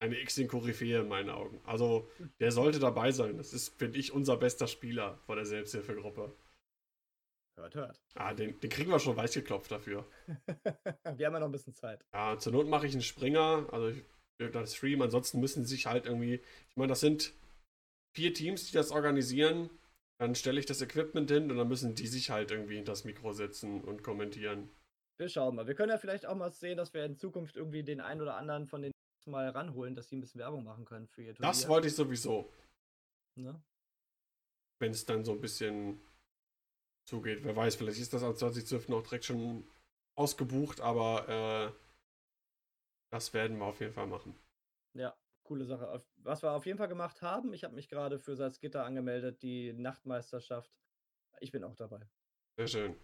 eine X-Koryphäe in meinen Augen. Also, der sollte dabei sein. Das ist, finde ich, unser bester Spieler von der Selbsthilfegruppe. Hört, hört. Ah, den, den kriegen wir schon weiß geklopft dafür. wir haben ja noch ein bisschen Zeit. Ja, zur Not mache ich einen Springer, also ich dann streamen. Ansonsten müssen sie sich halt irgendwie. Ich meine, das sind vier Teams, die das organisieren. Dann stelle ich das Equipment hin und dann müssen die sich halt irgendwie hinter das Mikro setzen und kommentieren. Wir schauen mal. Wir können ja vielleicht auch mal sehen, dass wir in Zukunft irgendwie den einen oder anderen von den mal ranholen, dass sie ein bisschen Werbung machen können für ihr Turnier. Das wollte ich sowieso, ne? wenn es dann so ein bisschen zugeht. Wer weiß, vielleicht ist das am 2012 noch direkt schon ausgebucht, aber äh, das werden wir auf jeden Fall machen. Ja, coole Sache. Was wir auf jeden Fall gemacht haben, ich habe mich gerade für Salzgitter angemeldet, die Nachtmeisterschaft. Ich bin auch dabei. Sehr schön.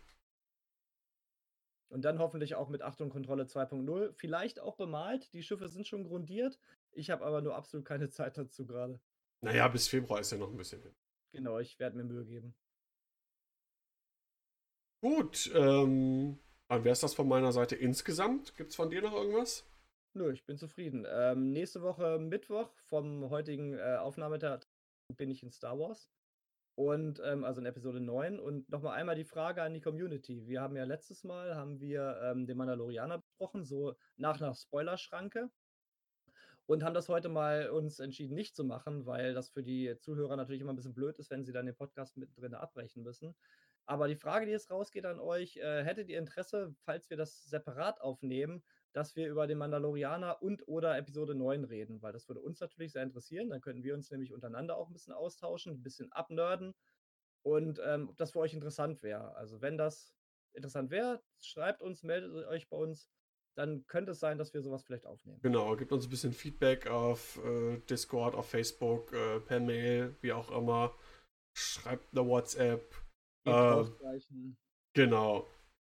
Und dann hoffentlich auch mit Achtung Kontrolle 2.0. Vielleicht auch bemalt. Die Schiffe sind schon grundiert. Ich habe aber nur absolut keine Zeit dazu gerade. Naja, bis Februar ist ja noch ein bisschen hin. Genau, ich werde mir Mühe geben. Gut, ähm, dann wäre es das von meiner Seite insgesamt. Gibt es von dir noch irgendwas? Nö, ich bin zufrieden. Ähm, nächste Woche Mittwoch vom heutigen äh, Aufnahmetag bin ich in Star Wars. Und ähm, also in Episode 9. Und nochmal einmal die Frage an die Community. Wir haben ja letztes Mal haben wir ähm, den Mandalorianer besprochen, so nach einer Spoilerschranke. Und haben das heute mal uns entschieden, nicht zu machen, weil das für die Zuhörer natürlich immer ein bisschen blöd ist, wenn sie dann den Podcast mittendrin abbrechen müssen. Aber die Frage, die jetzt rausgeht an euch, äh, hättet ihr Interesse, falls wir das separat aufnehmen, dass wir über den Mandalorianer und oder Episode 9 reden, weil das würde uns natürlich sehr interessieren. Dann könnten wir uns nämlich untereinander auch ein bisschen austauschen, ein bisschen abnörden und ähm, ob das für euch interessant wäre. Also wenn das interessant wäre, schreibt uns, meldet euch bei uns. Dann könnte es sein, dass wir sowas vielleicht aufnehmen. Genau, gebt uns ein bisschen Feedback auf äh, Discord, auf Facebook, äh, per Mail, wie auch immer. Schreibt eine WhatsApp. Äh, genau.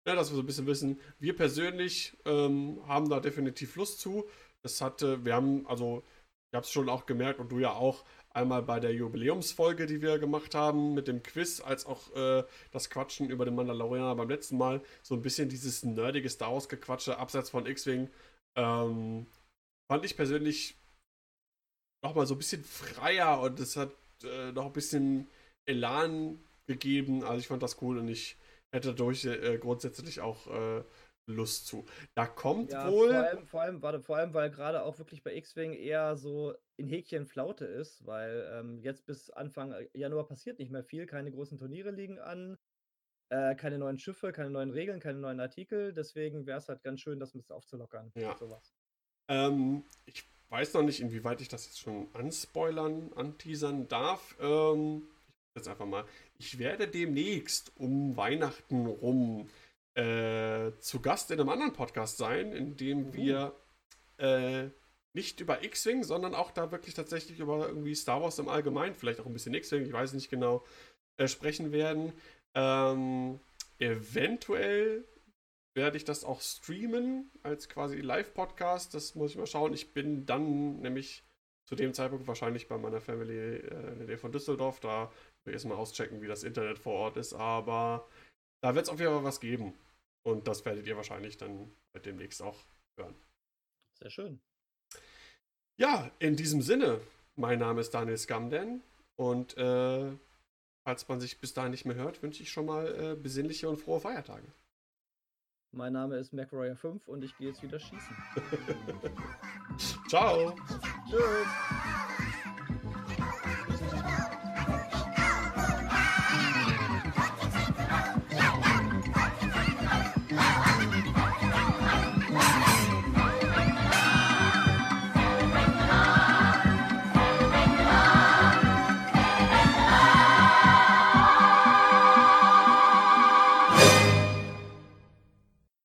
Ja, dass wir so ein bisschen wissen. Wir persönlich ähm, haben da definitiv Lust zu. Das hatte, wir haben, also, ich habe es schon auch gemerkt und du ja auch, einmal bei der Jubiläumsfolge, die wir gemacht haben, mit dem Quiz, als auch äh, das Quatschen über den Mandalorianer beim letzten Mal, so ein bisschen dieses nerdige Star Wars-Gequatsche abseits von X-Wing, ähm, fand ich persönlich nochmal so ein bisschen freier und es hat äh, noch ein bisschen Elan gegeben. Also ich fand das cool und ich hätte dadurch äh, grundsätzlich auch äh, Lust zu. Da kommt ja, wohl. Vor allem, vor allem, warte, vor allem, weil gerade auch wirklich bei X-Wing eher so in Häkchen Flaute ist, weil ähm, jetzt bis Anfang äh, Januar passiert nicht mehr viel. Keine großen Turniere liegen an, äh, keine neuen Schiffe, keine neuen Regeln, keine neuen Artikel. Deswegen wäre es halt ganz schön, das ein bisschen aufzulockern. Ja. Ähm, ich weiß noch nicht, inwieweit ich das jetzt schon anspoilern, anteasern darf. Ähm, jetzt einfach mal. Ich werde demnächst um Weihnachten rum äh, zu Gast in einem anderen Podcast sein, in dem mhm. wir äh, nicht über X-Wing, sondern auch da wirklich tatsächlich über irgendwie Star Wars im Allgemeinen, vielleicht auch ein bisschen X-Wing, ich weiß nicht genau, äh, sprechen werden. Ähm, eventuell werde ich das auch streamen als quasi Live-Podcast. Das muss ich mal schauen. Ich bin dann nämlich zu dem Zeitpunkt wahrscheinlich bei meiner Family äh, in der Nähe von Düsseldorf. Da erstmal auschecken, wie das Internet vor Ort ist. Aber da wird es auf jeden Fall was geben. Und das werdet ihr wahrscheinlich dann demnächst auch hören. Sehr schön. Ja, in diesem Sinne, mein Name ist Daniel Scamden und äh, falls man sich bis dahin nicht mehr hört, wünsche ich schon mal äh, besinnliche und frohe Feiertage. Mein Name ist MacRoyer5 und ich gehe jetzt wieder schießen. Ciao. Tschüss.